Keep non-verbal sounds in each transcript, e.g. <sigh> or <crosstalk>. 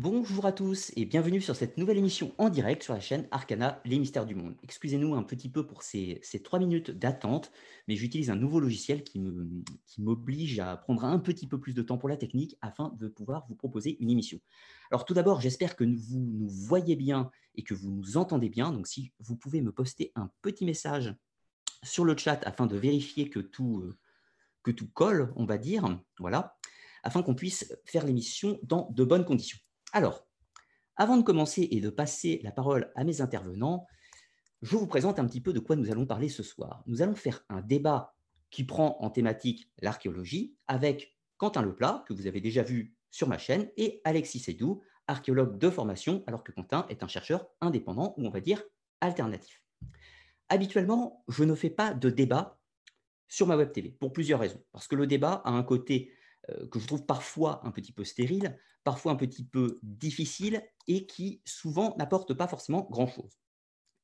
Bonjour à tous et bienvenue sur cette nouvelle émission en direct sur la chaîne Arcana, les mystères du monde. Excusez-nous un petit peu pour ces, trois minutes d'attente, mais j'utilise un nouveau logiciel qui m'oblige à prendre un petit peu plus de temps pour la technique afin de pouvoir vous proposer une émission. Alors tout d'abord, j'espère que vous nous voyez bien et que vous nous entendez bien. Donc si vous pouvez me poster un petit message sur le chat afin de vérifier que tout, euh, que tout colle, on va dire, voilà, afin qu'on puisse faire l'émission dans de bonnes conditions. Alors, avant de commencer et de passer la parole à mes intervenants, je vous présente un petit peu de quoi nous allons parler ce soir. Nous allons faire un débat qui prend en thématique l'archéologie avec Quentin Leplat, que vous avez déjà vu sur ma chaîne, et Alexis Sédou, archéologue de formation, alors que Quentin est un chercheur indépendant, ou on va dire alternatif. Habituellement, je ne fais pas de débat sur ma web TV, pour plusieurs raisons. Parce que le débat a un côté que je trouve parfois un petit peu stérile, parfois un petit peu difficile et qui souvent n'apporte pas forcément grand-chose.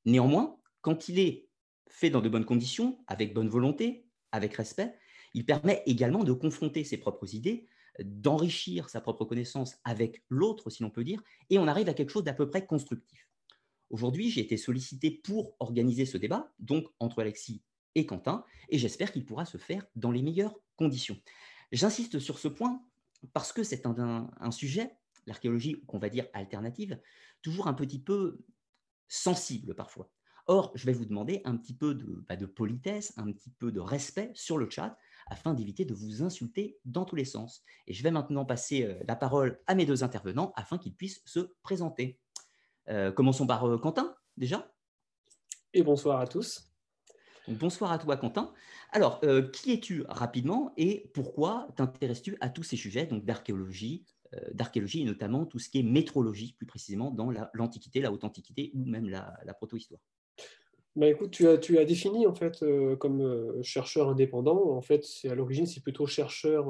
Néanmoins, quand il est fait dans de bonnes conditions, avec bonne volonté, avec respect, il permet également de confronter ses propres idées, d'enrichir sa propre connaissance avec l'autre, si l'on peut dire, et on arrive à quelque chose d'à peu près constructif. Aujourd'hui, j'ai été sollicité pour organiser ce débat, donc entre Alexis et Quentin, et j'espère qu'il pourra se faire dans les meilleures conditions. J'insiste sur ce point parce que c'est un, sujet, l'archéologie qu'on va dire alternative, toujours un petit peu sensible parfois. Or, je vais vous demander un petit peu de, bah, de, politesse, un petit peu de respect sur le chat afin d'éviter de vous insulter dans tous les sens. Et je vais maintenant passer euh, la parole à mes deux intervenants afin qu'ils puissent se présenter. Euh, commençons par euh, Quentin, déjà. Et bonsoir à tous bonsoir à toi, Quentin. Alors, euh, qui es-tu rapidement et pourquoi t'intéresses-tu à tous ces sujets donc d'archéologie, euh, d'archéologie et notamment tout ce qui est métrologie, plus précisément dans l'Antiquité, la, Haute Antiquité ou même la, la proto-histoire? Bah écoute, tu as, tu as défini en fait euh, comme chercheur indépendant. En fait, c'est à l'origine, c'est plutôt chercheur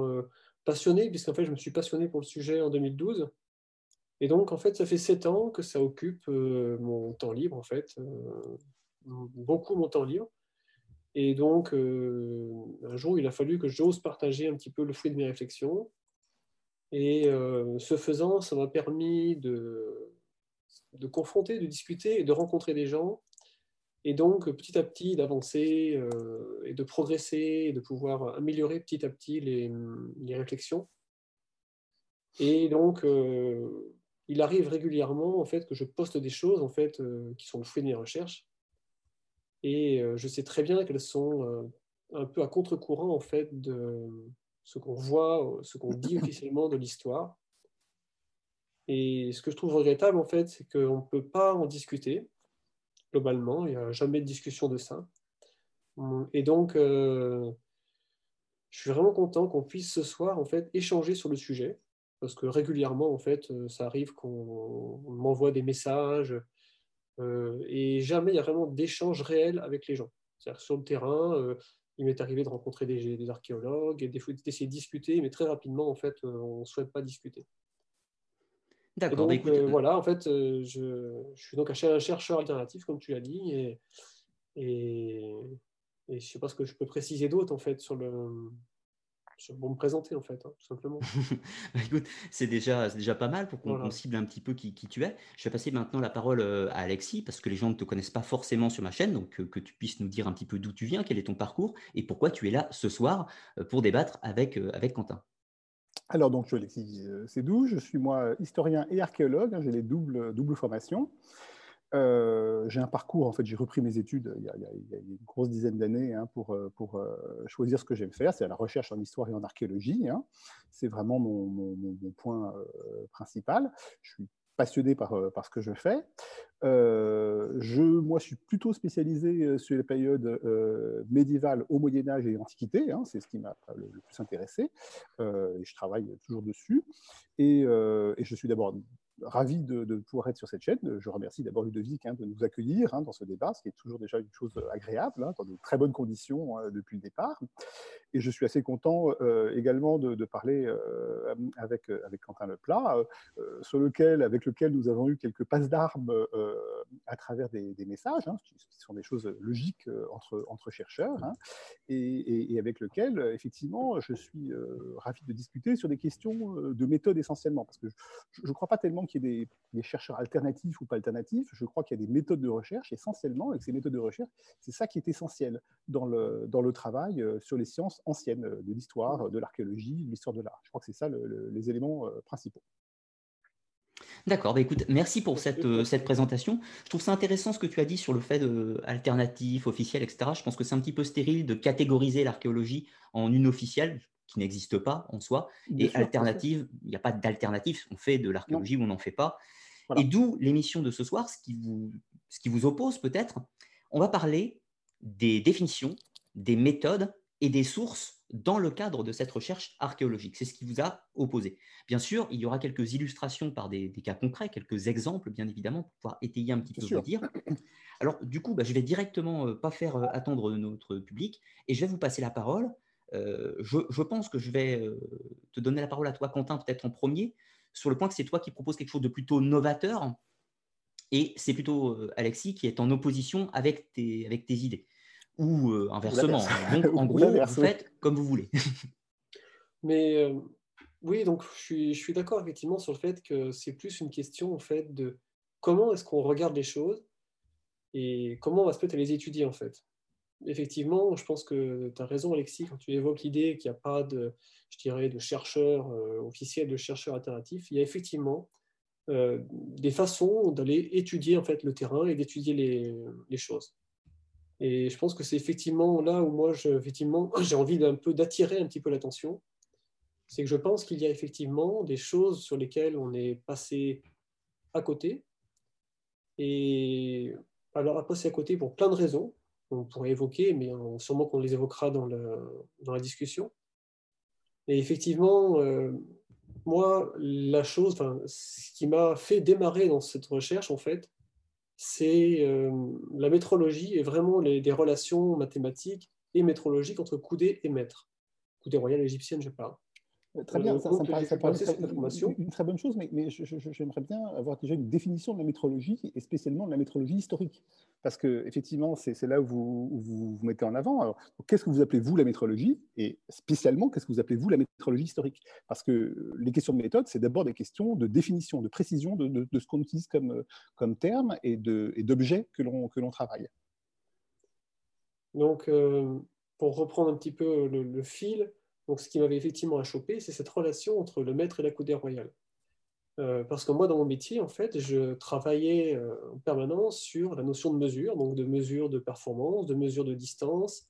passionné, puisqu'en fait, je me suis passionné pour le sujet en 2012. Et donc, en fait, ça fait sept ans que ça occupe mon temps libre, en fait, beaucoup mon temps libre. Et donc, euh, un jour, il a fallu que j'ose partager un petit peu le fruit de mes réflexions. Et euh, ce faisant, ça m'a permis de, de confronter, de discuter et de rencontrer des gens. Et donc, petit à petit, d'avancer euh, et de progresser et de pouvoir améliorer petit à petit les, les réflexions. Et donc, il arrive régulièrement en fait, que je poste des choses en fait, qui sont le fruit de mes recherches et euh, je sais très bien qu'elles sont euh, un peu à contre-courant en fait de ce qu'on voit, ce qu'on dit officiellement de l'histoire. Et ce que je trouve regrettable en fait, c'est qu'on ne peut pas en discuter globalement. Il n'y a jamais de discussion de ça. Et donc, euh, je suis vraiment content qu'on puisse ce soir en fait échanger sur le sujet parce que régulièrement en fait, ça arrive qu'on m'envoie des messages euh, et jamais il y a vraiment d'échange réel avec les gens. C'est-à-dire sur le terrain, euh, il m'est arrivé de rencontrer des, archéologues et d'essayer de discuter, mais très rapidement, en fait, euh, on ne souhaite pas discuter. D'accord. Donc, bah, voilà, en fait, je, suis donc un chercheur alternatif, comme tu l'as dit, et, et, et je ne sais pas ce que je peux préciser d'autre, en fait, sur le, pour me présenter en fait, hein, tout simplement. <laughs> Bah, écoute, c'est déjà, déjà pas mal pour qu'on cible un petit peu qui, qui, tu es. Je vais passer maintenant la parole euh, à Alexis parce que les gens ne te connaissent pas forcément sur ma chaîne, donc euh, que, tu puisses nous dire un petit peu d'où tu viens, quel est ton parcours et pourquoi tu es là ce soir euh, pour débattre avec, avec Quentin. Alors donc je suis Alexis Sédou, je suis moi historien et archéologue, hein, j'ai les doubles, doubles formations. Euh, j'ai un parcours, en fait, j'ai repris mes études il y a, une grosse dizaine d'années hein, pour, euh, euh, choisir ce que j'aime faire, c'est la recherche en histoire et en archéologie. Hein. C'est vraiment mon, point principal. Je suis passionné par, ce que je fais. je, moi, je suis plutôt spécialisé sur les périodes médiévales au Moyen Âge et Antiquité. Hein, c'est ce qui m'a le, plus intéressé. et je travaille toujours dessus. Et je suis d'abord ravi de, pouvoir être sur cette chaîne. Je remercie d'abord Ludovic hein, de nous accueillir hein, dans ce débat, ce qui est toujours déjà une chose agréable, hein, dans de très bonnes conditions depuis le départ. Et je suis assez content euh, également de, parler euh, avec, avec Quentin Leplat, euh, sur lequel, avec lequel nous avons eu quelques passes d'armes à travers des, messages, hein, qui sont des choses logiques entre, entre chercheurs, et, avec lequel, effectivement, je suis ravi de discuter sur des questions de méthode essentiellement, parce que je ne crois pas tellement qu'il y ait des, chercheurs alternatifs ou pas alternatifs, je crois qu'il y a des méthodes de recherche essentiellement, que ces méthodes de recherche, c'est ça qui est essentiel dans le, dans le travail sur les sciences anciennes, de l'histoire, de l'archéologie, de l'histoire de l'art. Je crois que c'est ça les éléments principaux. D'accord, bah écoute, merci pour cette, euh, cette, présentation. Je trouve ça intéressant ce que tu as dit sur le fait alternatif, officiel, etc. Je pense que c'est un petit peu stérile de catégoriser l'archéologie en une officielle qui n'existe pas en soi, et alternative, il n'y a pas d'alternative, on fait de l'archéologie ou on n'en fait pas. Et d'où l'émission de ce soir, ce qui vous, ce qui vous oppose peut-être, on va parler des définitions, des méthodes et des sources dans le cadre de cette recherche archéologique. C'est ce qui vous a opposé. Bien sûr, il y aura quelques illustrations par des, cas concrets, quelques exemples, bien évidemment, pour pouvoir étayer un petit peu vos dire. Alors, du coup, bah, je vais directement euh, pas faire euh, attendre notre public et je vais vous passer la parole. Euh, je, pense que je vais te donner la parole à toi, Quentin, peut-être en premier, sur le point que c'est toi qui proposes quelque chose de plutôt novateur et c'est plutôt Alexis qui est en opposition avec tes, avec tes idées ou inversement. Donc, <laughs> en gros, vous faites comme vous voulez. <laughs> Mais oui, donc je suis, je suis d'accord effectivement sur le fait que c'est plus une question en fait de comment est-ce qu'on regarde les choses et comment on va se peut-être les étudier en fait. Effectivement, je pense que tu as raison Alexis quand tu évoques l'idée qu'il n'y a pas de, je dirais, de chercheurs euh, officiels, de chercheurs alternatifs. Il y a effectivement des façons d'aller étudier en fait le terrain et d'étudier les, les choses. Et je pense que c'est effectivement là où moi, effectivement, <coughs> j'ai envie d'un peu d'attirer un petit peu l'attention. C'est que je pense qu'il y a effectivement des choses sur lesquelles on est passé à côté. Et alors, à passer à côté pour plein de raisons, on pourrait évoquer, mais sûrement qu'on les évoquera dans, la discussion. Et effectivement, euh, moi, la chose, ce qui m'a fait démarrer dans cette recherche, en fait, c'est euh, la métrologie et vraiment les, relations mathématiques et métrologiques entre coudée et maître. Coudée royale égyptienne, je parle. Très bien, ça, me paraît, une, très bonne chose, mais, j'aimerais bien avoir déjà une définition de la métrologie, et spécialement de la métrologie historique. Parce que effectivement, c'est là où vous, vous, mettez en avant. Qu'est-ce que vous appelez, vous, la métrologie? Et spécialement, qu'est-ce que vous appelez, vous, la métrologie historique? Parce que les questions de méthode, c'est d'abord des questions de définition, de précision de, ce qu'on utilise comme, comme terme et d'objets que l'on travaille. Donc, euh, pour reprendre un petit peu le fil, donc, ce qui m'avait effectivement achoppé, c'est cette relation entre le maître et la coudée royale. Euh, parce que moi, dans mon métier, en fait, je travaillais euh, en permanence sur la notion de mesure, donc de mesure de performance, de mesure de distance,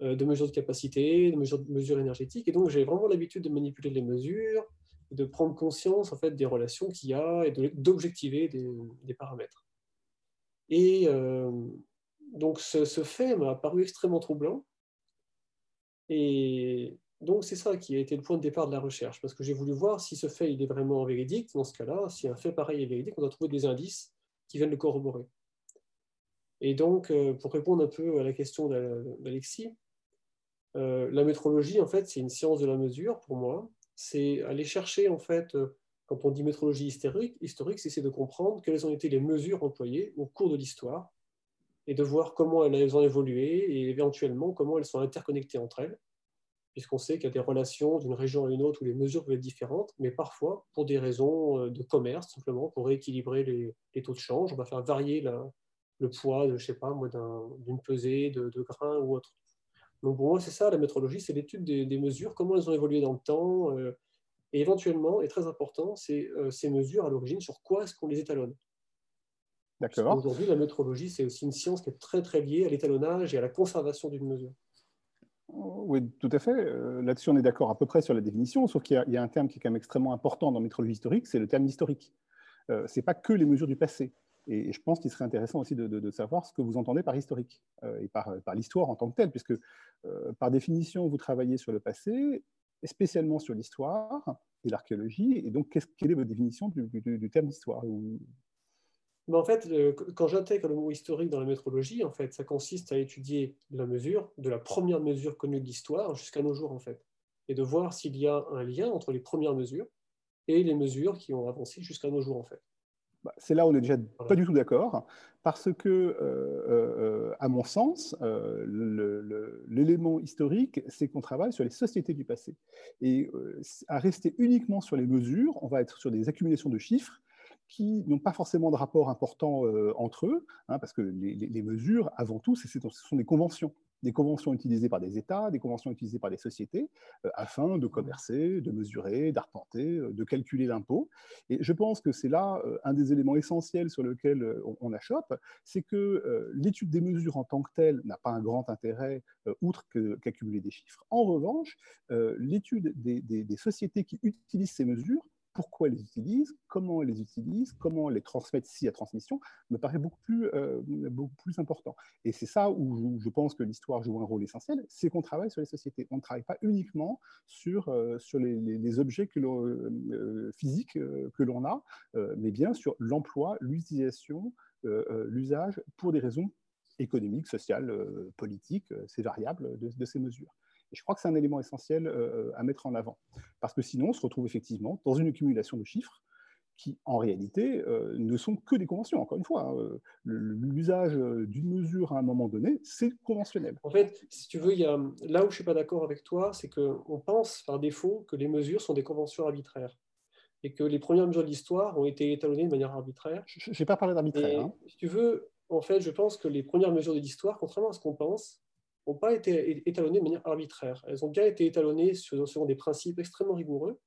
euh, de mesure de capacité, de mesure, de mesure énergétique. Et donc, j'ai vraiment l'habitude de manipuler les mesures, de prendre conscience en fait des relations qu'il y a et d'objectiver des, des, paramètres. Et donc, ce, ce fait m'a paru extrêmement troublant. Et donc c'est ça qui a été le point de départ de la recherche, parce que j'ai voulu voir si ce fait il est vraiment véridique. Dans ce cas-là, si un fait pareil est véridique, on doit trouver des indices qui viennent le corroborer. Et donc, euh, pour répondre un peu à la question d'Alexis, euh, la métrologie, en fait, c'est une science de la mesure pour moi. C'est aller chercher, en fait, euh, quand on dit métrologie historique, historique c'est de comprendre quelles ont été les mesures employées au cours de l'histoire et de voir comment elles ont évolué et éventuellement comment elles sont interconnectées entre elles puisqu'on sait qu'il y a des relations d'une région à une autre où les mesures peuvent être différentes, mais parfois, pour des raisons euh, de commerce, simplement, pour rééquilibrer les, taux de change, on va faire varier le poids de, je sais pas, d'une pesée, de, de grains ou autre. Donc pour moi, c'est ça, la métrologie, c'est l'étude des, mesures, comment elles ont évolué dans le temps, euh, et éventuellement, et très important, c'est euh, ces mesures à l'origine, sur quoi est-ce qu'on les étalonne. D'accord. Aujourd'hui, la métrologie, c'est aussi une science qui est très très liée à l'étalonnage et à la conservation d'une mesure. Oui, tout à fait. Euh, là-dessus, on est d'accord à peu près sur la définition, sauf qu'il y, a un terme qui est quand même extrêmement important dans métrologie historique, c'est le terme historique. Euh, ce n'est pas que les mesures du passé. Et, je pense qu'il serait intéressant aussi de, savoir ce que vous entendez par historique euh, et par, l'histoire en tant que telle, puisque par définition, vous travaillez sur le passé, spécialement sur l'histoire et l'archéologie. Et donc, quelle est votre définition du, du terme d'histoire mais en fait, quand j'intègre le mot historique dans la métrologie, en fait, ça consiste à étudier la mesure, de la première mesure connue de l'histoire jusqu'à nos jours, en fait, et de voir s'il y a un lien entre les premières mesures et les mesures qui ont avancé jusqu'à nos jours, en fait. bah, c'est là où on n'est déjà pas du tout d'accord, parce que, euh, euh, à mon sens, euh, l'élément historique, c'est qu'on travaille sur les sociétés du passé. Et à rester uniquement sur les mesures, on va être sur des accumulations de chiffres qui n'ont pas forcément de rapport important entre eux, hein, parce que les, mesures, avant tout, ce sont des conventions des conventions utilisées par des États, des conventions utilisées par des sociétés, euh, afin de commercer, de mesurer, d'arpenter, euh, de calculer l'impôt. Et je pense que c'est là euh, un des éléments essentiels sur lequel on, achoppe, c'est que l'étude des mesures en tant que telle n'a pas un grand intérêt, outre qu'accumuler des chiffres. En revanche, l'étude des sociétés qui utilisent ces mesures pourquoi elles les utilisent, comment elles les utilisent, comment les transmettre si à transmission, me paraît beaucoup plus, euh, beaucoup plus important. Et c'est ça où je, pense que l'histoire joue un rôle essentiel, c'est qu'on travaille sur les sociétés. On ne travaille pas uniquement sur, euh, sur les, objets que euh, physiques que l'on a, mais bien sur l'emploi, l'utilisation, l'usage pour des raisons économiques, sociales, politiques, c'est variable de ces mesures. Et je crois que c'est un élément essentiel euh, à mettre en avant. Parce que sinon, on se retrouve effectivement dans une accumulation de chiffres qui, en réalité, euh, ne sont que des conventions. Encore une fois, hein. l'usage d'une mesure à un moment donné, c'est conventionnel. En fait, si tu veux, il y a, là où je ne suis pas d'accord avec toi, c'est qu'on pense par défaut que les mesures sont des conventions arbitraires et que les premières mesures de l'histoire ont été étalonnées de manière arbitraire. Je n'ai pas parlé d'arbitraire. Hein. Si tu veux, en fait, je pense que les premières mesures de l'histoire, contrairement à ce qu'on pense, n'ont pas été étalonnées de manière arbitraire. Elles ont bien été étalonnées selon des principes extrêmement rigoureux.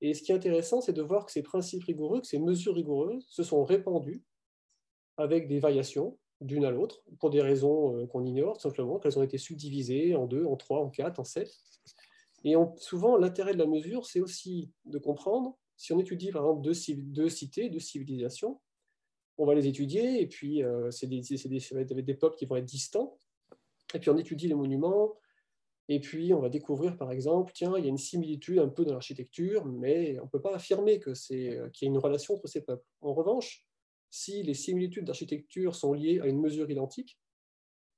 Et ce qui est intéressant, c'est de voir que ces principes rigoureux, que ces mesures rigoureuses se sont répandues avec des variations d'une à l'autre, pour des raisons euh, qu'on ignore, simplement qu'elles ont été subdivisées en deux, en trois, en quatre, en sept. Et souvent, l'intérêt de la mesure, c'est aussi de comprendre, si on étudie par exemple deux, deux cités, deux civilisations, on va les étudier, et puis euh, c'est des, des, des, peuples qui vont être distants, et puis on étudie les monuments, et puis on va découvrir par exemple, tiens, il y a une similitude un peu dans l'architecture, mais on ne peut pas affirmer euh, qu'il y a une relation entre ces peuples. En revanche, si les similitudes d'architecture sont liées à une mesure identique,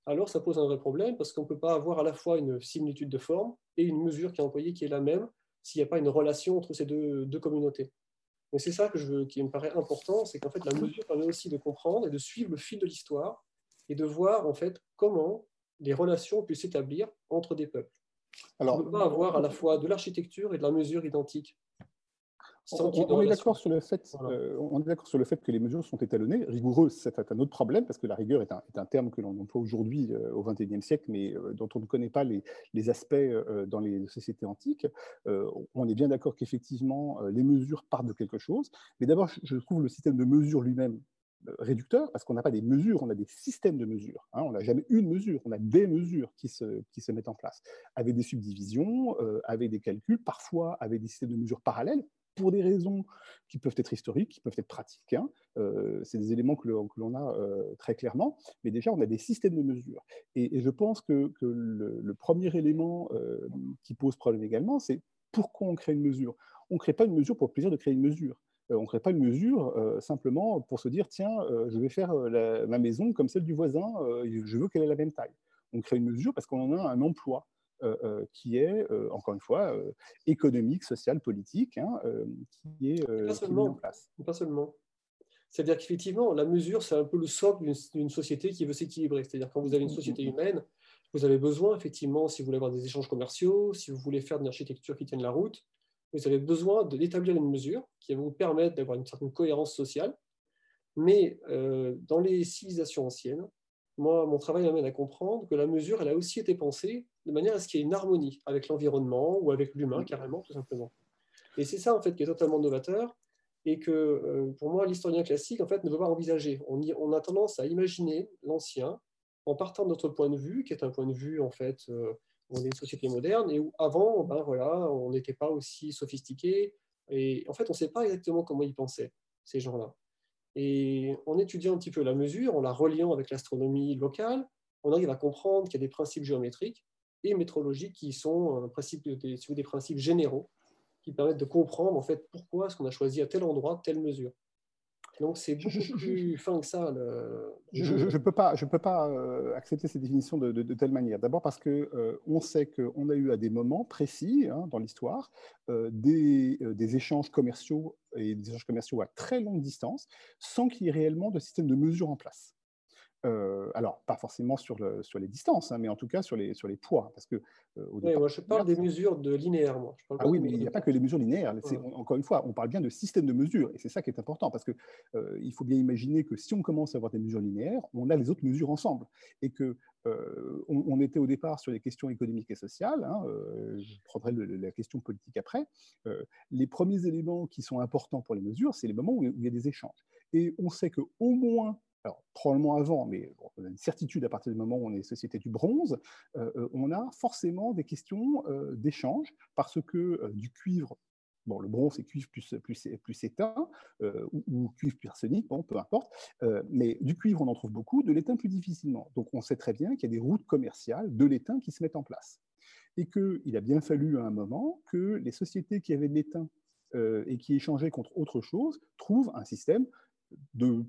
alors ça pose un vrai problème parce qu'on ne peut pas avoir à la fois une similitude de forme et une mesure qui est employée qui est la même s'il n'y a pas une relation entre ces deux, deux communautés. Mais c'est ça que je veux, qui me paraît important, c'est qu'en fait la mesure permet aussi de comprendre et de suivre le fil de l'histoire et de voir en fait comment les relations puissent s'établir entre des peuples. Alors, on ne peut pas avoir à la fois de l'architecture et de la mesure identique. On, est d'accord sur le fait, euh, on est d'accord sur le fait que les mesures sont étalonnées. Rigoureux, c'est un autre problème parce que la rigueur est un, terme que l'on emploie aujourd'hui euh, au XXIe siècle, mais euh, dont on ne connaît pas les, aspects dans les sociétés antiques. on est bien d'accord qu'effectivement les mesures partent de quelque chose, mais d'abord, je trouve le système de mesure lui-même réducteur parce qu'on n'a pas des mesures, on a des systèmes de mesures. Hein. on n'a jamais une mesure, on a des mesures qui se, qui se mettent en place, avec des subdivisions, euh, avec des calculs, parfois avec des systèmes de mesures parallèles, pour des raisons qui peuvent être historiques, qui peuvent être pratiques. Hein. Euh, c'est des éléments que l'on a euh, très clairement, mais déjà, on a des systèmes de mesures. Et, je pense que, que le, premier élément qui pose problème également, c'est pourquoi on crée une mesure? On ne crée pas une mesure pour le plaisir de créer une mesure. Euh, on ne crée pas une mesure euh, simplement pour se dire tiens, euh, je vais faire ma maison comme celle du voisin, je veux qu'elle ait la même taille. On crée une mesure parce qu'on en a un emploi qui est, encore une fois, économique, social, politique, hein, qui est, pas seulement, en place. Pas seulement. C'est-à-dire qu'effectivement, la mesure, c'est un peu le socle d'une société qui veut s'équilibrer. C'est-à-dire quand vous avez une société humaine, vous avez besoin, effectivement, si vous voulez avoir des échanges commerciaux, si vous voulez faire une architecture qui tienne la route, vous avez besoin d'établir une mesure qui va vous permettre d'avoir une certaine cohérence sociale. Mais euh, dans les civilisations anciennes, moi, mon travail m'amène à comprendre que la mesure, elle a aussi été pensée de manière à ce qu'il y ait une harmonie avec l'environnement ou avec l'humain, carrément, tout simplement. Et c'est ça, en fait, qui est totalement novateur et que, euh, pour moi, l'historien classique, en fait, ne veut pas envisager. On, on a tendance à imaginer l'ancien en partant de notre point de vue, qui est un point de vue, en fait, euh, on est une société moderne et où avant, ben voilà, on n'était pas aussi sophistiqué. Et en fait, on ne sait pas exactement comment ils pensaient, ces gens-là. Et en étudiant un petit peu la mesure, en la reliant avec l'astronomie locale, on arrive à comprendre qu'il y a des principes géométriques et métrologiques qui sont principe, des, des principes généraux qui permettent de comprendre en fait pourquoi est-ce qu'on a choisi à tel endroit telle mesure. Donc c'est beaucoup plus <laughs> fin que ça. Je ne peux pas, je peux pas euh, accepter ces définitions de, de, telle manière. D'abord parce que euh, on sait qu'on a eu à des moments précis hein, dans l'histoire euh, des, des, échanges commerciaux et des échanges commerciaux à très longue distance sans qu'il y ait réellement de système de mesure en place. Euh, alors, pas forcément sur, le, sur les distances, hein, mais en tout cas sur les, sur les poids. Parce que, euh, oui, moi, je parle des mesures de linéaire. Moi. ah oui, mais il n'y a pas que les mesures linéaires. <laughs> Encore une fois, on parle bien de système de mesure. Et c'est ça qui est important, parce qu'il euh, il faut bien imaginer que si on commence à avoir des mesures linéaires, on a les autres mesures ensemble. Et que on, était au départ sur les questions économiques et sociales. Hein, je prendrai la question politique après. les premiers éléments qui sont importants pour les mesures, c'est les moments où il y a des échanges. Et on sait qu'au moins alors probablement avant, mais on a une certitude à partir du moment où on est société du bronze, euh, euh, on a forcément des questions euh, d'échange parce que du cuivre, bon, le bronze c'est cuivre plus, plus, ou, cuivre plus arsenic, bon, peu importe, mais du cuivre on en trouve beaucoup, de l'étain plus difficilement. Donc on sait très bien qu'il y a des routes commerciales de l'étain qui se mettent en place. Et qu'il a bien fallu à un moment que les sociétés qui avaient de l'étain et qui échangeaient contre autre chose trouvent un système de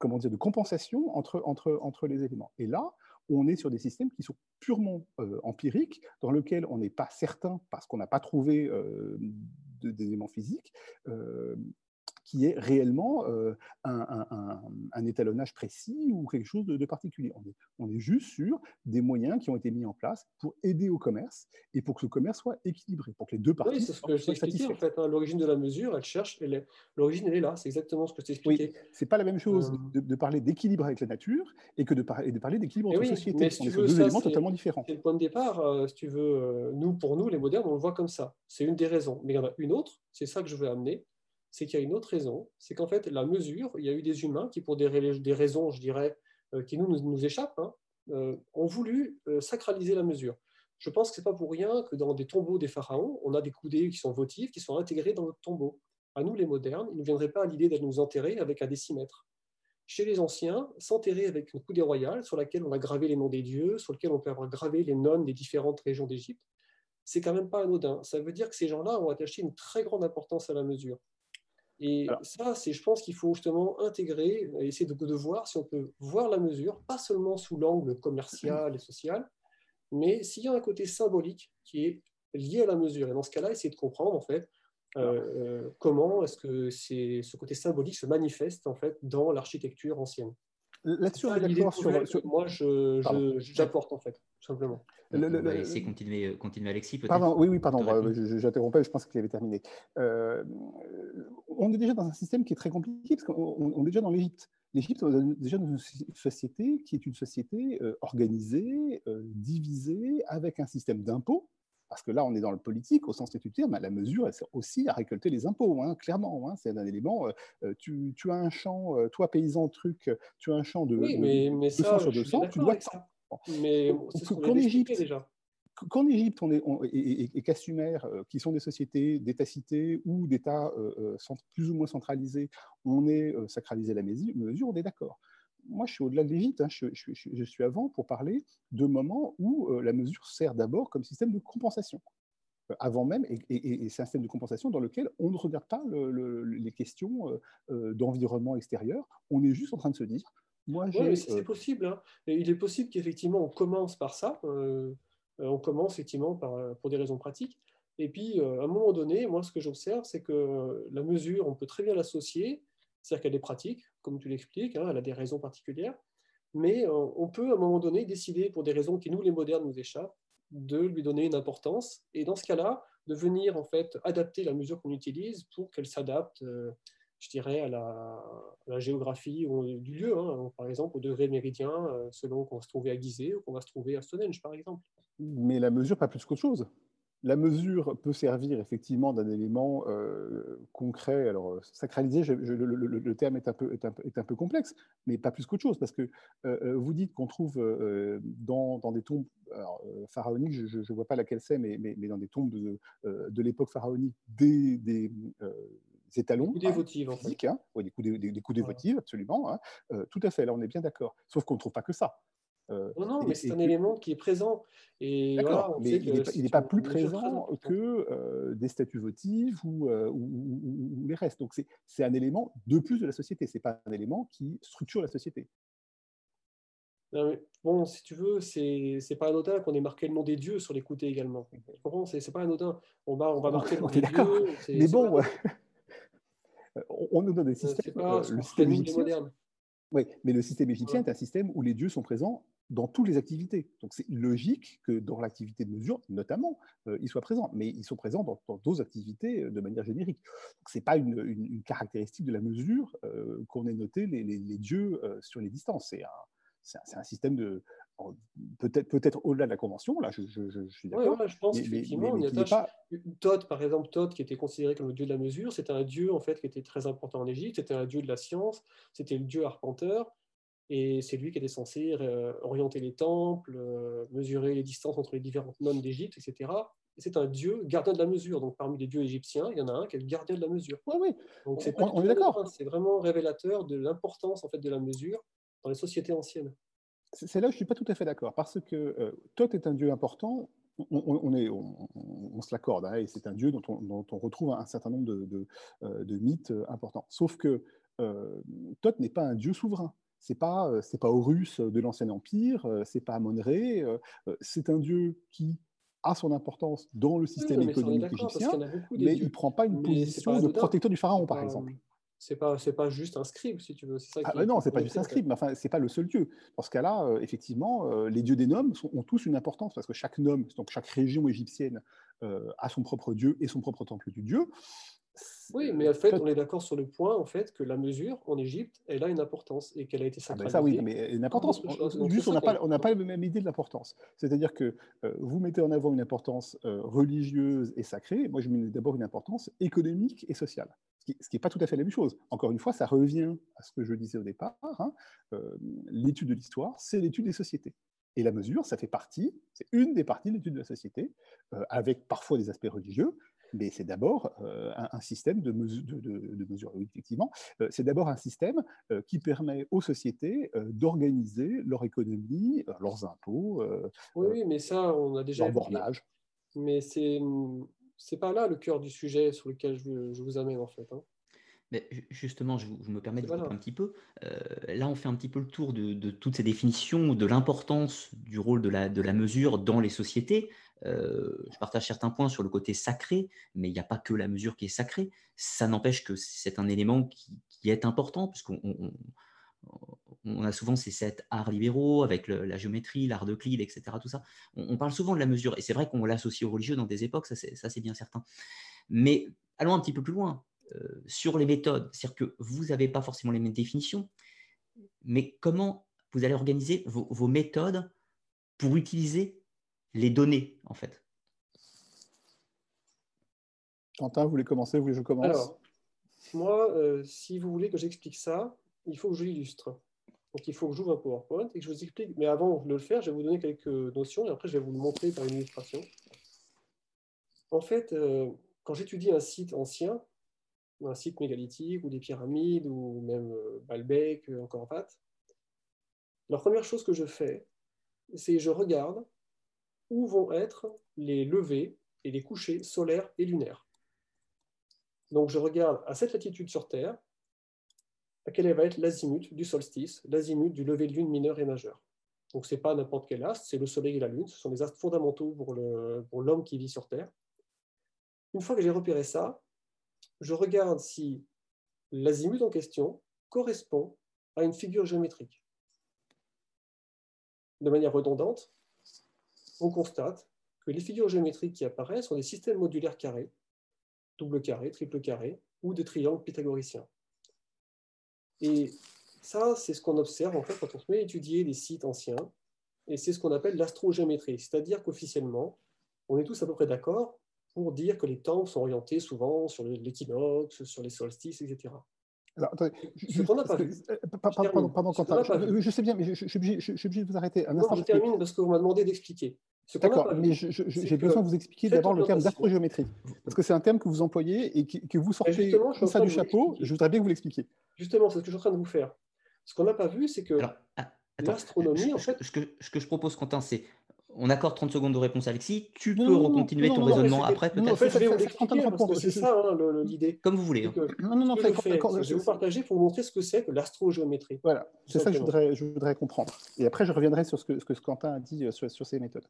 comment dire, de compensation entre, les éléments. Et là, on est sur des systèmes qui sont purement euh, empiriques, dans lesquels on n'est pas certain, parce qu'on n'a pas trouvé euh, d'éléments physiques, euh, qui est réellement euh, un, étalonnage précis ou quelque chose de, particulier. On est, on est, juste sur des moyens qui ont été mis en place pour aider au commerce et pour que le commerce soit équilibré, pour que les deux parties oui, c'est ce que je expliqué en fait. Hein. L'origine de la mesure, elle cherche, l'origine elle est là, c'est exactement ce que je t'ai expliqué. Oui, c'est pas la même chose euh. de, parler d'équilibre avec la nature et que de, de parler d'équilibre entre sociétés. Mais si tu veux, deux éléments totalement différents. C'est le point de départ, euh, si tu veux, nous, pour nous, les modernes, on le voit comme ça. C'est une des raisons. Mais il y en a une autre, c'est ça que je veux amener, c'est qu'il y a une autre raison, c'est qu'en fait, la mesure, il y a eu des humains qui, pour des, raisons, je dirais, euh, qui nous, nous, échappent, hein, euh, ont voulu euh, sacraliser la mesure. Je pense que ce n'est pas pour rien que dans des tombeaux des pharaons, on a des coudées qui sont votives, qui sont intégrées dans notre tombeau. À nous, les modernes, il ne viendrait pas à l'idée d'aller nous enterrer avec un décimètre. Chez les anciens, s'enterrer avec une coudée royale sur laquelle on a gravé les noms des dieux, sur laquelle on peut avoir gravé les nonnes des différentes régions d'Égypte, c'est quand même pas anodin. Ça veut dire que ces gens-là ont attaché une très grande importance à la mesure. Et ça, c'est, je pense qu'il faut justement intégrer, essayer de, de, voir si on peut voir la mesure, pas seulement sous l'angle commercial et social, mais s'il y a un côté symbolique qui est lié à la mesure. Et dans ce cas-là, essayer de comprendre en fait euh, euh, comment est-ce que c'est, ce côté symbolique se manifeste en fait dans l'architecture ancienne. Là-dessus, on est d'accord sur, Moi, je, j'apporte en fait, tout simplement. Le, on va laisser continuer, continuer Alexis, peut-être. Pardon, oui, oui, pardon, bah, j'interrompais, je pense qu'il avait terminé. Euh, on est déjà dans un système qui est très compliqué, parce qu'on est déjà dans l'Égypte. L'Égypte, on est déjà dans une société qui est une société euh, organisée, euh, divisée, avec un système d'impôts, parce que là, on est dans le politique au sens statutaire, mais la mesure, elle sert aussi à récolter les impôts, hein, clairement. Hein, c'est un élément. tu, tu, as un champ, toi, paysan, truc, tu as un champ de, oui, mais, mais 200 sur 200, tu dois. Mais qu'en Égypte, déjà. Qu'en Égypte on est, et, et, euh, qui sont des sociétés d'État-cité ou euh, euh, plus ou moins centralisés, on est sacralisé la mesure, on est d'accord. Moi, je suis au-delà de l'Égypte, hein, je, je, suis avant pour parler de moments où la mesure sert d'abord comme système de compensation avant même, et, c'est un système de compensation dans lequel on ne regarde pas les questions d'environnement extérieur, on est juste en train de se dire, oui, c'est euh, possible. Hein. il est possible qu'effectivement, on commence par ça. Euh, on commence effectivement par, pour des raisons pratiques. Et puis, euh, à un moment donné, moi, ce que j'observe, c'est que la mesure, on peut très bien l'associer, c'est-à-dire qu'elle est pratique, comme tu l'expliques, hein, elle a des raisons particulières, mais on peut, à un moment donné, décider, pour des raisons qui, nous, les modernes, nous échappent, de lui donner une importance, et dans ce cas-là, de venir, en fait, adapter la mesure qu'on utilise pour qu'elle s'adapte je dirais, à la, géographie du lieu, hein. par exemple au degré méridien, euh, selon qu'on va se trouver à Gizeh ou qu'on va se trouver à Stonehenge, par exemple. Mais la mesure, pas plus qu'autre chose. La mesure peut servir effectivement d'un élément euh, concret. Alors, euh, sacralisé, le, terme est un, peu, est, un, peu, complexe, mais pas plus qu'autre chose, parce que vous dites qu'on trouve dans, des tombes pharaoniques, je ne vois pas laquelle c'est, mais, mais, dans des tombes de, de l'époque pharaonique, des, des étalons. Des coups hein, en fait. Hein. des coups, des, des coups absolument. Hein. Euh, tout à fait, là on est bien d'accord. Sauf qu'on ne trouve pas que ça. Non, non, mais c'est un élément qui est présent. Et voilà, mais il n'est pas, plus présent que des statuts votifs ou, ou, les restes. Donc c'est un élément de plus de la société. C'est pas un élément qui structure la société. bon, si tu veux, c'est pas anodin qu'on ait marqué le nom des dieux sur l'écouter également. C'est pas anodin. On va, on va marquer le nom des dieux. Mais bon, <laughs> on nous donne des systèmes. Pas, le système égyptien. Oui, mais le système égyptien est un système où les dieux sont présents dans toutes les activités. Donc c'est logique que dans l'activité de mesure, notamment, euh, ils soient présents, mais ils sont présents dans d'autres activités euh, de manière générique. Ce n'est pas une, caractéristique de la mesure euh, qu'on ait noté les, dieux sur les distances. C'est un, un, système de, peut-être peut-être au-delà de la convention, là, je, suis d'accord. je pense qu'effectivement, Thoth, par exemple, Thoth, qui était considéré comme le dieu de la mesure, c'était un dieu en fait qui était très important en Égypte, c'était un dieu de la science, c'était le dieu arpenteur, et c'est lui qui était censé euh, orienter les temples, euh, mesurer les distances entre les différentes nonnes d'Égypte, etc. c'est un dieu gardien de la mesure. Donc parmi les dieux égyptiens, il y en a un qui est le gardien de la mesure. Oui, oui. Donc c'est on, est d'accord. C'est vraiment révélateur de l'importance en fait de la mesure dans les sociétés anciennes. C'est là où je ne suis pas tout à fait d'accord, parce que euh, Thoth est un dieu important, on, est, on, se l'accorde, hein, et c'est un dieu dont on, retrouve un certain nombre de, de, mythes importants. Sauf que Thoth n'est pas un dieu souverain c'est pas euh, c'est pas Horus de l'ancien empire, euh, c'est pas Amon-Ré, euh, c'est un dieu qui a son importance dans le système économique égyptien, mais il ne prend pas une position de protecteur du pharaon, par exemple. C'est pas c'est pas juste un scribe, si tu veux. Ça ah, non, c'est pas juste un scribe, mais enfin c'est pas le seul dieu. Dans ce cas-là, effectivement, les dieux des noms ont tous une importance parce que chaque nom, donc chaque région égyptienne, a son propre dieu et son propre temple du dieu. Oui, mais en fait, on est d'accord sur le point en fait que la mesure en Égypte, elle a une importance et qu'elle a été sacralisée. Ah ben ça, oui, mais une importance. Juste, on n'a pas, on n'a pas la même idée de l'importance. C'est-à-dire que euh, vous mettez en avant une importance euh, religieuse et sacrée. Moi, je mets d'abord une importance économique et sociale, ce qui n'est pas tout à fait la même chose. Encore une fois, ça revient à ce que je disais au départ. Hein. Euh, l'étude de l'histoire, c'est l'étude des sociétés. Et la mesure, ça fait partie, c'est une des parties de l'étude de la société, avec parfois des aspects religieux, mais c'est d'abord euh, un, système de, mesure, de, mesure, effectivement, euh, c'est d'abord un système euh, qui permet aux sociétés d'organiser leur économie, leurs impôts, oui, mais ça, on a déjà leur bornage. Mais c'est c'est pas là le cœur du sujet sur lequel je, je vous amène en fait. Hein. Mais justement, je, me permets de voilà. un petit peu. là, on fait un petit peu le tour de, de toutes ces définitions, de l'importance du rôle de la, de la mesure dans les sociétés. Euh, je partage certains points sur le côté sacré, mais il n'y a pas que la mesure qui est sacrée. Ça n'empêche que c'est un élément qui, est important, puisqu'on on, a souvent ces sept arts libéraux avec la géométrie, l'art de Clyle, etc. Tout ça. On, parle souvent de la mesure, et c'est vrai qu'on l'associe aux religieux dans des époques, ça c'est bien certain. Mais allons un petit peu plus loin. Euh, sur les méthodes, c'est-à-dire que vous n'avez pas forcément les mêmes définitions, mais comment vous allez organiser vos méthodes pour utiliser les données, en fait? Quentin, vous voulez commencer Vous voulez que je commence? Alors, moi, euh, si vous voulez que j'explique ça, il faut que je l'illustre. Donc, il faut que j'ouvre un PowerPoint et que je vous explique. Mais avant de le faire, je vais vous donner quelques notions et après, je vais vous le montrer par une illustration. En fait, euh, quand j'étudie un site ancien, un site mégalithique ou des pyramides ou même euh, Baalbek, encore Pat, la première chose que je fais, c'est je regarde où vont être les levées et les couchers solaires et lunaires. Donc je regarde à cette latitude sur Terre, à quel va être l'azimut du solstice, l'azimut du lever de lune mineur et majeur? Donc ce n'est pas n'importe quel astre, c'est le Soleil et la Lune, ce sont des astres fondamentaux pour l'homme qui vit sur Terre. Une fois que j'ai repéré ça, je regarde si l'azimut en question correspond à une figure géométrique. De manière redondante, on constate que les figures géométriques qui apparaissent sont des systèmes modulaires carrés, double carré, triple carré, ou des triangles pythagoriciens. Et ça, c'est ce qu'on observe en fait quand on se met à étudier les sites anciens, et c'est ce qu'on appelle l'astrogéométrie, c'est-à-dire qu'officiellement, on est tous à peu près d'accord pour dire que les temps sont orientés souvent sur l'équinoxe, sur les solstices, etc. Alors, attendez, je, pas vu. Euh, pardon, pardon. Je, sais bien, mais je, suis obligé, de vous arrêter un instant. je termine parce qu'on m'a demandé d'expliquer. D'accord, mais j'ai besoin de vous expliquer d'abord le terme d'astrogéométrie. Parce que c'est un terme que vous employez et que, vous sortez comme ça du chapeau. Je voudrais bien que vous l'expliquiez. Justement, c'est ce que je suis en train de vous faire. Ce qu'on n'a pas vu, c'est que. Alors, l'astronomie, en fait. Ce que, ce que je propose, Quentin, c'est on accorde 30 secondes de réponse, Alexis. Tu peux continuer ton raisonnement après, peut-être. En fait, je vais vous l'expliquer, c'est ça hein, l'idée. Comme vous voulez. Hein. Non, non, non, je, vais vous partager pour vous montrer ce que c'est que l'astrogéométrie. Voilà, c'est ça que je voudrais, je voudrais, comprendre. Et après, je reviendrai sur ce que, ce que Quentin a dit euh, sur, sur ces méthodes.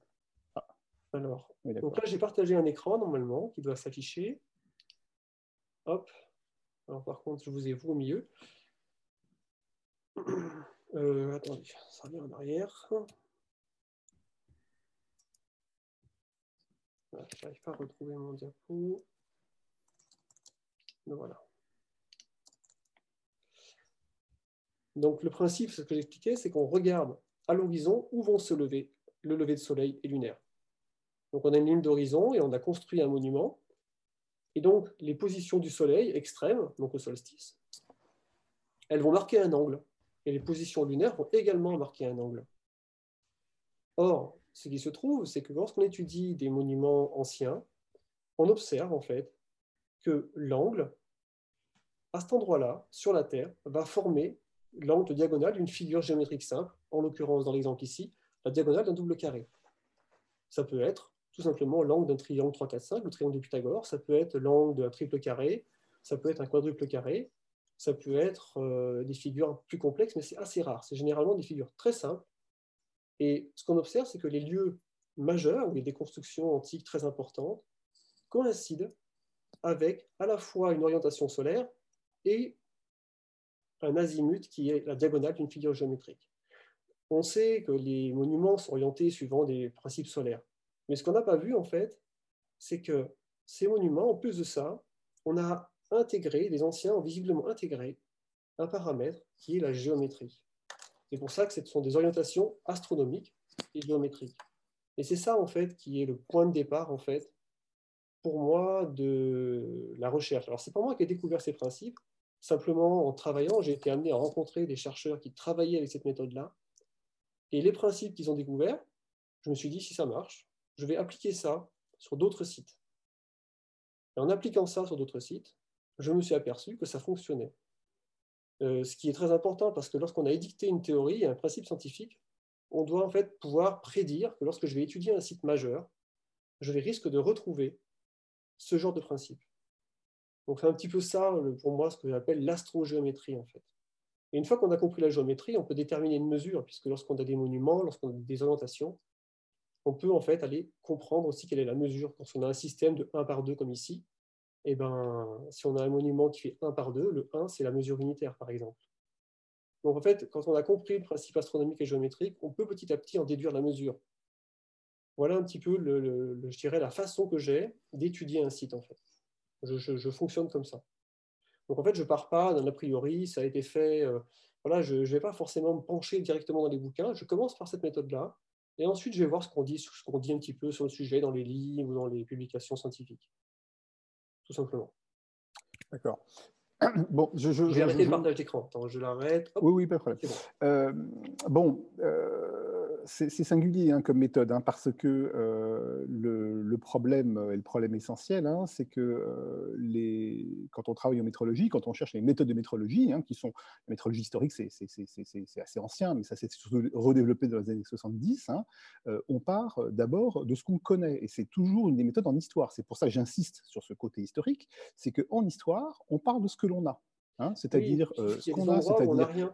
Ah. Alors, donc là, j'ai partagé un écran normalement qui doit s'afficher. Hop. Alors, par contre, je vous ai vous au milieu. <clears throat> Euh, attendez, ça revient en arrière. Je n'arrive pas à retrouver mon diapo. voilà. Donc le principe, ce que j'expliquais, c'est qu'on regarde à l'horizon où vont se lever le lever de soleil et lunaire. Donc on a une ligne d'horizon et on a construit un monument. Et donc les positions du soleil extrêmes, donc au solstice, elles vont marquer un angle. Et les positions lunaires vont également marquer un angle. Or, ce qui se trouve, c'est que lorsqu'on étudie des monuments anciens, on observe en fait que l'angle, à cet endroit-là, sur la Terre, va former l'angle diagonale d'une figure géométrique simple, en l'occurrence dans l'exemple ici, la diagonale d'un double carré. Ça peut être tout simplement l'angle d'un triangle 3, 4, 5, le triangle de Pythagore, ça peut être l'angle d'un triple carré, ça peut être un quadruple carré, ça peut être euh, des figures plus complexes, mais c'est assez rare. C'est généralement des figures très simples et ce qu'on observe, c'est que les lieux majeurs, où il y antiques très importantes, coïncident avec à la fois une orientation solaire et un azimut qui est la diagonale d'une figure géométrique. On sait que les monuments sont orientés suivant des principes solaires. Mais ce qu'on n'a pas vu, en fait, c'est que ces monuments, en plus de ça, on a intégré, les anciens ont visiblement intégré un paramètre qui est la géométrie. C'est pour ça que ce sont des orientations astronomiques et géométriques. Et c'est ça, en fait, qui est le point de départ, en fait, pour moi, de la recherche. Alors, c'est pas moi qui ai découvert ces principes. Simplement, en travaillant, j'ai été amené à rencontrer des chercheurs qui travaillaient avec cette méthode-là. Et les principes qu'ils ont découverts, je me suis dit, si ça marche, je vais appliquer ça sur d'autres sites. Et en appliquant ça sur d'autres sites, je me suis aperçu que ça fonctionnait. Euh, ce qui est très important parce que lorsqu'on a édicté une théorie, un principe scientifique, on doit en fait pouvoir prédire que lorsque je vais étudier un site majeur, je risque de retrouver ce genre de principe. Donc c'est un petit peu ça, pour moi, ce que j'appelle l'astrogéométrie en fait. Et une fois qu'on a compris la géométrie, on peut déterminer une mesure, puisque lorsqu'on a des monuments, lorsqu'on a des orientations, on peut en fait aller comprendre aussi quelle est la mesure. Quand on a un système de 1 par 2 comme ici, et eh ben, si on a un monument qui fait 1 par 2, le 1, c'est la mesure unitaire, par exemple. Donc en fait, quand on a compris le principe astronomique et géométrique, on peut petit à petit en déduire la mesure. Voilà un petit peu, je dirais, la façon que j'ai d'étudier un site, en fait. Je, fonctionne comme ça. Donc en fait, je pars pas d'un a priori, ça a été fait. Euh, voilà, je ne vais pas forcément me pencher directement dans les bouquins. Je commence par cette méthode-là, et ensuite je vais voir ce qu'on dit, ce qu'on dit un petit peu sur le sujet dans les livres ou dans les publications scientifiques tout simplement. D'accord. <clears throat> Bon, je, je, vais arrêter le partage d'écran. Attends, je l'arrête. Oui, oui, pas de problème. Bon, euh, bon euh, c'est singulier hein, comme méthode, hein, parce que euh, le, problème, et le problème essentiel, hein, c'est que euh, les, quand on travaille en métrologie, quand on cherche les méthodes de métrologie, qui sont la métrologie historique, c'est assez ancien, mais ça s'est surtout redéveloppé dans les années 70, euh, on part d'abord de ce qu'on connaît, et c'est toujours une des méthodes en histoire. C'est pour ça que j'insiste sur ce côté historique, c'est qu'en histoire, on part de ce que l'on a. c'est-à-dire ce qu'on a, c'est-à-dire.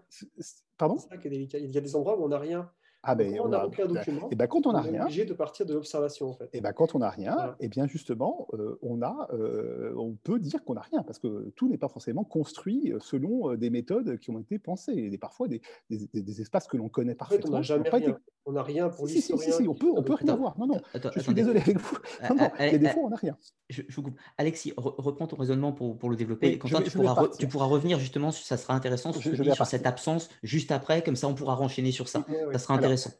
Pardon? Il y a des endroits où on n'a rien. Ah ben, on, a, un bah, document. Et ben, quand on n'a rien, obligé de partir de l'observation en fait. Et ben, quand on n'a rien, et eh bien justement, euh, on a, euh, on peut dire qu'on n'a rien parce que tout n'est pas forcément construit euh, selon des méthodes qui ont été pensées. Et parfois des, des, espaces que l'on connaît parfaitement. En fait, on n'a jamais rien. On n'a rien pour l'historien. Si, si, on peut, on peut rien avoir. Non, non. je suis désolé avec vous. Non, non, il y a des fois, on n'a rien. Je, vous coupe. Alexis, reprends ton raisonnement pour, pour le développer. Quentin, tu, pourras tu, pourras revenir justement, ça sera intéressant sur, sur cette absence juste après, comme ça on pourra renchaîner sur ça. Ça sera intéressant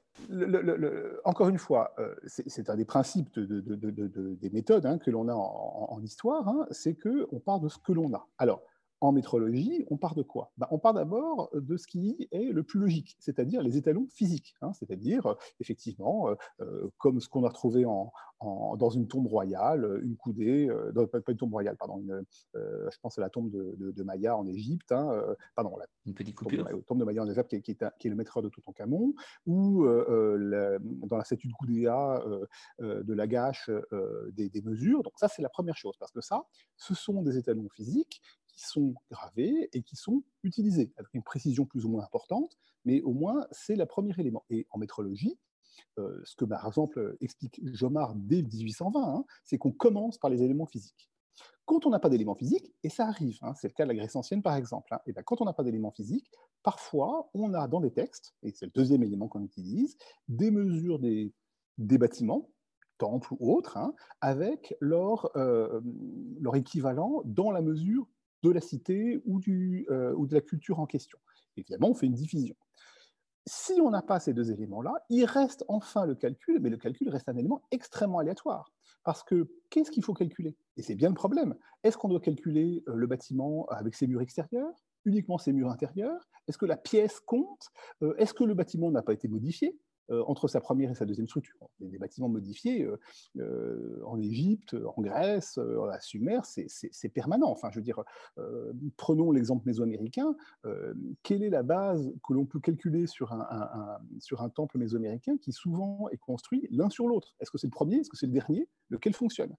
encore une fois, euh, c'est un des principes des méthodes hein, que l'on a en, histoire, hein, c'est qu'on part de ce que l'on a. Alors, En métrologie, on part de quoi? Ben, On part d'abord de ce qui est le plus logique, c'est-à-dire les étalons physiques, hein, c'est-à-dire effectivement comme ce qu'on a retrouvé en, dans une tombe royale, une coudée, pas, une tombe royale, pardon, je pense à la tombe de, Maya en Égypte, hein, pardon, la, une petite coupure. Tombe, tombe de Maya en Égypte qui, est, qui, est, le maître de Toutankhamon, ou dans la statue de de Lagache des, des mesures. Donc ça, c'est la première chose, parce que ça, ce sont des étalons physiques qui sont gravés et qui sont utilisés avec une précision plus ou moins importante, mais au moins c'est le premier élément. Et en métrologie, euh, ce que par exemple explique Jomard dès 1820, hein, c'est qu'on commence par les éléments physiques. Quand on n'a pas d'éléments physiques, et ça arrive, hein, c'est le cas de la Grèce ancienne par exemple, hein, et bien quand on n'a pas d'éléments physiques, parfois on a dans des textes, et c'est le deuxième élément qu'on utilise, des mesures des, des bâtiments, temples ou autres, avec leur, euh, leur équivalent dans la mesure de la cité euh, ou de la culture en question. Évidemment, on fait une division. Si on n'a pas ces deux éléments-là, il reste enfin le calcul, mais le calcul reste un élément extrêmement aléatoire. Parce que qu'est-ce qu'il faut calculer? Et c'est bien le problème. Est-ce qu'on doit calculer euh, le bâtiment avec ses murs extérieurs uniquement ses murs intérieurs? Est-ce que la pièce compte? Euh, Est-ce que le bâtiment n'a pas été modifié? Entre sa première et sa deuxième structure. Des bâtiments modifiés euh, euh, en Égypte, en Grèce, à Sumer, c'est permanent. Enfin, je veux dire, prenons l'exemple mésoaméricain. quelle est la base que l'on peut calculer sur un temple mésoaméricain qui souvent est construit l'un sur l'autre? Est-ce que c'est le premier? Est-ce que c'est le dernier? Lequel fonctionne?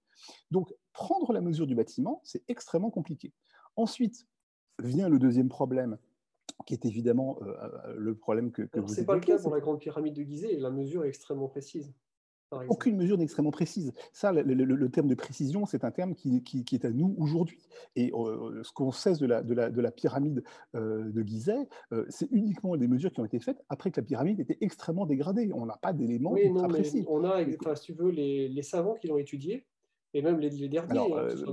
Donc, prendre la mesure du bâtiment, c'est extrêmement compliqué. Ensuite, vient le deuxième problème, qui est évidemment euh, euh, le problème que, que vous C'est pas le cas pour la grande pyramide de Gizeh, la mesure est extrêmement précise. Aucune mesure n'est extrêmement précise. Ça, le, terme de précision, c'est un terme qui, qui, est à nous aujourd'hui. Et euh, ce qu'on sait de la, de la, de la pyramide de Gizeh, c'est uniquement des mesures qui ont été faites après que la pyramide était extrêmement dégradée. On n'a pas d'éléments oui, précis. On a, enfin, si tu veux, les, les savants qui l'ont étudié et même les, derniers, hein, euh,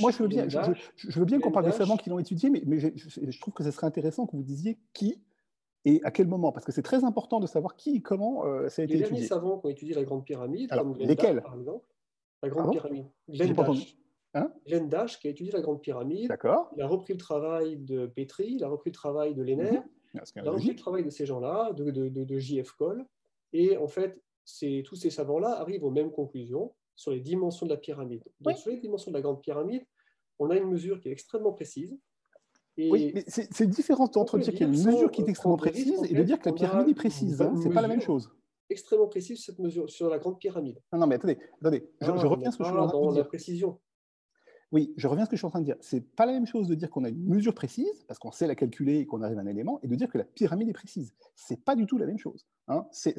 moi je veux bien, je, veux bien qu'on parle des savants qui l'ont étudié, mais, mais je, trouve que ce serait intéressant que vous disiez qui et à quel moment, parce que c'est très important de savoir qui et comment euh, ça a été étudié. Les derniers savants qui ont étudié la Grande Pyramide, Alors, comme lesquels? par exemple, la Grande Pyramide, Glenn Dash, hein? Qui a étudié la Grande Pyramide, il a repris le travail de Petri, il a repris le travail de Lenner, mhm. il a repris le travail de ces gens-là, de, de, de, de J.F. Cole, et en fait, tous ces savants-là arrivent aux mêmes conclusions sur les dimensions de la pyramide. Donc, sur les dimensions de la grande pyramide, on a une mesure qui est extrêmement précise. oui, mais c'est différent entre dire qu'il y a une mesure qui est extrêmement précise et de dire que la pyramide est précise. Hein, c'est pas la même chose. Extrêmement précise cette mesure sur la grande pyramide. Non, non mais attendez, attendez. Je, je reviens à ce que je de dire. la précision. Oui, je reviens à ce que je suis en train de dire. C'est pas la même chose de dire qu'on a une mesure précise, parce qu'on sait la calculer et qu'on arrive à un élément, et de dire que la pyramide est précise. C'est pas du tout la même chose. Hein. C'est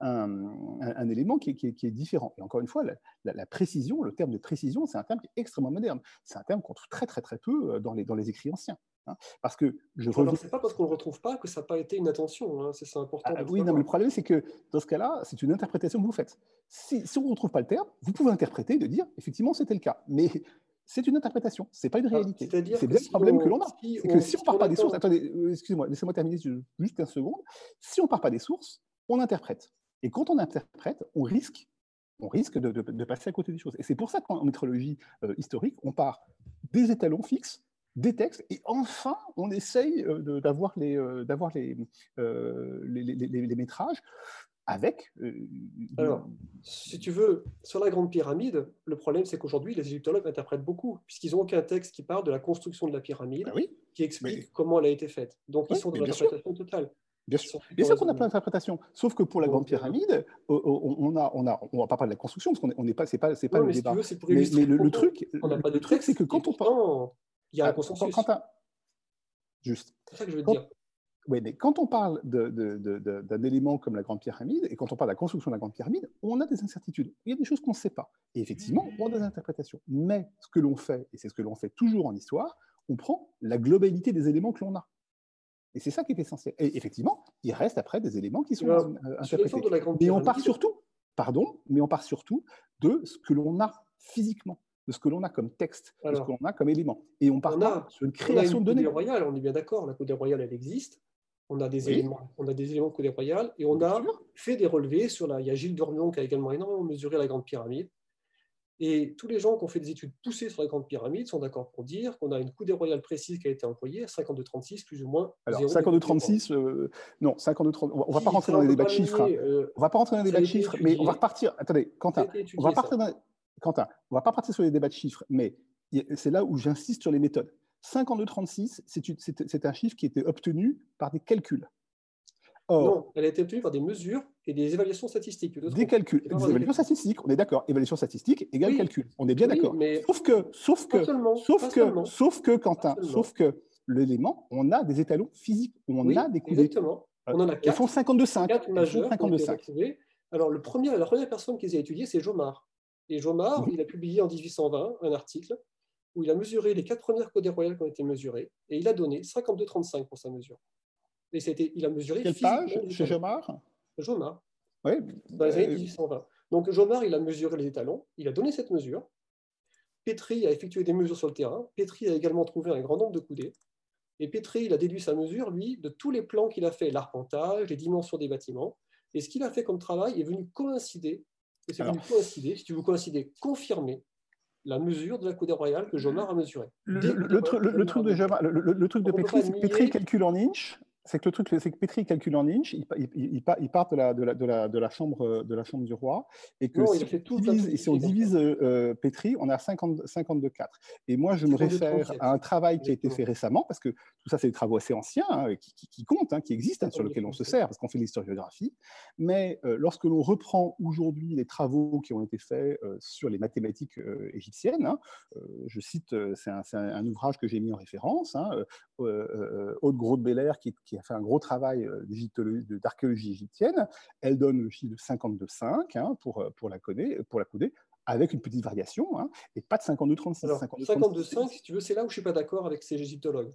un, élément qui est, différent. Et encore une fois, la, précision, le terme de précision, c'est un terme qui est extrêmement moderne. C'est un terme qu'on trouve très très très peu euh, dans les écrits anciens. Hein. parce que je reviens... c'est pas parce qu'on ne retrouve pas que ça n'a pas été une attention. Hein. C'est important. Ah, oui, non, mais le problème, c'est que dans ce cas-là, c'est une interprétation que vous faites. Si, si on ne retrouve pas le terme, vous pouvez interpréter de dire effectivement c'était le cas. Mais <laughs> c'est une interprétation, c'est pas une ah, réalité. c'est bien le problème que l'on a. c'est que si on ne part pas des sources, attendez, euh, excusez-moi, laissez-moi terminer juste un seconde. Si on ne part pas des sources, on interprète. Et quand on interprète, on risque, on risque de, passer à côté des choses. Et c'est pour ça qu'en métrologie euh, historique, on part des étalons fixes, des textes, et enfin, on essaye euh, d'avoir les, euh, d'avoir les, les, métrages avec. Alors, si tu veux, sur la Grande Pyramide, le problème, c'est qu'aujourd'hui, les égyptologues interprètent beaucoup, puisqu'ils n'ont aucun texte qui parle de la construction de la pyramide, oui, qui explique comment elle a été faite. Donc, ils sont dans l'interprétation totale. Bien sûr. Bien sûr qu'on a plein d'interprétations. Sauf que pour la grande pyramide, on a, on a, on va pas parler de la construction parce qu'on n'est pas, c'est pas, c'est pas le débat. mais, le, truc, le truc, c'est que quand on parle, il y a un ah, consensus. Juste. C'est ça que je veux dire. Oui, mais quand on parle d'un élément comme la Grande Pyramide, et quand on parle de la construction de la Grande Pyramide, on a des incertitudes. Il y a des choses qu'on ne sait pas. Et effectivement, on a des interprétations. Mais ce que l'on fait, et c'est ce que l'on fait toujours en histoire, on prend la globalité des éléments que l'on a. Et c'est ça qui est essentiel. Et effectivement, il reste après des éléments qui sont euh, interprétés. mais on part surtout, pardon, mais on part surtout de ce que l'on a physiquement, de ce que l'on a comme texte, de ce que l'on a comme élément. Et on part pas sur une création de données. royale, on est bien d'accord, la codée royale, elle existe. On a des éléments, on a des éléments royale, et on a fait des relevés sur la. Il y a Gilles Dormion qui a également énormément mesuré la Grande Pyramide. Et tous les gens qui ont fait des études poussées sur la Grande Pyramide sont d'accord pour dire qu'on a une coudée royale précise qui a été employée, 52-36, plus ou moins. Alors, 52-36, euh, non, 52-36, on ne va pas rentrer dans les débats de chiffres. Hein. Euh, on ne va pas rentrer dans les débats de chiffres, mais on va repartir. Attendez, Quentin, on va partir dans, Quentin, on va pas partir sur les débats de chiffres, mais c'est là où j'insiste sur les méthodes. 52-36, c'est un chiffre qui a été obtenu par des calculs non, elle a été obtenue par des mesures et des évaluations statistiques. Des calculs, des évaluations statistiques, on est d'accord. Évaluation statistique égale calcul, on est bien d'accord. Sauf que, sauf que, sauf que, sauf que, Quentin, sauf que l'élément, on a des étalons physiques, on a des. Exactement. On en a quatre. Ils font 52,5. 4 majeurs 52,5. Alors, le premier, la première personne qui les a étudiées, c'est Jomard. Et Jomard, il a publié en 1820 un article où il a mesuré les quatre premières codées royales qui ont été mesurées et il a donné 52,35 pour sa mesure. Et c'était, il a mesuré. Quelle page chez Jomard? Jomard. Oui. Dans les années 1820. Euh, Donc Jomard, il a mesuré les étalons, il a donné cette mesure. Petri a effectué des mesures sur le terrain. Petri a également trouvé un grand nombre de coudées. Et Petri, il a déduit sa mesure, lui, de tous les plans qu'il a fait, l'arpentage, les dimensions des bâtiments. Et ce qu'il a fait comme travail est venu coïncider, et c'est venu coïncider, si tu veux coïncider, confirmer la mesure de la coudée royale que Jomard a mesurée. Le, truc de Jomard, le, truc de Petri, c'est que Petri calcule en inch, c'est que le truc, c'est que Petri calcule en inch, il, il, il, part de la, de, la, de, la, de, la chambre, de la chambre du roi, et que si, on divise, si, on divise, euh, Petri, on a 50, 52,4. Et moi, je me réfère à un travail qui a été fait récemment, parce que tout ça, c'est des travaux assez anciens, hein, qui, qui, comptent, hein, qui existent, hein, sur lesquels on se sert, parce qu'on fait l'historiographie. Mais euh, lorsque l'on reprend aujourd'hui les travaux qui ont été faits euh, sur les mathématiques égyptiennes, je cite, c'est un, un, ouvrage que j'ai mis en référence, Haute Gros de Belair, qui, qui a fait un gros travail euh, d'archéologie égyptienne. Elle donne le chiffre de 52,5 hein, pour, euh, pour, la coder, pour la coder, avec une petite variation, hein, et pas de 52,36. 52,5, si tu veux, c'est là où je ne suis pas d'accord avec ces égyptologues.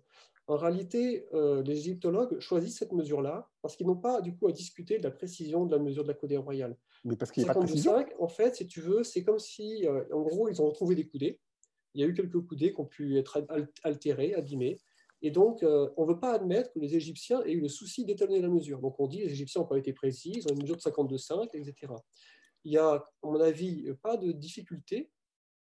En réalité, euh, les égyptologues choisissent cette mesure-là parce qu'ils n'ont pas du coup à discuter de la précision de la mesure de la coudée royale. Mais parce qu'il n'y a pas de. En fait, si tu veux, c'est comme si, en gros, ils ont retrouvé des coudées. Il y a eu quelques coudées qui ont pu être altérées, abîmées. Et donc, euh, on ne veut pas admettre que les Égyptiens aient eu le souci d'étalonner la mesure. Donc, on dit les Égyptiens n'ont pas été précis, ils ont une mesure de 52,5, etc. Il n'y a, à mon avis, pas de difficulté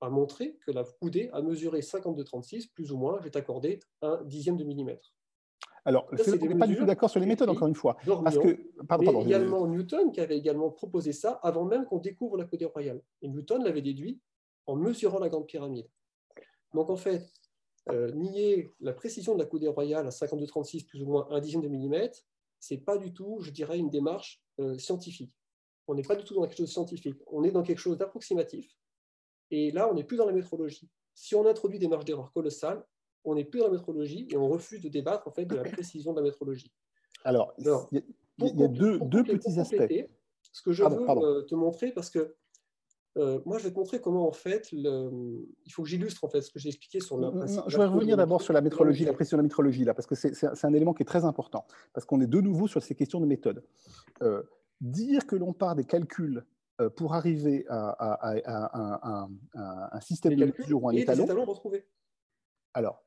à montrer que la coudée a mesuré 52,36, plus ou moins, je vais t'accorder un dixième de millimètre. Alors, je ne suis pas du tout d'accord sur les méthodes, encore une fois. Parce que, pardon, pardon, également Newton qui avait également proposé ça avant même qu'on découvre la coudée royale. Et Newton l'avait déduit en mesurant la grande pyramide. Donc, en fait, euh, nier la précision de la coudée royale à 52,36 plus ou moins un dixième de millimètre, c'est pas du tout, je dirais, une démarche euh, scientifique. On n'est pas du tout dans quelque chose de scientifique. On est dans quelque chose d'approximatif. Et là, on n'est plus dans la métrologie. Si on introduit des marges d'erreur colossales, on n'est plus dans la métrologie et on refuse de débattre en fait de la précision de la métrologie. Alors, il y a, deux, petits aspects. Ce que je veux euh, te montrer, parce que euh, moi, je vais te montrer comment, en fait, le... il faut que j'illustre en fait ce que j'ai expliqué sur la. je vais revenir d'abord sur la métrologie, la pression de la métrologie, là, parce que c'est un élément qui est très important, parce qu'on est de nouveau sur ces questions de méthode. Euh, dire que l'on part des calculs euh, pour arriver à, un système de mesure ou un étalon. Alors,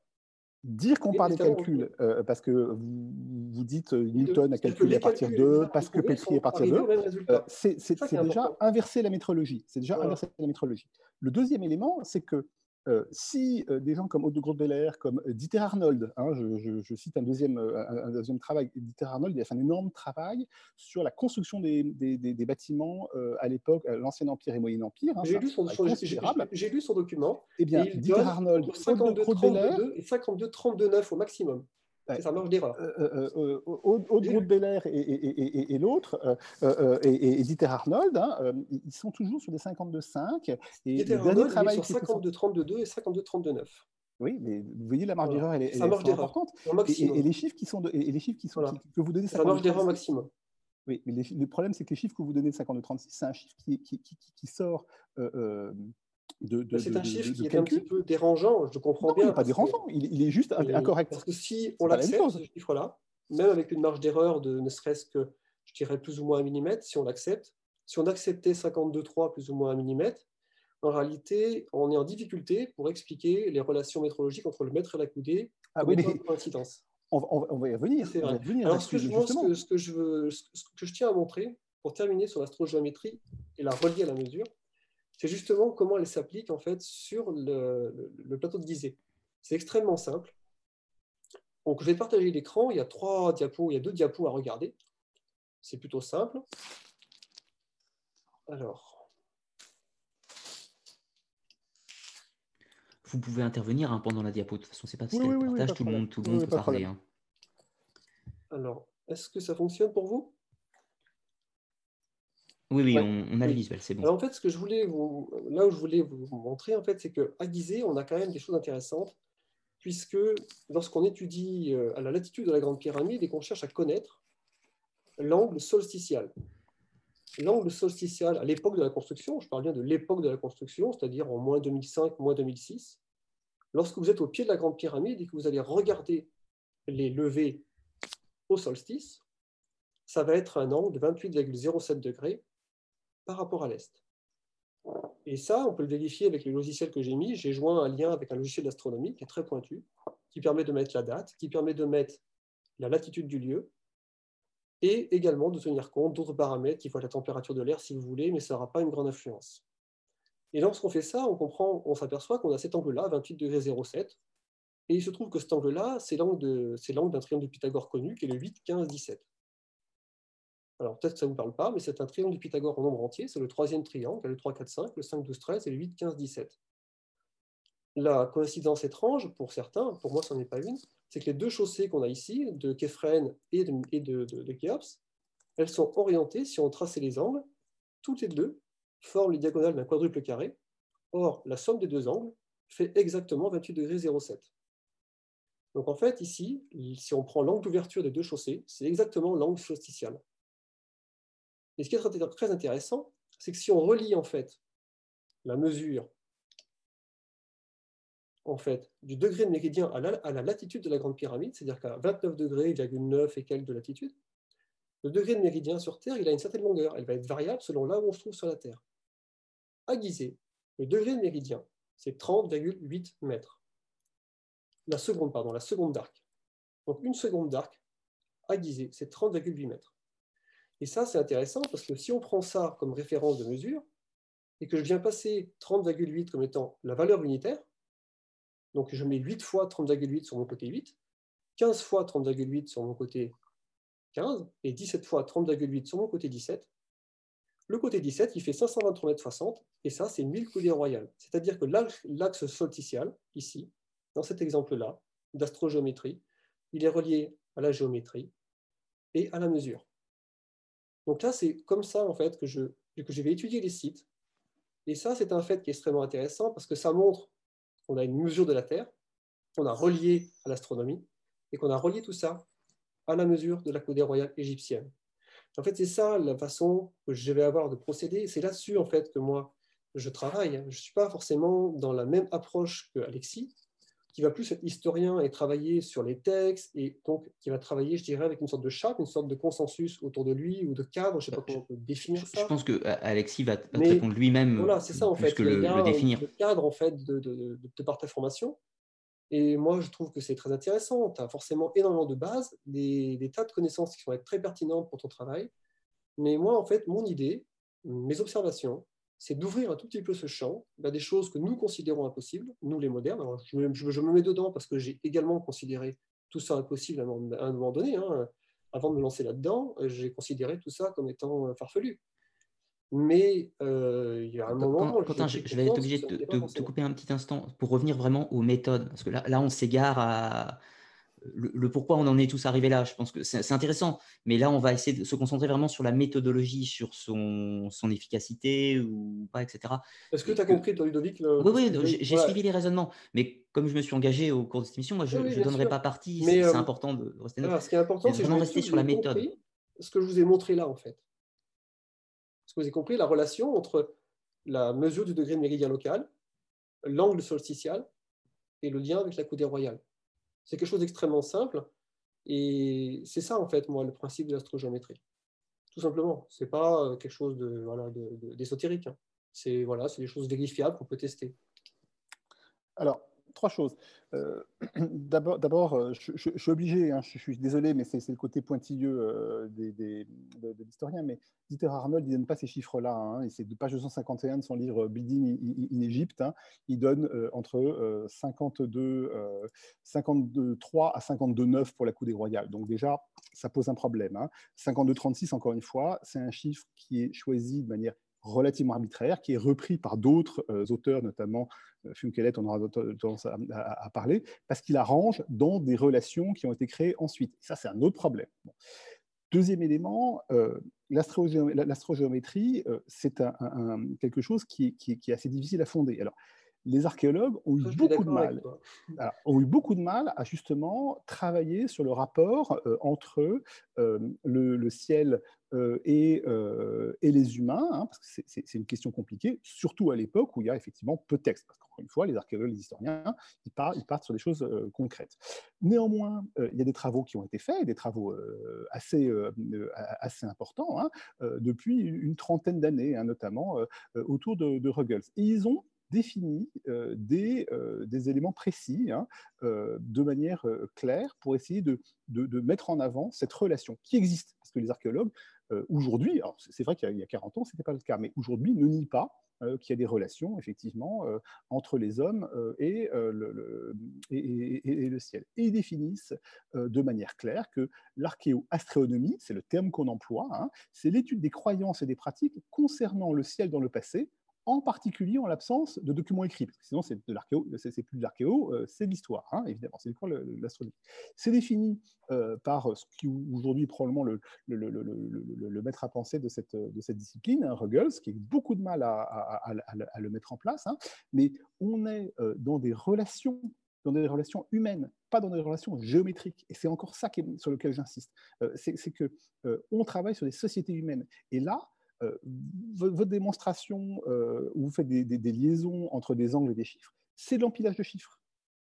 Dire qu'on parle des calculs, euh, parce que vous, dites euh, Newton a calculé à partir de, parce que Petri est à partir de, euh, c'est déjà inverser la métrologie. C'est déjà inverser la métrologie. Le deuxième élément, c'est que euh, si euh, des gens comme Aude de Groot-Belair, comme euh, Dieter Arnold, hein, je, cite un deuxième, un, deuxième travail, Dieter Arnold, il a fait un énorme travail sur la construction des, des, bâtiments à l'époque, l'ancien Empire et Moyen Empire. Hein, j'ai lu, son, lu son document. Eh bien, Dieter Arnold, 52, 32, et 52, 32, 9 au maximum. C'est sa marge d'erreur. Aude de Belair et, et, l'autre, et, Dieter Arnold, hein, ils sont toujours sur des 52,5. Et Dieter Arnold, travail est sur 52,32 et 52,39. Oui, mais vous voyez, la marge d'erreur, elle, est, importante. Et, les chiffres qui sont, et les chiffres qui sont que vous donnez, la marge d'erreur maximum. Oui, mais le problème, c'est que les chiffres que vous donnez de 52,36, c'est un chiffre qui, qui, qui, qui c'est un chiffre qui est un petit peu dérangeant, je comprends bien. Il n'est pas dérangeant, il, est juste incorrect. Parce que si on l'accepte, ce chiffre-là, même avec une marge d'erreur de ne serait-ce que, je dirais, plus ou moins un millimètre, si on l'accepte, si on acceptait 52,3 plus ou moins un millimètre, en réalité, on est en difficulté pour expliquer les relations métrologiques entre le mètre et la coudée ah, oui, coïncidence. On, va y revenir. Alors, ce que, je, ce, que, je ce que je tiens à montrer, pour terminer sur l'astrogéométrie et la relier à la mesure, c'est justement comment elle s'applique en fait sur le, plateau de Gizeh. C'est extrêmement simple. Donc, je vais partager l'écran. Il y a trois diapos, il y a deux diapos à regarder. C'est plutôt simple. Alors. Vous pouvez intervenir hein, pendant la diapo. De toute façon, c'est pas oui, oui, partage, tout, le monde, tout le monde peut parler. Hein. Alors, est-ce que ça fonctionne pour vous? Oui, oui, on, a le visuel, c'est bon. en fait, ce que je voulais vous, là où je voulais vous montrer, en fait, c'est qu'à Gizeh, on a quand même des choses intéressantes, puisque lorsqu'on étudie euh, à la latitude de la Grande Pyramide et qu'on cherche à connaître l'angle solsticial, l'angle solsticial à l'époque de la construction, je parle bien de l'époque de la construction, c'est-à-dire en moins 2005, moins 2006, lorsque vous êtes au pied de la Grande Pyramide et que vous allez regarder les levées au solstice, ça va être un angle de 28,07 degrés par rapport à l'Est. Et ça, on peut le vérifier avec les logiciels que j'ai mis. J'ai joint un lien avec un logiciel d'astronomie qui est très pointu, qui permet de mettre la date, qui permet de mettre la latitude du lieu, et également de tenir compte d'autres paramètres qui être la température de l'air si vous voulez, mais ça n'aura pas une grande influence. Et lorsqu'on fait ça, on comprend, on s'aperçoit qu'on a cet angle-là, 28 degrés 07, et il se trouve que cet angle-là, c'est l'angle d'un triangle de Pythagore connu, qui est le 8, 15, 17. Alors peut-être que ça ne vous parle pas, mais c'est un triangle du Pythagore en nombre entier. C'est le troisième triangle, le 3, 4, 5, le 5, 12, 13 et le 8, 15, 17. La coïncidence étrange, pour certains, pour moi, ce n'en est pas une, c'est que les deux chaussées qu'on a ici, de Kefren et de, et de, elles sont orientées, si on traçait les angles, toutes les deux forment les diagonales d'un quadruple carré. Or, la somme des deux angles fait exactement 28 degrés 07. Donc en fait, ici, si on prend l'angle d'ouverture des deux chaussées, c'est exactement l'angle solsticial. Et ce qui est très intéressant, c'est que si on relie en fait la mesure en fait, du degré de méridien à la, latitude de la Grande Pyramide, c'est-à-dire qu'à 29 degrés, 9 et quelques de latitude, le degré de méridien sur Terre, il a une certaine longueur. Elle va être variable selon là où on se trouve sur la Terre. À le degré de méridien, c'est 30,8 mètres. La seconde, pardon, la seconde d'arc. Donc une seconde d'arc à c'est 30,8 mètres. Et ça, c'est intéressant parce que si on prend ça comme référence de mesure et que je viens passer 30,8 comme étant la valeur unitaire, donc je mets 8 fois 30,8 sur mon côté 8, 15 fois 30,8 sur mon côté 15 et 17 fois 30,8 sur mon côté 17, le côté 17, il fait 523 mètres 60 et ça, c'est 1000 coudées royales. C'est-à-dire que l'axe solsticial, ici, dans cet exemple-là, d'astrogéométrie, il est relié à la géométrie et à la mesure. Donc là, c'est comme ça en fait que je, que je vais étudier les sites. Et ça, c'est un fait qui est extrêmement intéressant parce que ça montre qu'on a une mesure de la Terre, qu'on a relié à l'astronomie et qu'on a relié tout ça à la mesure de la coudée royale égyptienne. En fait, c'est ça la façon que je vais avoir de procéder. C'est là-dessus en fait que moi je travaille. Je ne suis pas forcément dans la même approche que Alexis, qui va plus être historien et travailler sur les textes, et donc qui va travailler, je dirais, avec une sorte de charte, une sorte de consensus autour de lui ou de cadre, je ne sais pas comment on peut définir ça. Je pense que euh, Alexis va, répondre lui-même. Voilà, c'est ça en fait. Que le, le, définir. Le cadre en fait de, de, de, par ta formation. Et moi, je trouve que c'est très intéressant. Tu as forcément énormément de bases, des, des, tas de connaissances qui vont être très pertinentes pour ton travail. Mais moi, en fait, mon idée, mes observations, c'est d'ouvrir un tout petit peu ce champ vers des choses que nous considérons impossibles, nous les modernes. je, me, mets dedans parce que j'ai également considéré tout ça impossible à un, moment donné. Hein. Avant de me lancer là-dedans, j'ai considéré tout ça comme étant farfelu. Mais euh, il y a un moment. Quentin, je, vais être obligé de te, couper un petit instant pour revenir vraiment aux méthodes. Parce que là, là on s'égare à, le, pourquoi on en est tous arrivés là. Je pense que c'est intéressant, mais là, on va essayer de se concentrer vraiment sur la méthodologie, sur son, son efficacité ou pas, etc. Est-ce que tu as compris, Ludovic Oui, oui, j'ai suivi les raisonnements, mais comme je me suis engagé au cours de cette émission, moi, je ne donnerai pas parti. C'est euh, important de rester. ce qui est important, c'est vraiment rester sur la méthode. Ce que je vous ai montré là, en fait. Ce que vous avez compris, la relation entre la mesure du degré de méridien local, l'angle solsticial et le lien avec la coudée royale. C'est quelque chose d'extrêmement simple. Et c'est ça, en fait, moi, le principe de l'astrogéométrie. Tout simplement. Ce n'est pas euh, quelque chose d'ésotérique. De, voilà, hein. C'est voilà, des choses vérifiables qu'on peut tester. Alors, trois choses. Euh, <clears throat> d'abord, euh, je, suis obligé, hein, je, suis désolé, mais c'est le côté pointilleux euh, des, de, l'historien, mais Dieter Arnold, il ne donne pas ces chiffres-là. Hein, c'est de page 251 de son livre Building in, Egypt. Hein, il donne entre 52, 53 à 52,9 pour la coudée royale. Donc déjà, ça pose un problème. 52,36, encore une fois, c'est un chiffre qui est choisi de manière relativement arbitraire, qui est repris par d'autres auteurs, notamment euh, Funkelet, on aura tendance à, parler, parce qu'il arrange dans des relations qui ont été créées ensuite. ça, c'est un autre problème. Deuxième élément, euh, l'astrogéométrie, euh, c'est quelque chose qui, qui, est assez difficile à fonder. Alors, les archéologues ont eu, beaucoup de mal, ont eu beaucoup de mal à justement travailler sur le rapport euh, entre euh, le, ciel euh, et, et, les humains, hein, parce que c'est une question compliquée, surtout à l'époque où il y a effectivement peu de textes. Parce qu'encore une fois, les archéologues, les historiens, ils partent, ils partent sur des choses concrètes. Néanmoins, il y a des travaux qui ont été faits, des travaux assez, assez importants, hein, depuis une trentaine d'années, hein, notamment autour de, de Ruggles. Et ils ont définit euh, des, euh, des, éléments précis hein, euh, de manière claire pour essayer de, mettre en avant cette relation qui existe. Parce que les archéologues, aujourd'hui, c'est vrai qu'il y a 40 ans, ce n'était pas le cas, mais aujourd'hui, ne nient pas qu'il y a des relations, effectivement, entre les hommes et, le, et, le ciel. Et ils définissent de manière claire que l'archéo-astronomie, c'est le terme qu'on emploie, hein, c'est l'étude des croyances et des pratiques concernant le ciel dans le passé, en particulier en l'absence de documents écrits, parce que sinon c'est de l'archéo, c'est plus de l'archéo, euh, c'est l'histoire, hein, évidemment, c'est l'astronomie. C'est défini euh, par ce qui aujourd'hui probablement le, maître à penser de cette, de discipline, hein, Ruggles, qui a beaucoup de mal à, le mettre en place, hein. mais on est euh, dans des relations dans des relations humaines, pas dans des relations géométriques. Et c'est encore ça sur lequel j'insiste. c'est que on travaille sur des sociétés humaines. Et là, votre démonstration euh, où vous faites des, liaisons entre des angles et des chiffres, c'est de l'empilage de chiffres.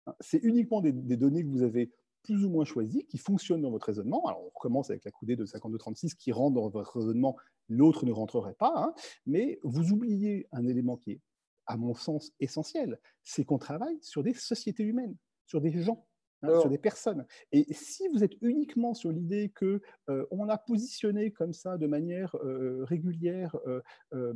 Hein, c'est uniquement des, données que vous avez plus ou moins choisies, qui fonctionnent dans votre raisonnement. Alors, on recommence avec la coudée de 52-36 qui rentre dans votre raisonnement, l'autre ne rentrerait pas, hein, mais vous oubliez un élément qui est, à mon sens, essentiel, c'est qu'on travaille sur des sociétés humaines, sur des gens. Hein, sur des personnes. Et si vous êtes uniquement sur l'idée que euh, on a positionné comme ça de manière euh, régulière euh,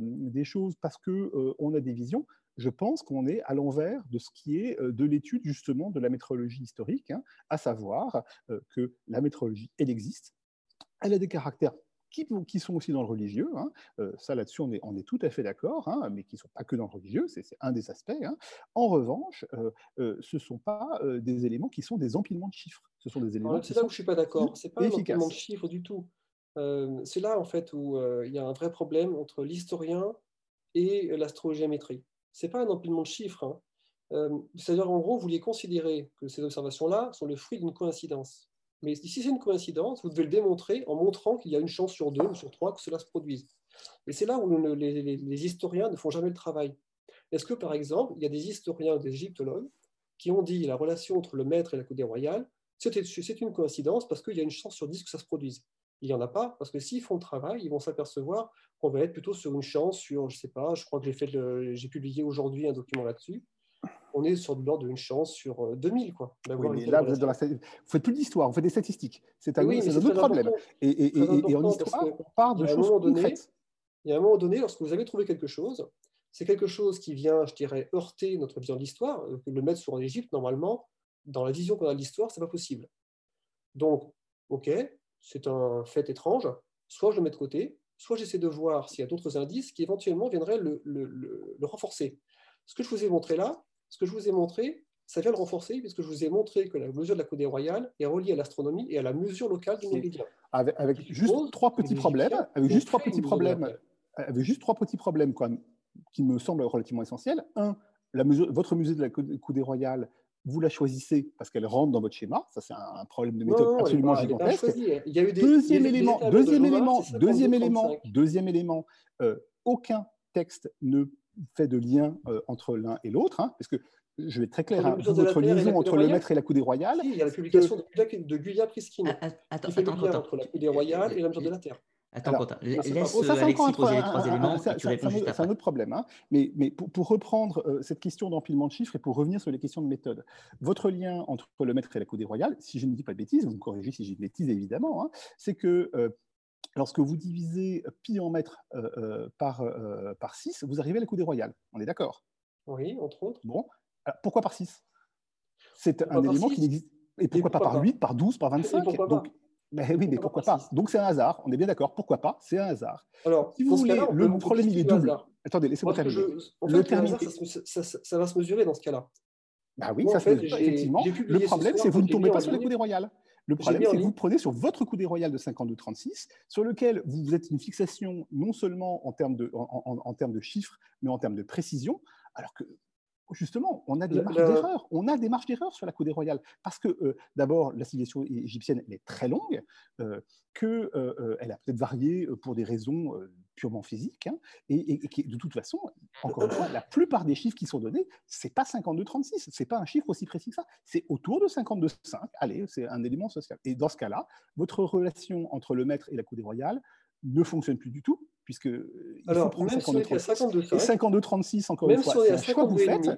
des choses parce que on a des visions, je pense qu'on est à l'envers de ce qui est de l'étude justement de la métrologie historique, hein, à savoir que la métrologie, elle existe, elle a des caractères qui, sont aussi dans le religieux. Hein. Euh, ça, là-dessus, on est, on est, tout à fait d'accord, hein, mais qui ne sont pas que dans le religieux, c'est un des aspects. Hein. En revanche, euh, euh, ce ne sont pas des éléments qui sont des empilements de chiffres. Ce sont des éléments. C'est là où je ne suis pas d'accord. Ce n'est pas un empilement de chiffres du tout. c'est là, en fait, où il y a un vrai problème entre l'historien et l'astrogéométrie. Ce n'est pas un empilement de chiffres. C'est-à-dire, en gros, vous vouliez considérer que ces observations-là sont le fruit d'une coïncidence. Mais si c'est une coïncidence, vous devez le démontrer en montrant qu'il y a une chance sur deux ou sur trois que cela se produise. Et c'est là où les, historiens ne font jamais le travail. Est-ce que, par exemple, il y a des historiens, des égyptologues, qui ont dit la relation entre le maître et la coudée royale, c'est une coïncidence parce qu'il y a une chance sur dix que ça se produise Il n'y en a pas, parce que s'ils font le travail, ils vont s'apercevoir qu'on va être plutôt sur une chance sur, je ne sais pas, je crois que j'ai publié aujourd'hui un document là-dessus, on est sur de l'ordre d'une chance sur 2000. Euh, quoi, oui, là, vous, faites plus d'histoire, vous faites des statistiques. C'est un, autre problème. Et, en histoire, on part de choses concrètes. Il y a un moment donné, lorsque vous avez trouvé quelque chose, c'est quelque chose qui vient, je dirais, heurter notre vision de l'histoire. Euh, le mettre sur l'Égypte, normalement, dans la vision qu'on a de l'histoire, c'est pas possible. Donc, ok, c'est un fait étrange. Soit je le mets de côté, soit j'essaie de voir s'il y a d'autres indices qui éventuellement viendraient le, le, renforcer. Ce que je vous ai montré là, ce que je vous ai montré, ça vient le renforcer, puisque je vous ai montré que la mesure de la coudée royale est reliée à l'astronomie et à la mesure locale du méridien. Avec, juste trois petits problèmes, avec juste trois petits problèmes, avec juste trois petits problèmes quoi, qui me semblent relativement essentiels. Un, la mesure, votre musée de la coudée royale, vous la choisissez parce qu'elle rentre dans votre schéma. Ça, c'est un problème de méthode absolument gigantesque. Il y a eu des, deuxième élément, deuxième élément, deuxième élément, deuxième élément, aucun texte ne fait de lien euh, entre l'un et l'autre, hein, parce que je vais être très clair, hein, votre liaison entre le maître et la coudée royale. il y a la publication de, de Guya Priskin qui fait le lien entre la coudée royale et la mesure de la Terre. Attends, Quentin, laisse oh, Alexis poser les trois éléments et tu réponds juste après. C'est un autre problème. Hein. Mais, mais pour, reprendre euh, cette question d'empilement de chiffres et pour revenir sur les questions de méthode, votre lien entre le maître et la coudée royale, si je ne dis pas de bêtises, vous me corrigez si j'ai de bêtises évidemment, hein, c'est que euh, lorsque vous divisez pi en mètres euh, par, par 6, vous arrivez à la coudée royale. On est d'accord? Oui, entre autres. Bon, pourquoi par 6 C'est un élément qui n'existe. Et pourquoi, pas, par 8, par 12, par 25 Donc, ben oui, mais pourquoi pas? Donc c'est un hasard, on est bien d'accord. Pourquoi pas? C'est un hasard. Alors, si vous voulez, le problème il est double. Attendez, laissez-moi terminer. en fait, le, terminer. Ça, ça, va se mesurer dans ce cas-là. Bah oui, ça en fait, effectivement. Le problème, c'est que vous ne tombez pas sur les coudées royales. Le problème, c'est que vous prenez sur votre coudée royale de 52-36, sur lequel vous êtes une fixation non seulement en termes, de, en termes de chiffres, mais en termes de précision, alors que justement, on a des marges d'erreur. On a des marges d'erreur sur la coudée royale. Parce que, euh, d'abord, la civilisation égyptienne, elle est très longue, euh, qu'elle euh, a peut-être varié pour des raisons purement physiques, hein, et, et, de toute façon, encore une fois, la plupart des chiffres qui sont donnés, c'est pas 52-36, c'est pas un chiffre aussi précis que ça, c'est autour de 52-5. Allez, c'est un élément social. Et dans ce cas-là, votre relation entre le maître et la coudée royale ne fonctionne plus du tout, puisque euh, il Alors, faut prendre 52, et 52 36 encore une fois, c'est un choix que vous faites.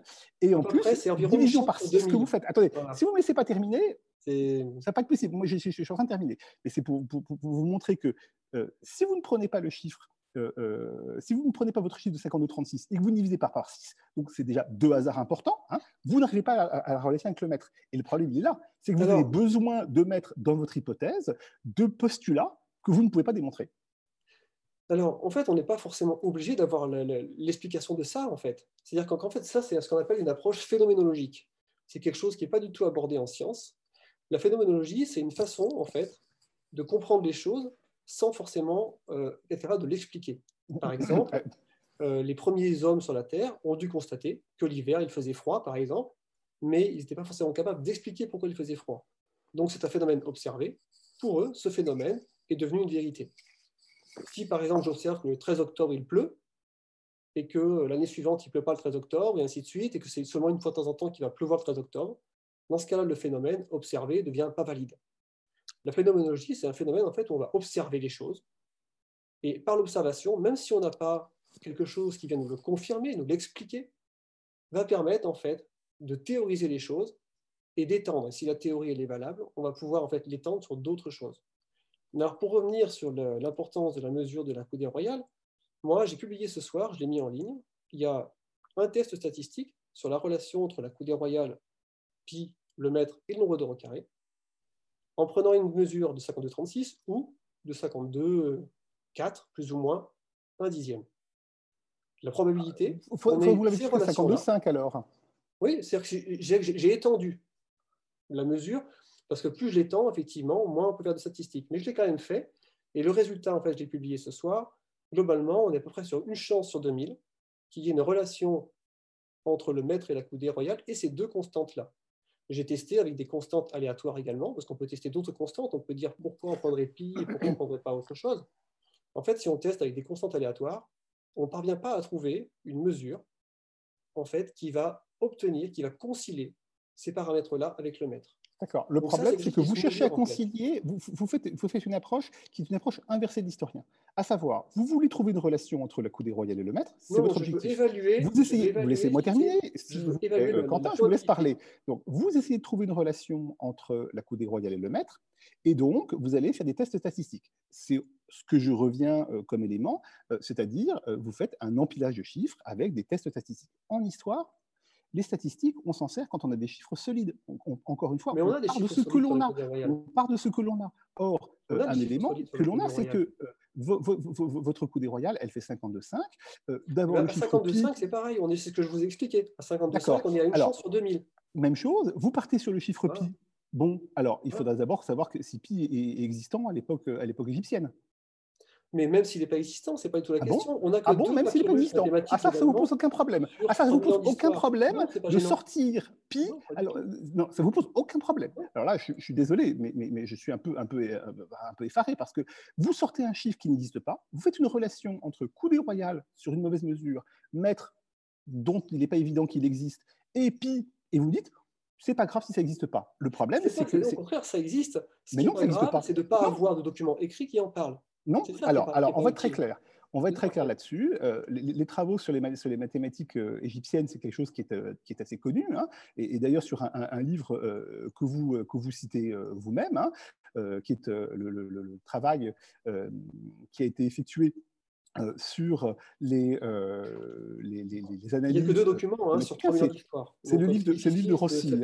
Et en plus, division par 6 que vous faites. Attendez, si vous ne me laissez pas terminer, ça ne va pas être possible. Moi, je, suis en train de terminer. Mais c'est pour, vous montrer que euh, si vous ne prenez pas le chiffre, euh, si vous ne prenez pas votre chiffre de 52 36 et que vous divisez par par 6, donc c'est déjà deux hasards importants, hein, vous n'arrivez pas à, la relation avec le maître. Et le problème, il est là. C'est que vous avez besoin de mettre dans votre hypothèse deux postulats que vous ne pouvez pas démontrer. Alors, en fait, on n'est pas forcément obligé d'avoir l'explication de ça, en fait. C'est-à-dire qu'en fait, ça, c'est ce qu'on appelle une approche phénoménologique. C'est quelque chose qui n'est pas du tout abordé en science. La phénoménologie, c'est une façon, en fait, de comprendre les choses sans forcément euh, être de l'expliquer. Par <laughs> exemple, euh, les premiers hommes sur la Terre ont dû constater que l'hiver, il faisait froid, par exemple, mais ils n'étaient pas forcément capables d'expliquer pourquoi il faisait froid. Donc, c'est un phénomène observé. Pour eux, ce phénomène est devenu une vérité si par exemple j'observe que le 13 octobre il pleut, et que l'année suivante il ne pleut pas le 13 octobre, et ainsi de suite, et que c'est seulement une fois de temps en temps qu'il va pleuvoir le 13 octobre, dans ce cas-là, le phénomène observé devient pas valide. La phénoménologie, c'est un phénomène en fait où on va observer les choses, et par l'observation, même si on n'a pas quelque chose qui vient nous le confirmer, nous l'expliquer, va permettre en fait de théoriser les choses et d'étendre. Si la théorie est valable, on va pouvoir en fait l'étendre sur d'autres choses. Alors, pour revenir sur l'importance de la mesure de la coudée royale, moi, j'ai publié ce soir, je l'ai mis en ligne, il y a un test statistique sur la relation entre la coudée royale, pi, le mètre et le nombre de carrés, en prenant une mesure de 52,36 ou de 52,4, plus ou moins, un dixième. La probabilité. Il faut, vous l'avez 52,5 alors. Oui, c'est-à-dire que j'ai étendu la mesure parce que plus je l'étends, effectivement, moins on peut faire de statistiques. Mais je l'ai quand même fait. Et le résultat, en fait, je l'ai publié ce soir. Globalement, on est à peu près sur une chance sur 2000 qu'il y ait une relation entre le maître et la coudée royale et ces deux constantes-là. J'ai testé avec des constantes aléatoires également, parce qu'on peut tester d'autres constantes. On peut dire pourquoi on prendrait pi et pourquoi on ne prendrait pas autre chose. En fait, si on teste avec des constantes aléatoires, on ne parvient pas à trouver une mesure en fait, qui va obtenir, qui va concilier ces paramètres-là avec le maître. D'accord. Le problème, c'est que vous cherchez à concilier, vous, vous, faites, vous, faites, une approche qui est une approche inversée de l'historien. À savoir, vous voulez trouver une relation entre la coudée royale et le maître, c'est votre objectif. vous essayez, vous laissez-moi terminer. Euh, Quentin, je vous laisse parler. Donc, vous essayez de trouver une relation entre la coudée royale et le maître, et donc, vous allez faire des tests statistiques. C'est ce que je reviens euh, comme élément, euh, c'est-à-dire, vous faites un empilage de chiffres avec des tests statistiques. En histoire, les statistiques, on s'en sert quand on a des chiffres solides. encore une fois, on, part de ce que l'on a. On part de ce que l'on a. Or, euh, un élément que l'on a, c'est que euh, votre coudée royale, elle fait 52,5. Euh, D'abord, à 52,5, c'est pareil. On est, c'est ce que je vous ai expliqué. À 52,5, on est à une chance sur 2000. Même chose. Vous partez sur le chiffre pi. Bon, alors, il faudra d'abord savoir que si pi est existant à l'époque égyptienne mais même s'il n'est pas existant, ce n'est pas du tout la ah question. on a que ah bon, même s'il n'est pas existant. Ah, ça, ça ne vous pose aucun problème. Ah, ça ne vous pose aucun problème de sortir pi. Non, Alors, non, ça ne vous pose aucun problème. Alors là, je, suis désolé, mais, mais, mais, je suis un peu, un, peu, euh, un peu effaré parce que vous sortez un chiffre qui n'existe pas, vous faites une relation entre coût royal sur une mauvaise mesure, mètre dont il n'est pas évident qu'il existe, et pi, et vous dites, c'est pas grave si ça n'existe pas. Le problème, c'est que. Au contraire, ça existe. Ce mais non, pas grave, c'est de ne pas avoir de document écrit qui en parle. Non Alors, alors on va être très clair. On va être très clair là-dessus. Euh, les, travaux sur les, sur les mathématiques euh, égyptiennes, c'est quelque chose qui est, euh, qui est assez connu. Hein. et, d'ailleurs, sur un, livre que, vous, que vous citez vous-même, hein, qui est le, travail qui a été effectué sur les, les, les, analyses. Il n'y a que deux documents hein, sur trois d'histoire. C'est le, livre de, le livre de Rossi.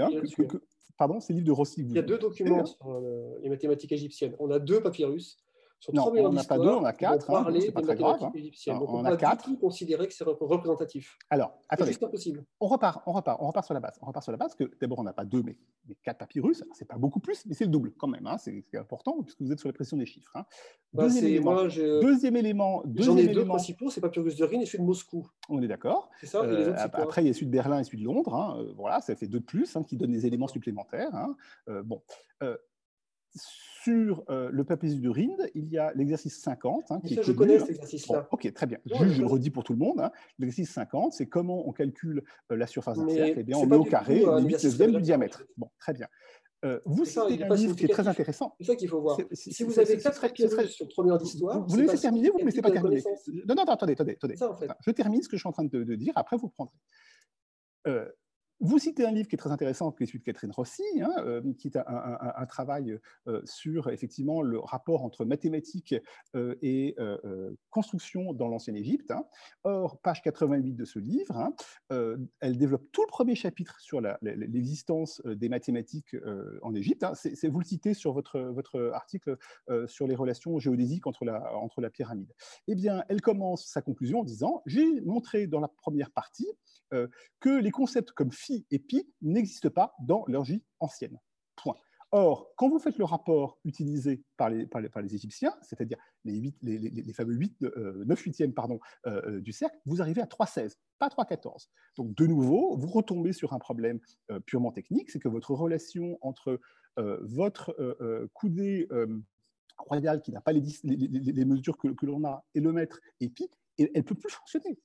pardon, c'est le livre de Rossi. Il y a deux documents sur les mathématiques égyptiennes. On a deux papyrus non, on n'a pas deux, on a quatre. Hein, c'est pas très grave. Hein. Donc on, on a quatre. considérer que c'est représentatif. Alors, attendez. C'est possible. On repart, on repart, on repart sur la base. On repart sur la base que d'abord on n'a pas deux, mais, mais quatre papyrus. C'est pas beaucoup plus, mais c'est le double quand même. Hein. C'est important puisque vous êtes sur la pression des chiffres. Hein. Bah, deuxième, élément, moi, deuxième élément. J'en ai deux principaux. C'est papyrus de Rhin et celui de Moscou. On est d'accord. C'est ça. Euh, après, il y a celui de Berlin et celui de Londres. Hein. Euh, voilà, ça fait deux de plus qui donnent des éléments supplémentaires. Euh, bon. Euh, sur euh, le papyrus de Rinde, il y a l'exercice 50. Hein, qui ça, je connais cet exercice-là. ok, très bien. je, le redis pour tout le monde. Hein. L'exercice 50, c'est comment on calcule euh, la surface d'un cercle. Eh bien, on met au carré les 8 neuvièmes du diamètre. Bon, très bien. Euh, vous citez un livre qui est très intéressant. C'est ça qu'il faut voir. Si vous avez quatre papyrus sur trois heures d'histoire... Vous, vous laissez terminer, vous ne me laissez pas terminer. Non, non, attendez, attendez. attendez. Je termine ce que je suis en train de, de dire, après vous prendrez. Vous citez un livre qui est très intéressant, qui est celui de Catherine Rossi, hein, euh, qui est un, travail euh, sur effectivement le rapport entre mathématiques euh, et construction dans l'ancienne Égypte. Hein. Or, page 88 de ce livre, hein, elle développe tout le premier chapitre sur l'existence des mathématiques en Égypte. Vous le citez sur votre, votre article sur les relations géodésiques entre la, entre la pyramide. Eh bien, elle commence sa conclusion en disant J'ai montré dans la première partie que les concepts comme et pi n'existent pas dans leur vie ancienne. Point. Or, quand vous faites le rapport utilisé par les, Égyptiens, c'est-à-dire les, les, fameux 8, 9 huitièmes pardon, euh, euh, du cercle, vous arrivez à 3,16, pas 3,14. Donc, de nouveau, vous retombez sur un problème euh, purement technique, c'est que votre relation entre votre coudée royale, qui n'a pas les, mesures que, que l'on a, et le maître et pi, elle ne peut plus fonctionner.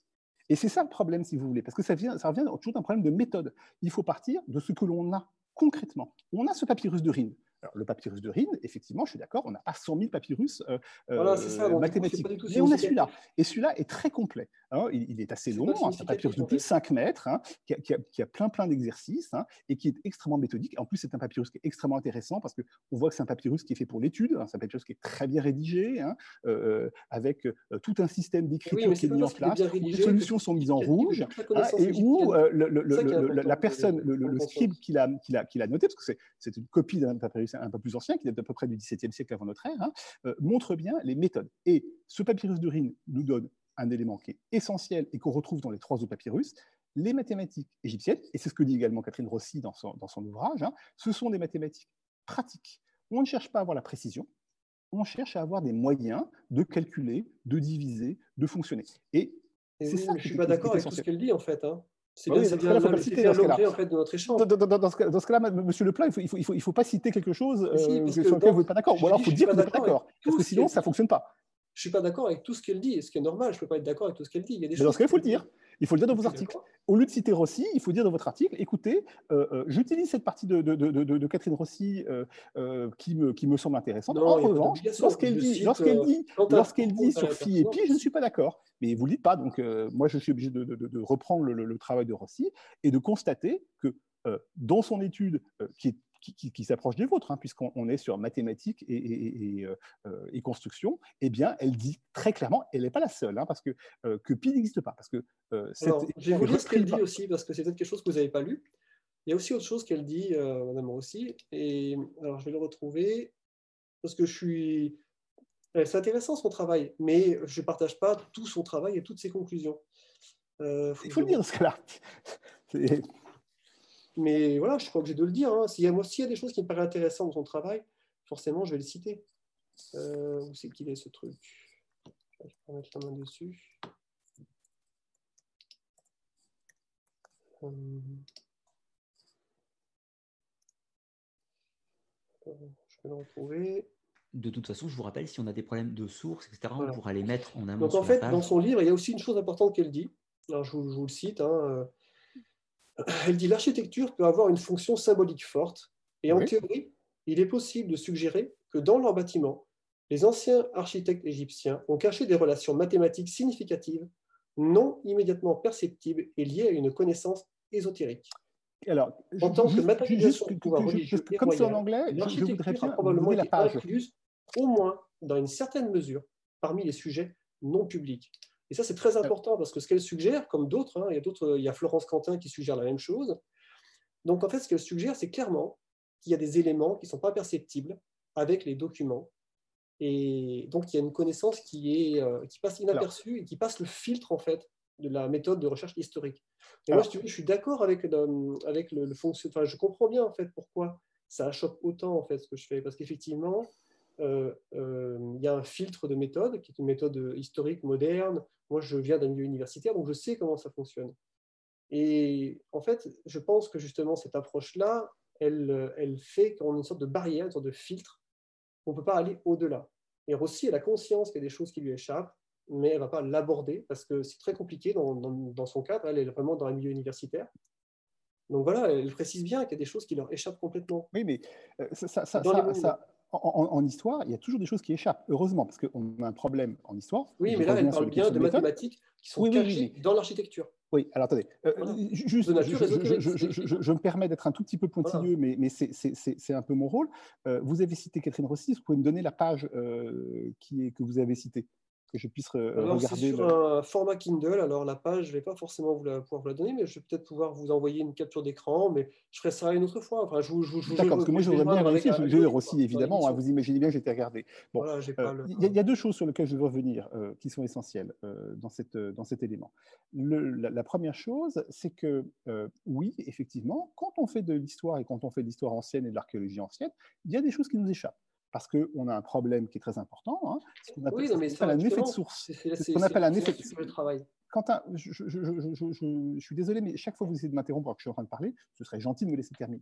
Et c'est ça le problème, si vous voulez, parce que ça, vient, ça revient toujours d'un problème de méthode. Il faut partir de ce que l'on a concrètement. On a ce papyrus de Rhin. Alors, le papyrus de Rhin, effectivement, je suis d'accord, on n'a pas 100 000 papyrus euh, euh, mathématiques. mais on a celui-là. Et celui-là est très complet. Hein. il, est assez long, hein, c'est un papyrus de plus de 5 mètres, hein, qui, a, plein plein d'exercices, et qui est extrêmement méthodique. En plus, c'est un papyrus qui est extrêmement intéressant, parce qu'on voit que c'est un papyrus qui est fait pour l'étude, c'est un papyrus qui est très bien rédigé, euh, avec tout un système d'écriture qui est mis en place, où les solutions sont mises en rouge, et où la personne, le, scribe qui l'a noté, parce que c'est une copie d'un papyrus un peu plus ancien, qui date à peu près du XVIIe siècle avant notre ère, euh, montre bien les méthodes. Et ce papyrus de Rhin nous donne un élément qui est essentiel et qu'on retrouve dans les trois autres papyrus, les mathématiques égyptiennes, et c'est ce que dit également Catherine Rossi dans son, dans son ouvrage, hein, ce sont des mathématiques pratiques. On ne cherche pas à avoir la précision, on cherche à avoir des moyens de calculer, de diviser, de fonctionner. Et, c'est ça. Je ne suis pas d'accord avec tout ce qu'elle dit, en fait. Hein. C'est bien, c'est bien, faut citer dans ce cas-là. En fait, de notre échange. Dans, dans, dans ce cas-là, Monsieur Leplat, il ne faut, il faut, il faut, pas citer quelque chose euh, sur lequel vous n'êtes pas d'accord. Ou alors, il faut dire que vous n'êtes pas d'accord. Parce que sinon, ça ne fonctionne pas. Je ne suis pas d'accord avec tout ce qu'elle dit, ce qui est normal. Je ne peux pas être d'accord avec tout ce qu'elle dit. Il y a des Mais dans ce cas, il faut le dire. Il faut le dire dans vos articles. Au lieu de citer Rossi, il faut dire dans votre article, écoutez, euh, euh, j'utilise cette partie de, de, de, de Catherine Rossi euh, qui, me, qui me semble intéressante. en revanche, lorsqu'elle dit, lorsqu'elle dit, lorsqu'elle dit sur Phi et Pi, je ne suis pas d'accord. Mais vous ne le dites pas, donc moi je suis obligé de, reprendre le, le, travail de Rossi et de constater que dans son étude, qui est qui, s'approche des vôtres, hein, puisqu'on est sur mathématiques et, euh, et, construction, eh bien, elle dit très clairement, elle n'est pas la seule, hein, parce que, euh, que pi n'existe pas. Parce que, euh, je vais vous lire ce qu'elle dit aussi, parce que c'est peut-être quelque chose que vous n'avez pas lu. Il y a aussi autre chose qu'elle dit, Madame aussi, et alors je vais le retrouver, parce que je suis... C'est intéressant son travail, mais je ne partage pas tout son travail et toutes ses conclusions. Il faut le dire ce cas-là. <laughs> Mais voilà, je crois que j'ai de le dire. Hein. S'il, y a, y a des choses qui me paraissent intéressantes dans son travail, forcément, je vais le citer. Euh, où c'est qu'il est ce truc? Je vais mettre la main dessus. Euh, je vais le retrouver. De toute façon, je vous rappelle, si on a des problèmes de sources, etc., on pourra les mettre en amont. Donc en fait, dans son livre, il y a aussi une chose importante qu'elle dit. Alors, je, vous, je vous le cite. Hein, euh, <coughs> elle dit l'architecture peut avoir une fonction symbolique forte, et en théorie, il est possible de suggérer que dans leur bâtiment, Les anciens architectes égyptiens ont caché des relations mathématiques significatives, non immédiatement perceptibles et liées à une connaissance ésotérique. Alors, en tant que matérialisation du pouvoir religieux comme c'est en anglais, voudrais bien probablement la page. incluse, au moins dans une certaine mesure, parmi les sujets non publics. Et ça, c'est très important parce que ce qu'elle suggère, comme d'autres, hein, il, y a d'autres, il y a Florence Quentin qui suggère la même chose. Donc, en fait, ce qu'elle suggère, c'est clairement qu'il y a des éléments qui ne sont pas perceptibles avec les documents. Et donc, il y a une connaissance qui, est, euh, qui passe inaperçue et qui passe le filtre, en fait, de la méthode de recherche historique. Et moi, je, je suis d'accord avec, le, avec le, le fonctionnement. je comprends bien, en fait, pourquoi ça choque autant, en fait, ce que je fais. Parce qu'effectivement, euh, euh, il y a un filtre de méthode qui est une méthode historique moderne. Moi, je viens d'un milieu universitaire, donc je sais comment ça fonctionne. Et en fait, je pense que justement, cette approche-là, elle, elle fait qu'on a une sorte de barrière, une sorte de filtre. On ne peut pas aller au-delà. Et Rossi, elle a conscience qu'il y a des choses qui lui échappent, mais elle ne va pas l'aborder parce que c'est très compliqué dans, dans, son cadre. Elle est vraiment dans un milieu universitaire. Donc voilà, elle précise bien qu'il y a des choses qui leur échappent complètement. Oui, mais euh, ça, ça, ça, en, histoire, il y a toujours des choses qui échappent, heureusement, parce qu'on a un problème en histoire. Oui, mais là, elle parle bien de mathématiques qui sont cachées dans l'architecture. Oui, alors attendez, euh, juste, je, me permets d'être un tout petit peu pointilleux, mais, mais c'est un peu mon rôle. Euh, vous avez cité Catherine Rossi, vous pouvez me donner la page euh, qui est, que vous avez citée? Que je puisse regarder. C'est sur un format Kindle, alors la page, je ne vais pas forcément vous la, pouvoir vous la donner, mais je vais peut-être pouvoir vous envoyer une capture d'écran, mais je ferai ça une autre fois. Enfin, je, je, D'accord, parce que moi, je voudrais bien vérifier, je vais aussi, évidemment, hein, vous imaginez bien, j'étais regardé. Bon, euh, il y, a deux choses sur lesquelles je veux revenir euh, qui sont essentielles euh, dans, cette, dans cet élément. Le, la, première chose, c'est que, oui, effectivement, quand on fait de l'histoire et quand on fait de l'histoire ancienne et de l'archéologie ancienne, il y a des choses qui nous échappent parce qu'on a un problème qui est très important, hein, ce qu'on appelle, un effet de source. C'est ce qu'on appelle un effet de source. travail. Quentin, je, je, je, je, suis désolé, mais chaque fois que vous essayez de m'interrompre alors que je suis en train de parler, ce serait gentil de me laisser terminer.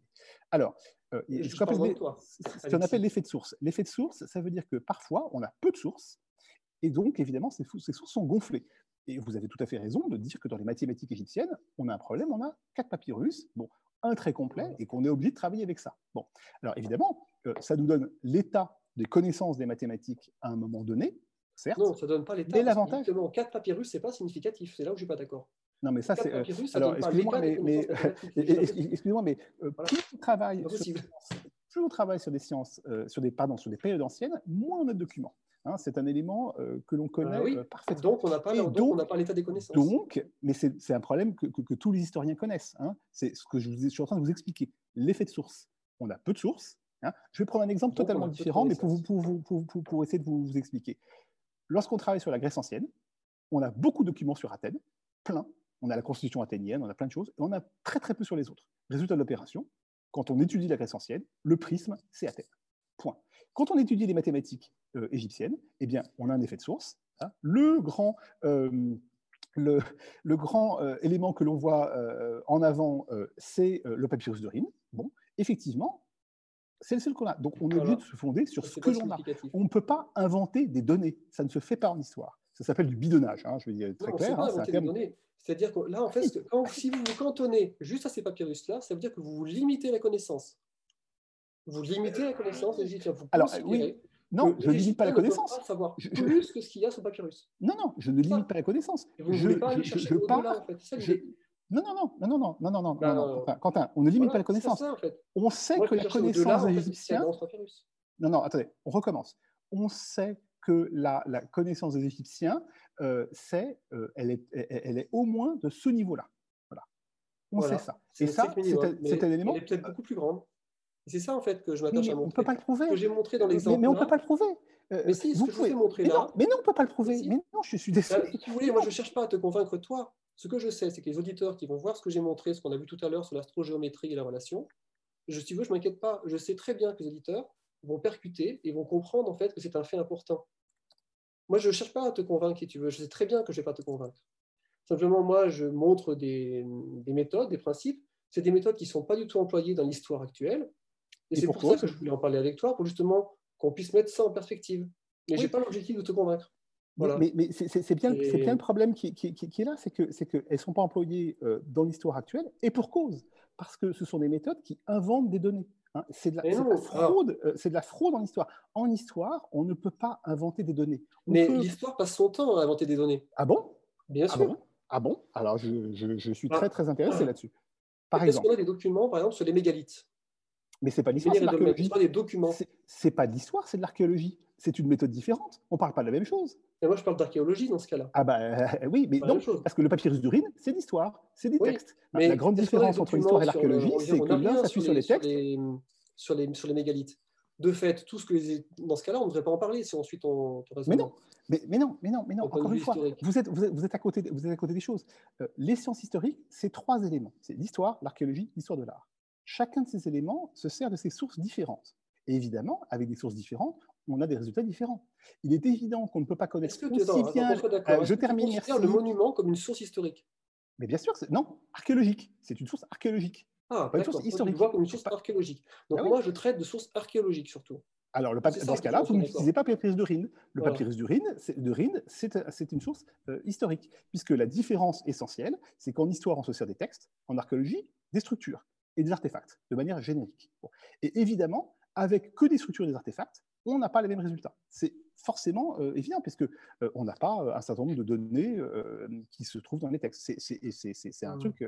Alors, euh, ce qu'on appelle l'effet de source. L'effet de source, ça veut dire que parfois, on a peu de sources, et donc, évidemment, ces, ces sources sont gonflées. Et vous avez tout à fait raison de dire que dans les mathématiques égyptiennes, on a un problème, on a quatre papyrus, bon, un très complet, et qu'on est obligé de travailler avec ça. Bon, alors évidemment, ça nous donne l'état des connaissances des mathématiques à un moment donné, certes. Non, ça ne donne pas l'état. Mais l'avantage. quatre papyrus, c'est pas significatif. C'est là où je suis pas d'accord. Non, mais ça, c'est. Euh, alors, excusez-moi, mais, mais, <laughs> excusez-moi, mais euh, plus on travaille sur, plus on travaille sur des sciences, euh, sur des pardon, sur des périodes anciennes, moins on a de documents. Hein, c'est un élément que l'on connaît ah oui. parfaitement. Donc, on n'a pas, l'état des connaissances. Donc, mais c'est un problème que, que, tous les historiens connaissent. Hein. C'est ce que je, je, suis en train de vous expliquer. L'effet de source. On a peu de sources, Hein. je vais prendre un exemple totalement différent, mais pour, pour, pour, essayer de vous, expliquer. Lorsqu'on travaille sur la Grèce ancienne, on a beaucoup de documents sur Athènes, plein. On a la constitution athénienne, on a plein de choses, et on a très très peu sur les autres. Résultat de l'opération, quand on étudie la Grèce ancienne, le prisme, c'est Athènes. Point. Quand on étudie les mathématiques euh, égyptiennes, eh bien, on a un effet de source. Hein. Le grand, euh, le, le, grand euh, élément que l'on voit en avant, c'est le papyrus de Rime. Bon, effectivement, c'est le seul qu'on a. Donc, on est obligé de se fonder sur ce que l'on a. On ne peut pas inventer des données. Ça ne se fait pas en histoire. Ça s'appelle du bidonnage. Hein, je vais dire très clair. Hein, C'est-à-dire que là, en fait, si vous vous cantonnez juste à ces papyrus-là, ça veut dire que vous, limitez la connaissance. Vous limitez la connaissance. Vous Alors, oui. Non, je ne limite pas la connaissance. Pas savoir plus que ce qu'il y a sur papyrus. Non, non, je ne limite pas la connaissance. vous je, pas je, je, en fait. Non, non, non, non, non, non, non, non, bah, non, non, Quentin, Quentin on ne limite voilà, pas la connaissance. Ça, en fait. On sait Moi, que la connaissance des Égyptiens. Non, non, attendez, on recommence. On sait que la, la connaissance des Égyptiens, euh, c'est, euh, elle, est, elle, est, au moins de ce niveau-là. Voilà. On voilà. sait ça. Et ça, hein, c'est un élément. Elle est peut-être beaucoup plus grande. C'est ça, en fait, que je m'attache à montrer. On ne peut pas le prouver. Que j'ai montré dans euh, l'exemple. Mais, mais, on ne peut pas le prouver. Euh, mais si, ce vous que pouvez... je vous ai montré mais là. Non, mais non, on ne peut pas le prouver. Mais, si. mais non, je suis désolé. si vous voulez, moi, je ne cherche pas à te convaincre, toi. Ce que je sais, c'est que les auditeurs qui vont voir ce que j'ai montré, ce qu'on a vu tout à l'heure sur l'astrogéométrie et la relation, je, si veux, je m'inquiète pas. Je sais très bien que les auditeurs vont percuter et vont comprendre en fait que c'est un fait important. Moi, je ne cherche pas à te convaincre, si tu veux. Je sais très bien que je ne vais pas te convaincre. Simplement, moi, je montre des, méthodes, des principes. C'est des méthodes qui ne sont pas du tout employées dans l'histoire actuelle. Et, c'est pour ça que je voulais en parler avec toi, pour justement qu'on puisse mettre ça en perspective. Mais je n'ai pas l'objectif de te convaincre. Mais, mais c'est bien, bien, le problème qui, qui, qui est là, c'est qu'elles que ne sont pas employées euh, dans l'histoire actuelle, et pour cause, parce que ce sont des méthodes qui inventent des données. Hein. c'est de, la fraude, euh, c'est de la fraude en histoire. En histoire, on ne peut pas inventer des données. mais l'histoire passe son temps à inventer des données. Ah bon? Bien ah sûr. ah bon, Alors, je, suis très, très intéressé ah. là-dessus. Par exemple. qu'on a des documents, par exemple, sur les mégalithes. Mais c'est pas l'histoire, c'est l'archéologie. C'est pas de l'histoire, c'est de l'archéologie. C'est une méthode différente. On parle pas de la même chose. Et moi, je parle d'archéologie dans ce cas-là. Ah bah oui, mais non, parce que le papyrus d'Urine, c'est l'histoire, c'est des textes. Mais la grande différence entre l'histoire et l'archéologie, c'est que l'un s'appuie sur les textes. Sur les, sur les mégalithes. De fait, tout ce que dans ce cas-là, on ne devrait pas en parler si ensuite on. Mais non, mais, mais, non, mais non, mais non. Encore une fois, vous êtes, vous êtes, à côté, vous êtes à côté des choses. Euh, les sciences historiques, c'est trois éléments. C'est l'histoire, l'archéologie, l'histoire de l'art. Chacun de ces éléments se sert de ses sources différentes. Et évidemment, avec des sources différentes, on a des résultats différents. Il est évident qu'on ne peut pas connaître que aussi bien. Euh, je termine. Tu le monument comme une source historique. Mais bien sûr, non, archéologique. C'est une source archéologique. Ah, pas une source historique. vois comme une source archéologique. Donc ah moi, je traite de sources archéologiques surtout. Alors, le dans ce cas-là, vous n'utilisez pas papyrus d'urine. Le papyrus d'urine, c'est une source euh, historique, puisque la différence essentielle, c'est qu'en histoire, on se sert des textes, en archéologie, des structures et des artefacts, de manière générique. Et évidemment, avec que des structures et des artefacts, on n'a pas les mêmes résultats. C'est forcément euh, évident, puisque euh, on n'a pas un certain nombre de données qui se trouvent dans les textes. C'est un mmh. truc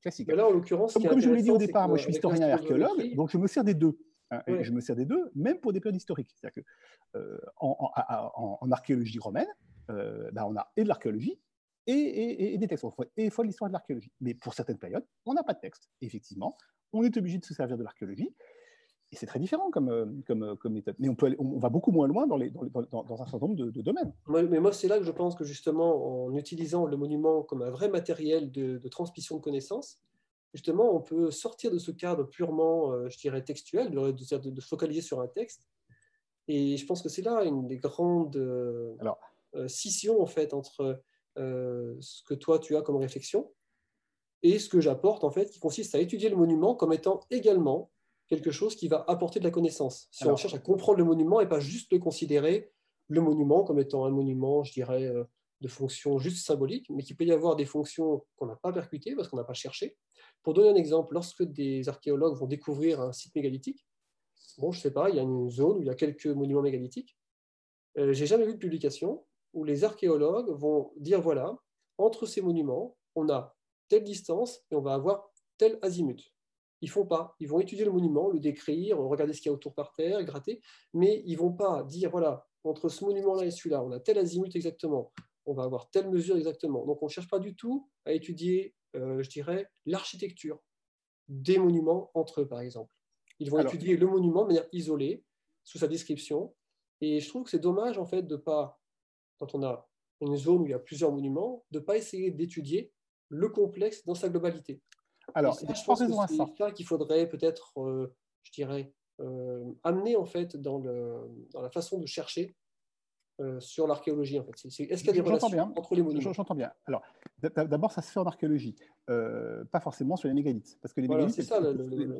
classique. là, en l'occurrence, comme, je vous l'ai dit au départ, moi je suis historien et archéologue, donc je me sers des deux. Hein, et je me sers des deux, même pour des périodes historiques. C'est-à-dire qu'en euh, en, archéologie romaine, euh, bah, on a et de l'archéologie et, des textes. Et il faut l'histoire de l'archéologie. Mais pour certaines périodes, on n'a pas de texte. effectivement, on est obligé de se servir de l'archéologie. Et c'est très différent comme, euh, comme, comme, méthode. Mais on, peut on va beaucoup moins loin dans, les, dans, dans, un certain nombre de, domaines. Mais moi, c'est là que je pense que justement, en utilisant le monument comme un vrai matériel de, transmission de connaissances, justement, on peut sortir de ce cadre purement, euh, je dirais, textuel, de, de, focaliser sur un texte. Et je pense que c'est là une des grandes euh, Alors, euh, scissions, en fait, entre ce que toi, tu as comme réflexion et ce que j'apporte, en fait, qui consiste à étudier le monument comme étant également quelque chose qui va apporter de la connaissance. Si on cherche à comprendre le monument et pas juste le considérer, le monument comme étant un monument, je dirais, de fonction juste symbolique, mais qui peut y avoir des fonctions qu'on n'a pas percutées parce qu'on n'a pas cherché. Pour donner un exemple, lorsque des archéologues vont découvrir un site mégalithique, bon, je sais pas, il y a une zone où il y a quelques monuments mégalithiques, euh, j'ai jamais vu de publication où les archéologues vont dire voilà, entre ces monuments, on a telle distance et on va avoir tel azimut. Ils font pas. Ils vont étudier le monument, le décrire, regarder ce qu'il y a autour par terre, gratter, mais ils vont pas dire voilà, entre ce monument-là et celui-là, on a tel azimut exactement, on va avoir telle mesure exactement. Donc on ne cherche pas du tout à étudier euh, je dirais, l'architecture des monuments entre eux, par exemple. Ils vont étudier le monument de manière isolée, sous sa description. Et je trouve que c'est dommage, en fait, de pas, quand on a une zone où il y a plusieurs monuments, de ne pas essayer d'étudier le complexe dans sa globalité. Alors, je pense que c'est ça qu'il faudrait peut-être, euh, je dirais, euh, amener en fait dans, le, dans la façon de chercher euh, sur l'archéologie en fait Est-ce qu'il y a des relations bien. entre les monuments? J'entends bien. Alors, d'abord, ça se fait en archéologie, pas forcément sur les mégalithes, parce que les mégalithes,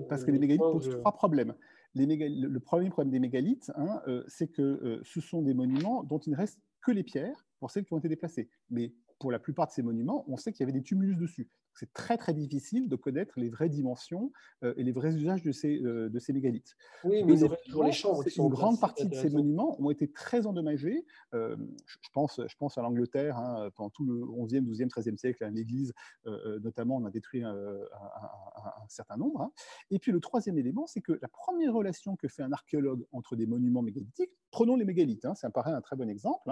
parce que les mégalithes posent trois problèmes. Les le premier problème des mégalithes, hein, c'est que ce sont des monuments dont il ne reste que les pierres pour celles qui ont été déplacées. Mais pour la plupart de ces monuments, on sait qu'il y avait des tumulus dessus c'est très très difficile de connaître les vraies dimensions euh, et les vrais usages de ces, euh, de ces mégalithes. Oui, mais toujours les chambres. Une grande partie de ces monuments ont été très endommagés. Euh, je, pense, je pense à l'Angleterre, hein, pendant tout le 11e, 12e, 13e siècle, hein, l'Église notamment, on a détruit un, certain nombre. Hein. Et puis le troisième élément, c'est que la première relation que fait un archéologue entre des monuments mégalithiques, prenons les mégalithes, ça me paraît un très bon exemple,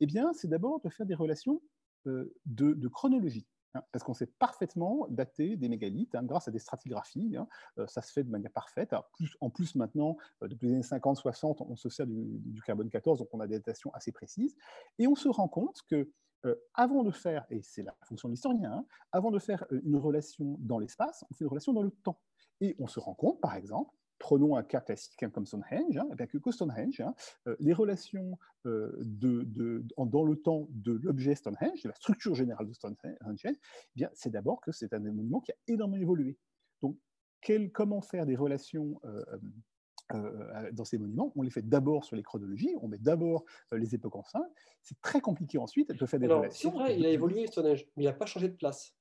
eh bien, c'est d'abord de faire des relations de, de chronologie. Hein, parce qu'on sait parfaitement dater des mégalithes hein, grâce à des stratigraphies. Hein, euh, ça se fait de manière parfaite. en plus, maintenant, euh, depuis les années 50-60, on se sert du, carbone 14, donc on a des datations assez précises. Et on se rend compte que euh, avant de faire, et c'est la fonction de l'historien, avant de faire une relation dans l'espace, on fait une relation dans le temps. Et on se rend compte, par exemple, prenons un cas classique hein, comme Stonehenge, hein, eh que Stonehenge, hein, euh, les relations euh, de, dans le temps de l'objet Stonehenge, de la structure générale de Stonehenge, eh bien, c'est d'abord que c'est un monument qui a énormément évolué. Donc, quel, comment faire des relations euh, dans ces monuments? On les fait d'abord sur les chronologies, on met d'abord les époques anciennes. C'est très compliqué ensuite de faire des relations. C'est vrai, il a évolué Stonehenge, mais il n'a pas changé de place.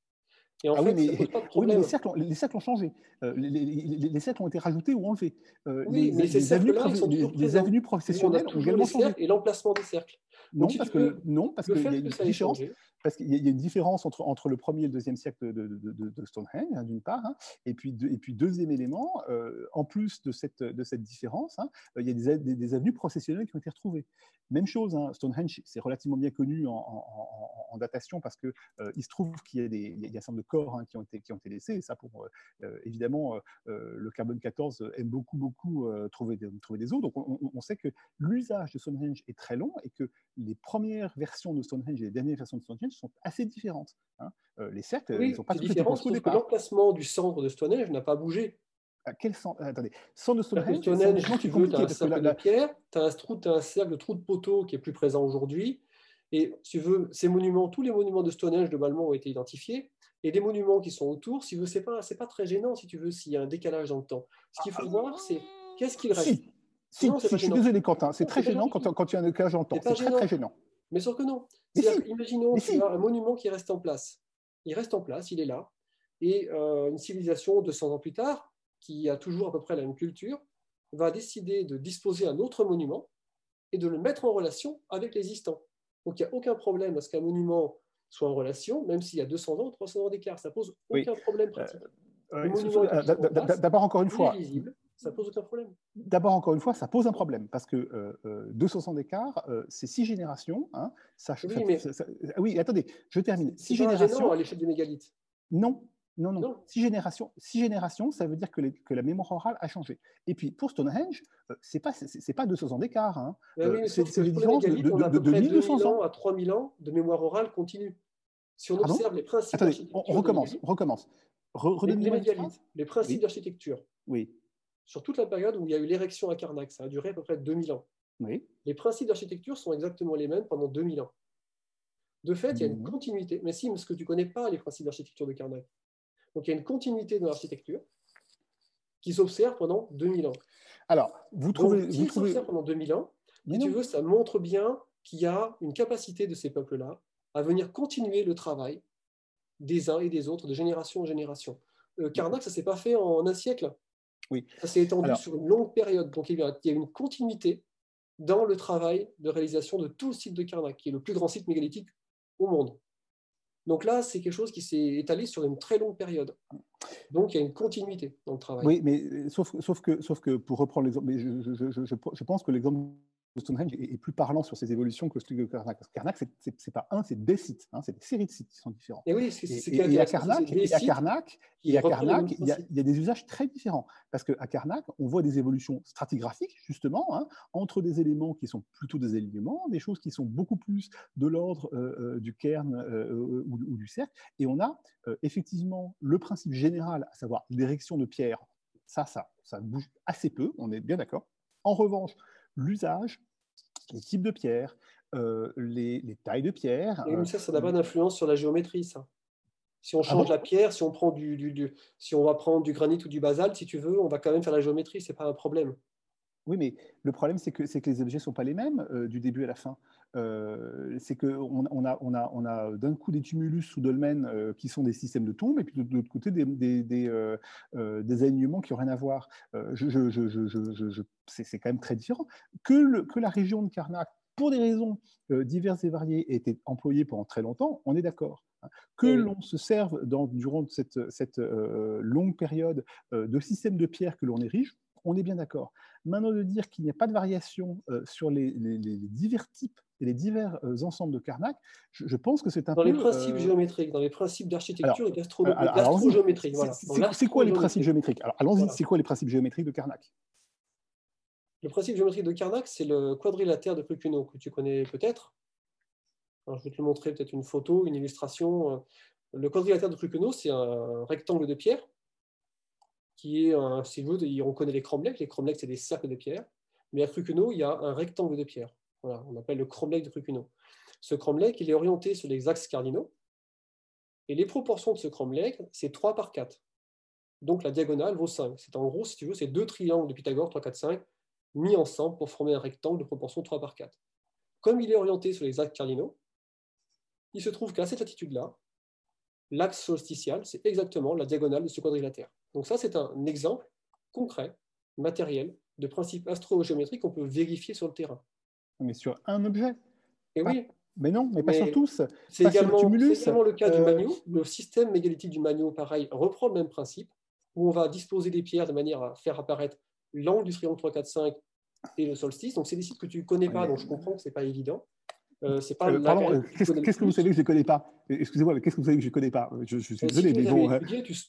Et en Ah fait, oui, mais, oui, mais les, cercles ont, les cercles ont changé. Euh, les, les- les- les cercles ont été rajoutés ou enlevés. Euh, Oui, les, mais ces les avenues, ils sont les- on a professionnelles ont également changé. et l'emplacement des cercles. Non, si parce que non, parce Le qu'il y a une que différence. Parce qu'il y, a une différence entre, entre le premier et le deuxième siècle de, Stonehenge, hein, d'une part, hein, et, puis deuxième élément, euh, en plus de cette, de cette différence, hein, il y a des, des, des avenues processionnelles qui ont été retrouvées. Même chose, Stonehenge, c'est relativement bien connu en, datation parce que euh, se trouve qu'il y a des, il y a un certain de corps qui, ont été, qui ont été laissés, et ça pour, euh, évidemment, le carbone 14 aime beaucoup, beaucoup trouver, des, trouver des os, donc on, on- on sait que l'usage de Stonehenge est très long et que les premières versions de Stonehenge et les dernières versions de Stonehenge sont assez différentes. hein. Euh, les cercles, oui, ils n'ont pas c'est tous été différent, construits au sauf que l'emplacement du centre de Stonehenge n'a pas bougé. À quel sens Attendez, sans de Stonehenge, c'est Stonehenge, tu veux, tu as un cercle la- de pierre, tu as un, trou, t'as un cercle de trou de poteau qui est plus présent aujourd'hui. Et si tu veux, ces monuments, tous les monuments de Stonehenge, globalement, ont été identifiés. Et les monuments qui sont autour, si tu veux, ce n'est pas, c'est pas très gênant, si tu veux, s'il y a un décalage dans le temps. Ce qu'il faut voir, c'est qu'est-ce qu'il reste? Si, si, Non, c'est si, je suis désolé, Quentin, c'est très c'est gênant quand, quand il y a un décalage en temps. C'est pas C'est très, très gênant. Mais sauf que non. Mais C'est-à-dire, si. Imaginons Mais si. un monument qui reste en place. Il reste en place, il est là. Et euh, une civilisation 200 ans plus tard, qui a toujours à peu près la même culture, va décider de disposer un autre monument et de le mettre en relation avec l'existant. Donc il n'y a aucun problème à ce qu'un monument soit en relation, même s'il y a 200 ans ou 300 ans d'écart. Ça pose Oui. aucun problème pratique. Euh, place, D'abord, encore une fois, visible, ça pose aucun problème. D'abord, encore une fois, ça pose un problème parce que euh, euh, 200 ans d'écart, euh, c'est six générations. hein, ça, Oui, ça- mais- ça- oui, attendez, je termine. Six générations. à l'échelle des mégalithes. Non, non, non. Non. Six générations, six générations, ça veut dire que, les- que la mémoire orale a changé. Et puis pour Stonehenge, euh, c'est c'est c'est pas 200 ans d'écart. hein. Euh, oui, c'est- les différences de- de- de- de près 1200 2000 ans. à 3000 ans de mémoire orale continue. Si on Pardon? observe les principes Attendez, on, recommence, on recommence. Re- les, les une mégalithes, les principes Oui. d'architecture, Oui, sur toute la période où il y a eu l'érection à Karnak, ça a duré à peu près 2000 ans. oui. Les principes d'architecture sont exactement les mêmes pendant 2000 ans. De fait, il y a une Mhm. continuité. Mais si, parce que tu ne connais pas les principes d'architecture de Karnak. Donc il y a une continuité dans l'architecture qui s'observe pendant 2000 ans. Alors, vous trouvez, Donc, vous s'ils trouvez. pendant 2000 ans, Mais si tu veux, ça montre bien qu'il y a une capacité de ces peuples-là à venir continuer le travail des uns et des autres, de génération en génération. Euh, Karnak, ça ne s'est pas fait en un siècle. Oui. Ça s'est étendu Alors- sur une longue période. Donc il y a une continuité dans le travail de réalisation de tout le site de Karnak, qui est le plus grand site mégalithique au monde. Donc là, c'est quelque chose qui s'est étalé sur une très longue période. Donc il y a une continuité dans le travail. Oui, mais euh, sauf, sauf, que, sauf que pour reprendre l'exemple, mais je, je, je, je, je pense que l'exemple de Stonehenge est, est plus parlant sur ces évolutions que celui de Karnak. Parce que Karnak, c'est- pas un, c'est des sites, hein, c'est des séries de sites qui sont différents. Et oui, c'est Et, et- à Karnak, et à Karnak, et à Karnak, il y, a, il y a des usages très différents. Parce qu'à Karnak, on voit des évolutions stratigraphiques, justement, hein, entre des éléments qui sont plutôt des alignements, des choses qui sont beaucoup plus de l'ordre euh, euh, du cairn euh, euh, ou, ou du cercle. Et on a euh, effectivement le principe général, à savoir l'érection de pierre. Ça, ça, ça bouge assez peu, on est bien d'accord. En revanche, l'usage, les types de pierres, euh, les, les tailles de pierre. Et euh, ça, ça n'a pas d'influence sur la géométrie, ça. Si on change bon la pierre, si on prend du, du- du- si on va prendre du granit ou du basalte, si tu veux, on va quand même faire la géométrie, c'est pas un problème. Oui, mais le problème, c'est que, les objets ne sont pas les mêmes euh, du début à la fin. Euh, c'est qu'on on a, on a, on a d'un coup des tumulus ou dolmens euh, qui sont des systèmes de tombes, et puis de, de l'autre côté des, des, des, des alignements qui n'ont rien à voir. Je, c'est, quand même très différent. Que, le- que la région de Karnak, pour des raisons diverses et variées, ait été employée pendant très longtemps, on est d'accord. hein. Que l'on se serve dans, durant cette, cette euh, longue période euh, de systèmes de pierre que l'on érige, on est bien d'accord. Maintenant, de dire qu'il n'y a pas de variation euh, sur les, les- les divers types et les divers euh, ensemble de Karnak, je, je pense que c'est un Dans peu. les principes euh, géométriques, dans les principes d'architecture et d'astrogéométrie. c'est- Voilà. Dans quoi les principes géométriques? Alors, allons-y, Voilà. c'est quoi les principes géométriques de Karnak? Le principe géométrique de Karnak, c'est le quadrilatère de Prucuno, que tu connais peut-être. Je vais te le montrer, peut-être une photo, une illustration. Le quadrilatère de Prucuno, c'est un rectangle de pierre qui est un, si vous voulez, on connaît les cromlechs. Les cromlechs, c'est des cercles de pierre. Mais à Prucuno, il y a un rectangle de pierre. Voilà, on appelle le cromlech de Prucuno. Ce cromlech, il est orienté sur les axes cardinaux. Et les proportions de ce cromlech, c'est 3 par 4. Donc la diagonale vaut 5. C'est en gros, si tu veux, c'est deux triangles de Pythagore, 3, 4, 5, mis ensemble pour former un rectangle de proportion 3 par 4. Comme il est orienté sur les axes cardinaux, il se trouve qu'à cette latitude-là, l'axe solsticial, c'est exactement la diagonale de ce quadrilatère. Donc ça, c'est un exemple concret, matériel, de principe astrogéométrique qu'on peut vérifier sur le terrain. Mais sur un objet Et oui. Mais non, mais pas sur tous. C'est également, également, le cas du Magno. Le système mégalithique du Magno, pareil, reprend le même principe, où on va disposer des pierres de manière à faire apparaître l'angle du triangle 3, 4, 5 et le solstice. Donc, c'est des sites que tu ne connais pas, donc je comprends que ce n'est pas évident. Euh, c'est pas euh, pardon, euh, qu'est-ce que, vous savez que je ne connais pas Excusez-moi, mais qu'est-ce que vous savez que je ne connais pas je, suis désolé, mais bon.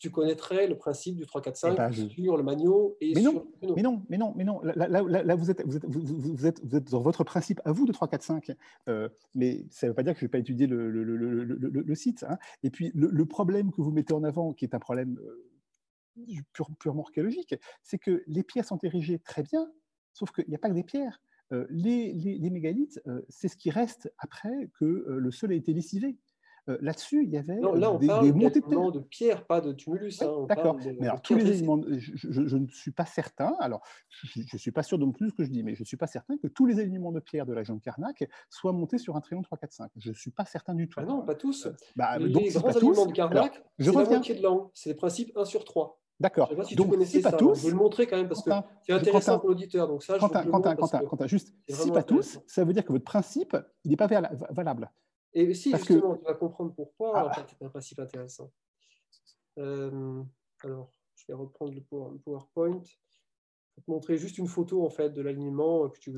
tu, connaîtrais le principe du 3, 4, 5 sur le magno et mais sur non, le Mais non, mais non, mais non. Là, là, là vous, êtes, vous, êtes, vous, êtes, vous, êtes, dans votre principe à vous de 3, 4, 5. mais ça ne veut pas dire que je ne vais pas étudier le, le, le, le site. Hein. Et puis, le, problème que vous mettez en avant, qui est un problème purement archéologique, c'est que les pierres sont érigées très bien, sauf qu'il n'y a pas que des pierres. Les, les, mégalithes, c'est ce qui reste après que le sol a été lessivé. Là-dessus, il y avait non, là, on des, parle des montées de, de pierre, pas de tumulus. Hein, D'accord. Mais alors, tous les éléments, je, ne suis pas certain, alors je ne suis pas sûr de plus ce que je dis, mais je ne suis pas certain que tous les éléments de pierre de la région de Karnak soient montés sur un triangle 3, 4, 5. Je ne suis pas certain du tout. Ah non, pas tous. Bah, les donc, grands éléments de Karnak, c'est la moitié de l'angle. C'est le principe 1 sur 3. D'accord. Je sais pas si donc, tu connaissais pas ça. tous. Je vais le montrer quand même parce que c'est intéressant pour l'auditeur. Donc ça, Quentin, Quentin, Quentin, Quentin, juste, si pas tous, ça veut dire que votre principe, il n'est pas valable. Et si, justement, tu vas comprendre pourquoi. Ah. c'est un principe intéressant. Euh, alors, je vais reprendre le PowerPoint. Je vais te montrer juste une photo en fait de l'alignement que tu,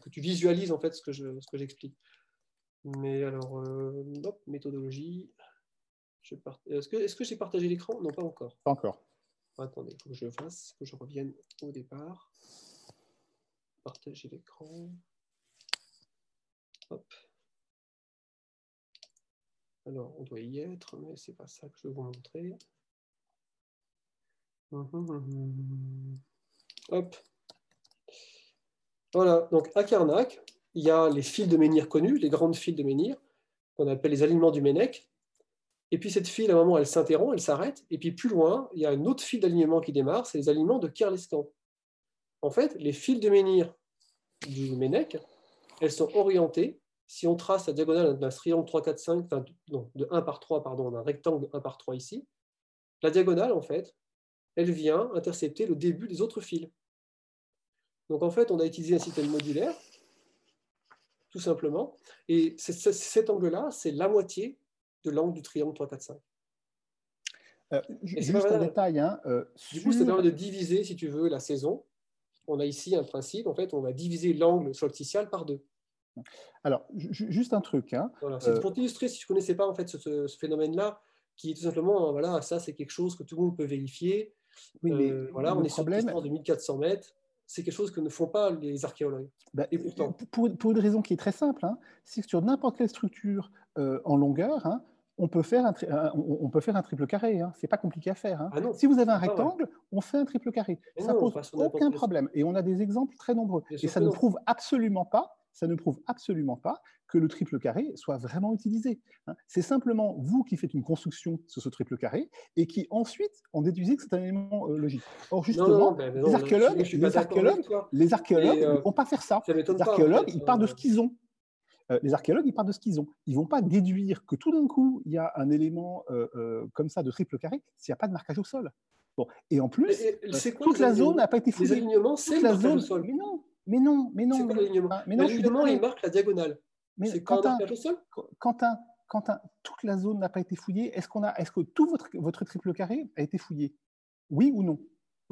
que tu visualises en fait ce que je, j'explique. Mais alors, euh, hop, méthodologie. Est-ce que, est-ce que j'ai partagé l'écran? Non, pas encore. Pas encore. Attendez, il faut que je fasse, que je revienne au départ. Partager l'écran. Hop. Alors, on doit y être, mais c'est pas ça que je vais vous montrer. Hum, hum, hum, Hop. Voilà, donc à Karnak, il y a les fils de menhir connus, les grandes fils de menhir, qu'on appelle les alignements du Ménec, et puis cette file, à un moment, elle s'interrompt, elle s'arrête. Et puis plus loin, il y a une autre file d'alignement qui démarre, c'est les alignements de Kirlescan. En fait, les fils de menhir du Ménec, elles sont orientées. Si on trace la diagonale d'un triangle 3, 4, 5, enfin, non, de 1 par 3, pardon, d'un rectangle de 1 par 3 ici, la diagonale, en fait, elle vient intercepter le début des autres fils. Donc en fait, on a utilisé un système modulaire, tout simplement. Et cet angle-là, c'est la moitié de l'angle du triangle 3, 4, 5. juste un détail. Hein, euh, du coup, ça permet de diviser, si tu veux, la saison. On a ici un principe, en fait, on va diviser l'angle solsticial par deux. Alors, juste un truc. Hein, c'est euh, pour t'illustrer, si tu ne connaissais pas en fait, ce, phénomène-là, qui est tout simplement, voilà, ça c'est quelque chose que tout le monde peut vérifier. Oui, mais euh, voilà, on est sur une distance de 1400 mètres. C'est quelque chose que ne font pas les archéologues. Bah, Et pourtant. Pour, pour, une raison qui est très simple, hein, c'est que sur n'importe quelle structure en longueur, hein, on peut faire un, on peut faire un triple carré. Hein. C'est pas compliqué à faire. Hein. Ah si vous avez un rectangle, on fait un triple carré. ça pose aucun problème. Et on a des exemples très nombreux. Et ça ne prouve absolument pas, ça ne prouve absolument pas que le triple carré soit vraiment utilisé. Hein. C'est simplement vous qui faites une construction sur ce triple carré et qui ensuite en déduisez que c'est un élément euh, logique. Or justement, les archéologues, les archéologues, les archéologues ne vont pas faire ça. les archéologues, ils partent de ce qu'ils ont. Euh, les archéologues, ils partent de ce qu'ils ont. Ils ne vont pas déduire que tout d'un coup, il y a un élément euh, euh, comme ça de triple carré s'il n'y a pas de marquage au sol. Bon. Et en plus, toute la zone n'a pas été fouillée. Les alignements, c'est le zone... au sol. Mais non, mais non, mais non. C'est l'alignement L'alignement, il marque la diagonale. Mais Quentin, Quentin, Quentin, toute la zone n'a pas été fouillée. Est-ce qu'on a, est-ce que tout votre, votre triple carré a été fouillé? Oui ou non?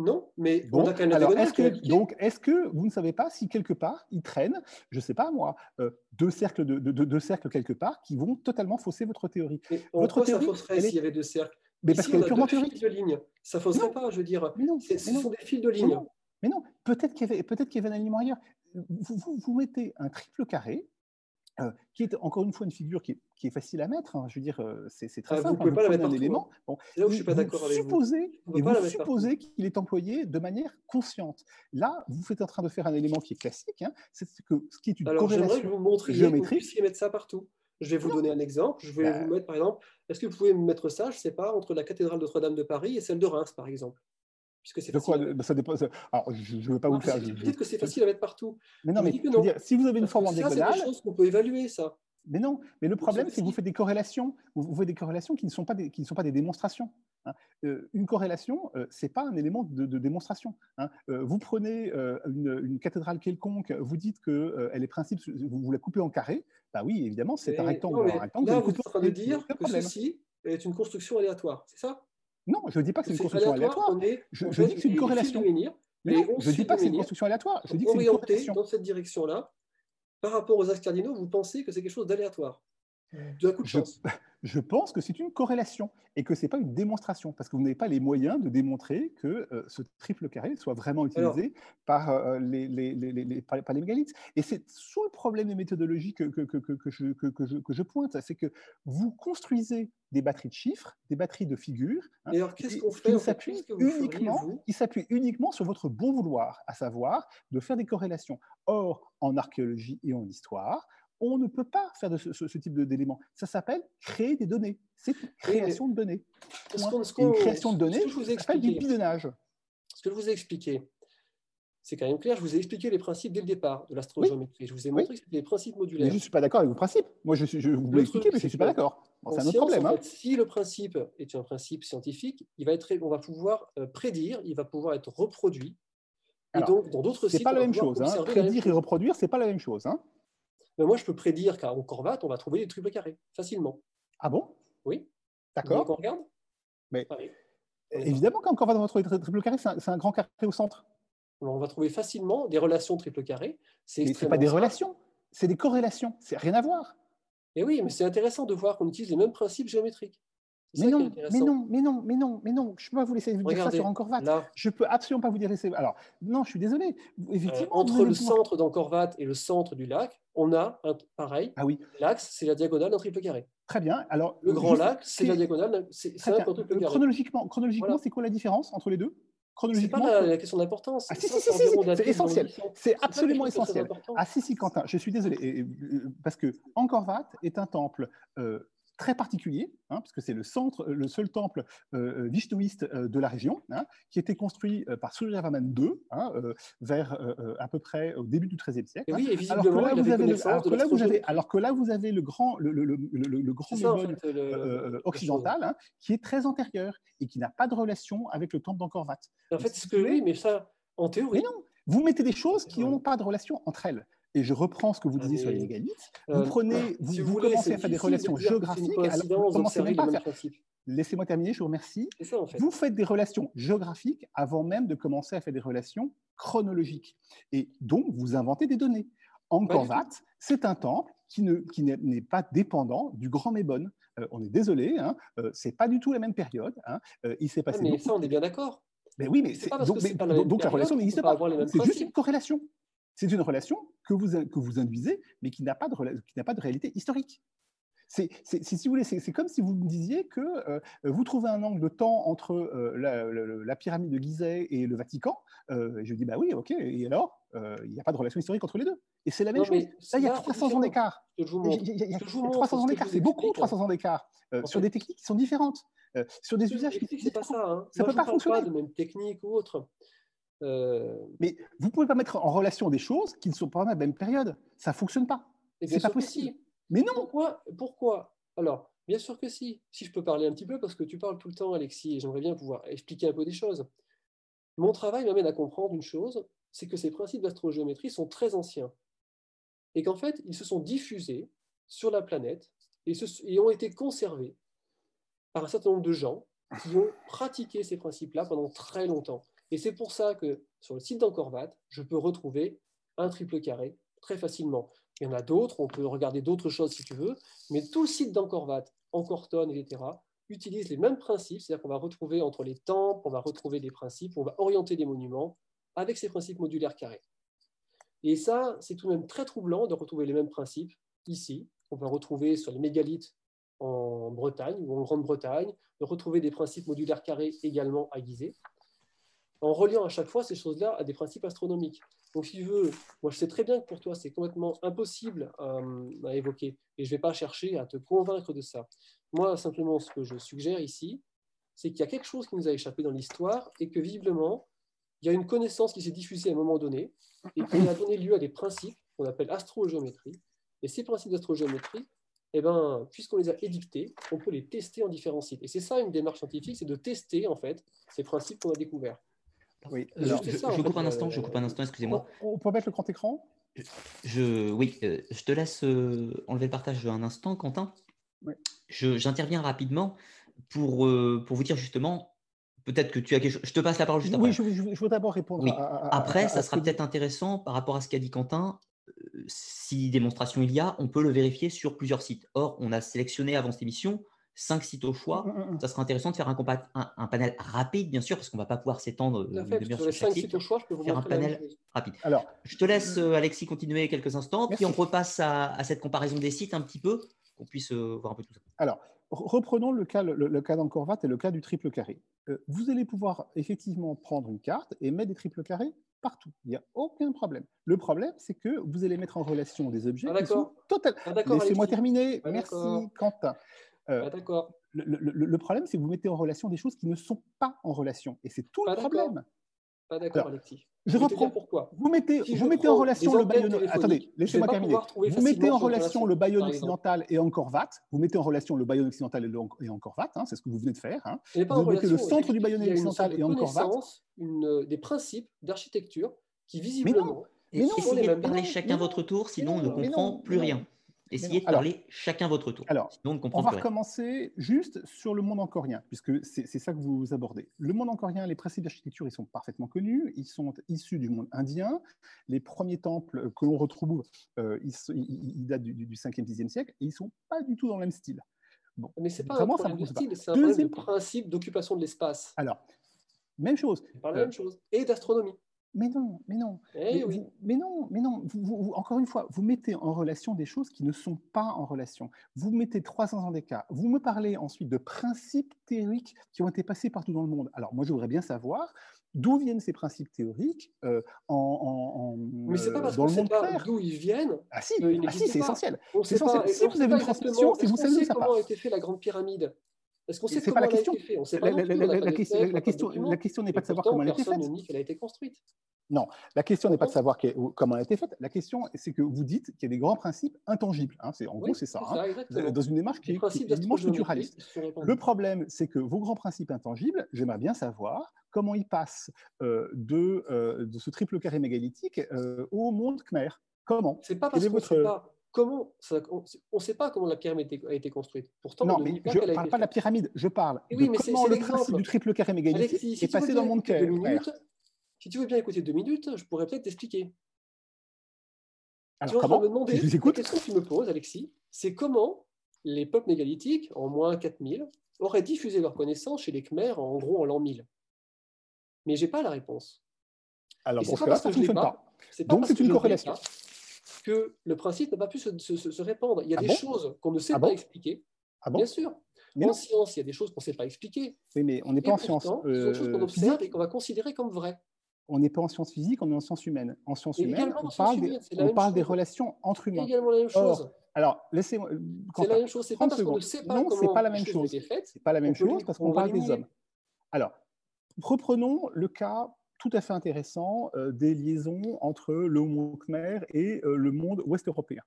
Non, mais on a quand même alors, est-ce que, Donc, est-ce que vous ne savez pas si quelque part, ils traînent, je ne sais pas moi, euh, deux, cercles de, deux cercles quelque part qui vont totalement fausser votre théorie? Votre théorie, ça fausserait s'il y avait deux cercles? Mais parce qu'elle est purement théorique. de ligne. Ça ne fausserait pas, je veux dire. Mais non, ce sont des fils de ligne. Mais non, peut-être qu'il y, avait, peut y avait un alignement ailleurs. Vous, vous, mettez un triple carré, euh, qui est encore une fois une figure qui est, qui est facile à mettre. Hein. je veux dire, euh, c'est très ah, simple. Vous pouvez hein, pas la mettre un élément. Hein. Bon, là où je suis pas d'accord avec supposez, vous. Et vous supposez qu'il est employé de manière consciente. Là, vous êtes en train de faire un élément qui est classique. c'est que ce qui est une Alors, corrélation vous montrer géométrique. Vous mettre ça partout. Je vais vous donner un exemple. Je vais bah vous mettre, par exemple, est-ce que vous pouvez me mettre ça, je ne sais pas, entre la cathédrale de Notre-Dame de Paris et celle de Reims, par exemple? Puisque c'est quoi ça dépend, Alors, je ne veux pas vous faire. Peut-être que c'est facile à mettre partout. Mais non, mais dire, si vous avez une forme en diagonale. C'est des choses qu'on peut évaluer, ça. Mais non, mais le problème, c'est que vous faites des corrélations, vous faites des corrélations qui ne sont pas des, qui ne sont pas des démonstrations. Hein. Euh, une corrélation, euh, c'est pas un élément de, démonstration. Hein. Euh, vous prenez une, cathédrale quelconque, vous dites qu'elle elle est principe, vous, la coupez en carré, bah oui, évidemment, c'est un rectangle. un rectangle là, vous êtes en train de dire que ceci est une construction aléatoire, c'est ça? Non, je ne dis pas que c'est une construction aléatoire. je, dis que c'est une corrélation. mais je ne dis pas que c'est une construction aléatoire. Je dis que c'est une corrélation. dans cette direction-là, par rapport aux axes cardinaux, vous pensez que c'est quelque chose d'aléatoire de coup de chance <laughs> je pense que c'est une corrélation et que ce n'est pas une démonstration, parce que vous n'avez pas les moyens de démontrer que euh, ce triple carré soit vraiment utilisé par, euh, les, les, les, par, les, mégalithes. Et c'est sous le problème de méthodologie que, que, que, que je, je, je, pointe, c'est que vous construisez des batteries de chiffres, des batteries de figures, hein, alors qu'est-ce qu'on fait, qui s'appuient uniquement, uniquement sur votre bon vouloir, à savoir de faire des corrélations. Or, en archéologie et en histoire, on ne peut pas faire de ce, type d'éléments. Ça s'appelle créer des données. C'est une création de données. une création de données, ça s'appelle du bidonnage. Ce que je vous ai expliqué, c'est quand même clair. Je vous ai expliqué les principes dès le départ de l'astrogéométrie. Je vous ai montré que c'était des principes modulaires. Mais je ne suis pas d'accord avec vos principes. Moi, je, je vous l'ai expliqué, mais je ne suis pas d'accord. c'est un autre problème. Hein. si le principe est un principe scientifique, il va être, on va pouvoir euh, prédire, il va pouvoir être reproduit. et donc, dans d'autres sites, c'est pas la même chose. Hein. Prédire et reproduire, c'est pas la même chose. Hein moi, je peux prédire qu'à Corvat, on va trouver des triples carrés facilement. Ah bon? Oui. D'accord. On regarde Mais évidemment, quand Corvat, on va trouver des triples carrés, c'est un, grand carré au centre. on va trouver facilement des relations triple carré. C'est n'est pas des relations, c'est des corrélations. C'est rien à voir. Et oui, mais c'est intéressant de voir qu'on utilise les mêmes principes géométriques. Mais non, mais non, mais non, mais non, mais non, je ne peux pas vous laisser vous dire ça sur Encorvat. Je ne peux absolument pas vous dire laisser. Alors, non, je suis désolé. Euh, entre le centre d'Encorvat et le centre du lac, on a un pareil. Ah oui. L'axe, c'est la diagonale d'un triple carré. Très bien. Alors, le grand lac, c'est la diagonale. C'est un triple carré. Chronologiquement, chronologiquement c'est quoi la différence entre les deux? Chronologiquement. C'est pas la, question d'importance. Ah, si, si, si, c'est essentiel. C'est absolument essentiel. Ah, si, si, Quentin, je suis désolé. Euh, parce que Encorvat est un temple euh, très particulier, hein, parce que c'est le centre, le seul temple euh, euh vishnouiste euh, de la région, hein, qui a été construit euh, par Suryavarman II, hein, vers à peu près au début du XIIIe siècle. Oui, et alors que là, vous avez, le, alors que là, vous avez, alors que là, vous avez le grand, le, le, le grand occidental, qui est très antérieur et qui n'a pas de relation avec le temple d'Angkor-Wat. En fait, ce que oui, mais ça, en théorie. Mais non, vous mettez des choses qui n'ont pas de relation entre elles et je reprends ce que vous disiez sur les mégalithes, vous euh, prenez, vous, commencez à faire des relations géographiques, à faire. Laissez-moi terminer, je vous remercie. Vous faites des relations géographiques avant même de commencer à faire des relations chronologiques. Et donc, vous inventez des données. Angkor Wat, c'est un temple qui n'est qui pas dépendant du Grand Mébone. Euh, on est désolé, hein, euh, c'est pas du tout la même période. Hein, il s'est passé. mais ça, on est bien d'accord. Mais oui, mais, donc, donc la relation n'existe pas. C'est juste une corrélation. C'est une relation que vous, que vous induisez, mais qui n'a pas, pas, de réalité historique. C'est, si vous voulez, c'est comme si vous me disiez que euh, vous trouvez un angle de temps entre euh, la, pyramide de Gizeh et le Vatican. Euh, et je dis, bah oui, ok, et alors Il n'y a pas de relation historique entre les deux. Et c'est la même chose. Là, il y a 300 ans d'écart. Il y a, 300 ans d'écart, c'est beaucoup 300 ans d'écart sur des techniques qui sont différentes, sur des usages qui sont pas ça. Hein. Ça ne peut pas fonctionner. Pas de même technique ou autre. Euh, mais vous ne pouvez pas mettre en relation des choses qui ne sont pas dans la même période. Ça ne fonctionne pas. C'est pas possible. Mais non. Pourquoi, Pourquoi? Alors, bien sûr que si. Si je peux parler un petit peu, parce que tu parles tout le temps, Alexis, et j'aimerais bien pouvoir expliquer un peu des choses. Mon travail m'amène à comprendre une chose, c'est que ces principes d'astrogéométrie sont très anciens. Et qu'en fait, ils se sont diffusés sur la planète et, et ont été conservés par un certain nombre de gens qui ont pratiqué ces principes-là pendant très longtemps. Et c'est pour ça que sur le site d'Encorvat, je peux retrouver un triple carré très facilement. Il y en a d'autres, on peut regarder d'autres choses si tu veux, mais tout le site d'Encorvat, Encorton, etc., utilise les mêmes principes, c'est-à-dire qu'on va retrouver entre les temples, on va retrouver des principes, on va orienter des monuments avec ces principes modulaires carrés. Et ça, c'est tout de même très troublant de retrouver les mêmes principes ici. On va retrouver sur les mégalithes en Bretagne ou en Grande-Bretagne, de retrouver des principes modulaires carrés également à en reliant à chaque fois ces choses-là à des principes astronomiques. Donc, si tu veux, moi je sais très bien que pour toi c'est complètement impossible euh, à évoquer et je ne vais pas chercher à te convaincre de ça. Moi, simplement, ce que je suggère ici, c'est qu'il y a quelque chose qui nous a échappé dans l'histoire et que visiblement, il y a une connaissance qui s'est diffusée à un moment donné et qui a donné lieu à des principes qu'on appelle astrogéométrie Et ces principes d'astrogéométrie, eh ben, puisqu'on les a édictés, on peut les tester en différents sites. Et c'est ça une démarche scientifique, c'est de tester en fait ces principes qu'on a découverts. Oui. je, coupe un instant, je coupe un instant, excusez-moi. On, peut mettre le grand écran? Je, Oui, euh, je te laisse euh, enlever le partage un instant, Quentin. Oui. J'interviens rapidement pour, euh, pour vous dire justement, peut-être que tu as quelque chose. Je te passe la parole juste après. Oui, je, je, veux d'abord répondre. Oui. après, ça sera peut-être intéressant par rapport à ce qu'a dit Quentin. Si démonstration il y a, on peut le vérifier sur plusieurs sites. Or, on a sélectionné avant cette émission cinq sites au choix. Mmh, mmh, mmh. Ça sera intéressant de faire un, un, panel rapide, bien sûr, parce qu'on ne va pas pouvoir s'étendre sur les cinq sites au choix, je peux vous faire un panel rapide. Alors, je te laisse, euh, Alexis, continuer quelques instants, puis on repasse à, cette comparaison des sites un petit peu, qu'on puisse euh, voir un peu tout ça. Alors, reprenons le cas, le, cas d'Ancorvat et le cas du triple carré. Euh, vous allez pouvoir effectivement prendre une carte et mettre des triples carrés partout. Il n'y a aucun problème. Le problème, c'est que vous allez mettre en relation des objets ah, qui sont totalement. Ah, Laissez-moi terminer. Ah, Merci, Quentin. Euh, d'accord. Le, problème, c'est que vous mettez en relation des choses qui ne sont pas en relation. Et c'est tout le problème. Pas d'accord, Alexis. Je, reprends. pourquoi. Vous mettez, vous mettez en relation le Bayonne. Attendez, laissez-moi terminer. Vous mettez en relation le Bayonne occidental et encore VAT. Vous mettez en relation le Bayonne occidental et encore VAT. Hein, c'est ce que vous venez de faire. Hein. Vous mettez le centre du Bayonne occidental et encore VAT. Une, des principes d'architecture qui visiblement. Mais non, essayez de parler chacun votre tour, sinon on ne comprend plus rien. Essayez de parler chacun votre tour. Alors, on, va recommencer juste sur le monde encorien, puisque c'est ça que vous abordez. Le monde encorien, les principes d'architecture, ils sont parfaitement connus. Ils sont issus du monde indien. Les premiers temples que l'on retrouve, euh, ils, datent du, 5e, 10e siècle, et ils ne sont pas du tout dans le même style. Bon, Mais ce n'est pas un problème de style, c'est un problème de principe d'occupation de l'espace. Alors, même chose. Pas la même chose. Et d'astronomie. Mais non, mais non. Eh mais, non, mais non. encore une fois, vous mettez en relation des choses qui ne sont pas en relation. Vous mettez 300 ans d'écart. Vous me parlez ensuite de principes théoriques qui ont été passés partout dans le monde. Alors moi, je voudrais bien savoir d'où viennent ces principes théoriques euh, en, en, Mais c'est pas parce dans le monde pas d'où ils viennent. Ah si, ah, si c'est essentiel. C'est essentiel. Si vous avez une transmission, si vous savez où ça comment a été fait la grande pyramide est-ce qu'on sait comment elle a été faite On sait pas. La question n'est pas de savoir comment elle a été faite. Personne ne nie qu'elle a été construite. Non, la question n'est pas de savoir comment elle a été faite. La question, c'est que vous dites qu'il y a des grands principes intangibles. Hein. en gros, c'est ça. Hein. dans une démarche qui est, dimanche futuraliste. Le problème, c'est que vos grands principes intangibles, j'aimerais bien savoir comment ils passent euh, de, euh, de, ce triple carré mégalithique euh, au monde khmer. Comment? C'est pas parce qu'on votre... pas comment on ne sait pas comment la pyramide a été construite. Pourtant, non, mais je ne parle pas de la pyramide, je parle de comment le principe du triple carré mégalithique est passé dans le monde khmer. Si tu veux bien écouter deux minutes, je pourrais peut-être t'expliquer. Alors, tu comment me demander, je La question que tu me poses, Alexis, c'est comment les peuples mégalithiques, en moins 4000, auraient diffusé leur connaissance chez les Khmers, en gros en l'an 1000 Mais je n'ai pas la réponse. Alors, pour ce cas-là, ça ne fonctionne pas. Donc, c'est une corrélation. Que le principe n'a pas pu se, répandre. Il y a ah des choses qu'on ne sait ah pas expliquer. Ah bien sûr. en science, il y a des choses qu'on ne sait pas expliquer. Oui, mais on n'est pas en science. Euh, ce sont des choses qu'on observe et qu'on va considérer comme vraies on n'est pas en sciences physiques, on est en sciences humaines. En sciences humaines, on parle, des, on parle des, relations entre humains. C'est également la même chose. alors, laissez-moi. C'est la même chose. C'est pas parce qu'on ne sait pas non, c'est pas la même chose. C'est pas la même chose parce qu'on parle des hommes. Alors, reprenons le cas tout à fait intéressant euh, des liaisons entre le monde khmer et euh, le monde ouest européen.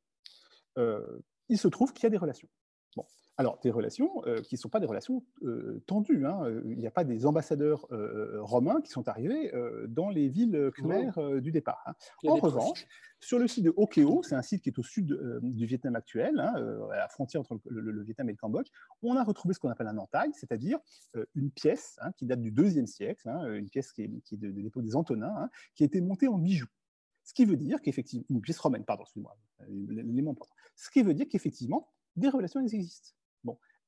Euh, il se trouve qu'il y a des relations. Bon, alors, des relations euh, qui ne sont pas des relations euh, tendues. Hein. Il n'y a pas des ambassadeurs euh, romains qui sont arrivés dans les villes khmer du départ. Hein. En revanche, sur le site de Okeo, c'est un site qui est au sud du Vietnam actuel, hein, à la frontière entre le, Vietnam et le Cambodge, on a retrouvé ce qu'on appelle un entaille, c'est-à-dire une pièce qui date du IIe siècle, une pièce qui est, de, l'époque des Antonins, qui a été montée en bijoux. Ce qui veut dire qu'effectivement, une pièce romaine, pardon, excusez-moi, l'élément important. Ce qui veut dire qu'effectivement, des relations existent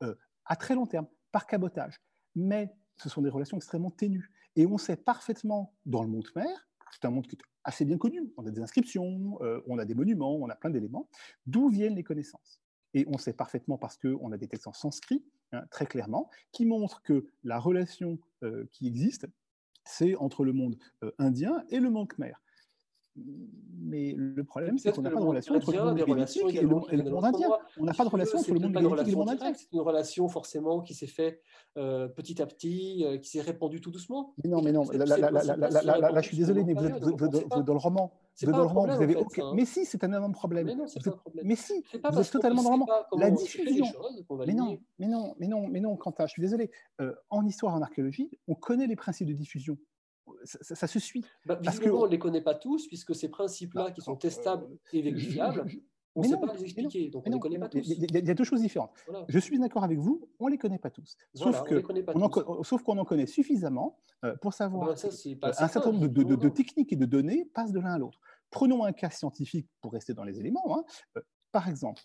euh, à très long terme, par cabotage. Mais ce sont des relations extrêmement ténues. Et on sait parfaitement, dans le monde khmer, c'est un monde qui est assez bien connu, on a des inscriptions, euh, on a des monuments, on a plein d'éléments, d'où viennent les connaissances? Et on sait parfaitement, parce qu'on a des textes en sanskrit, hein, très clairement, qui montrent que la relation euh, qui existe, c'est entre le monde indien et le monde khmer. Mais le problème, c'est qu'on n'a pas de relation entre le monde médiatique et le, monde indien. On n'a pas de relation entre le monde médiatique et le monde indien. C'est une relation forcément qui s'est faite euh, petit à petit, euh, qui s'est répandue tout doucement. Mais non, mais non, là, je suis désolé, mais vous êtes dans le roman. Vous le roman, vous avez aucun. Mais si, c'est un énorme problème. Mais non, c'est pas un problème. Mais si, vous êtes totalement dans le roman. La diffusion. Mais non, mais non, mais non, mais non, Quentin, je suis désolé. Euh, en histoire, en archéologie, on connaît les principes de diffusion ça, se suit. Bah, visiblement, on ne les connaît pas tous, puisque ces principes-là, bah, qui sont testables euh, et vérifiables, on ne sait pas les expliquer, donc on ne les connaît pas tous. Il y, a deux choses différentes. Je suis d'accord avec vous, on ne les connaît pas tous. Sauf qu'on en connaît suffisamment euh, pour savoir bah, un certain nombre de, techniques et de données passent de l'un à l'autre. Prenons un cas scientifique pour rester dans les éléments. Hein. Euh, par exemple,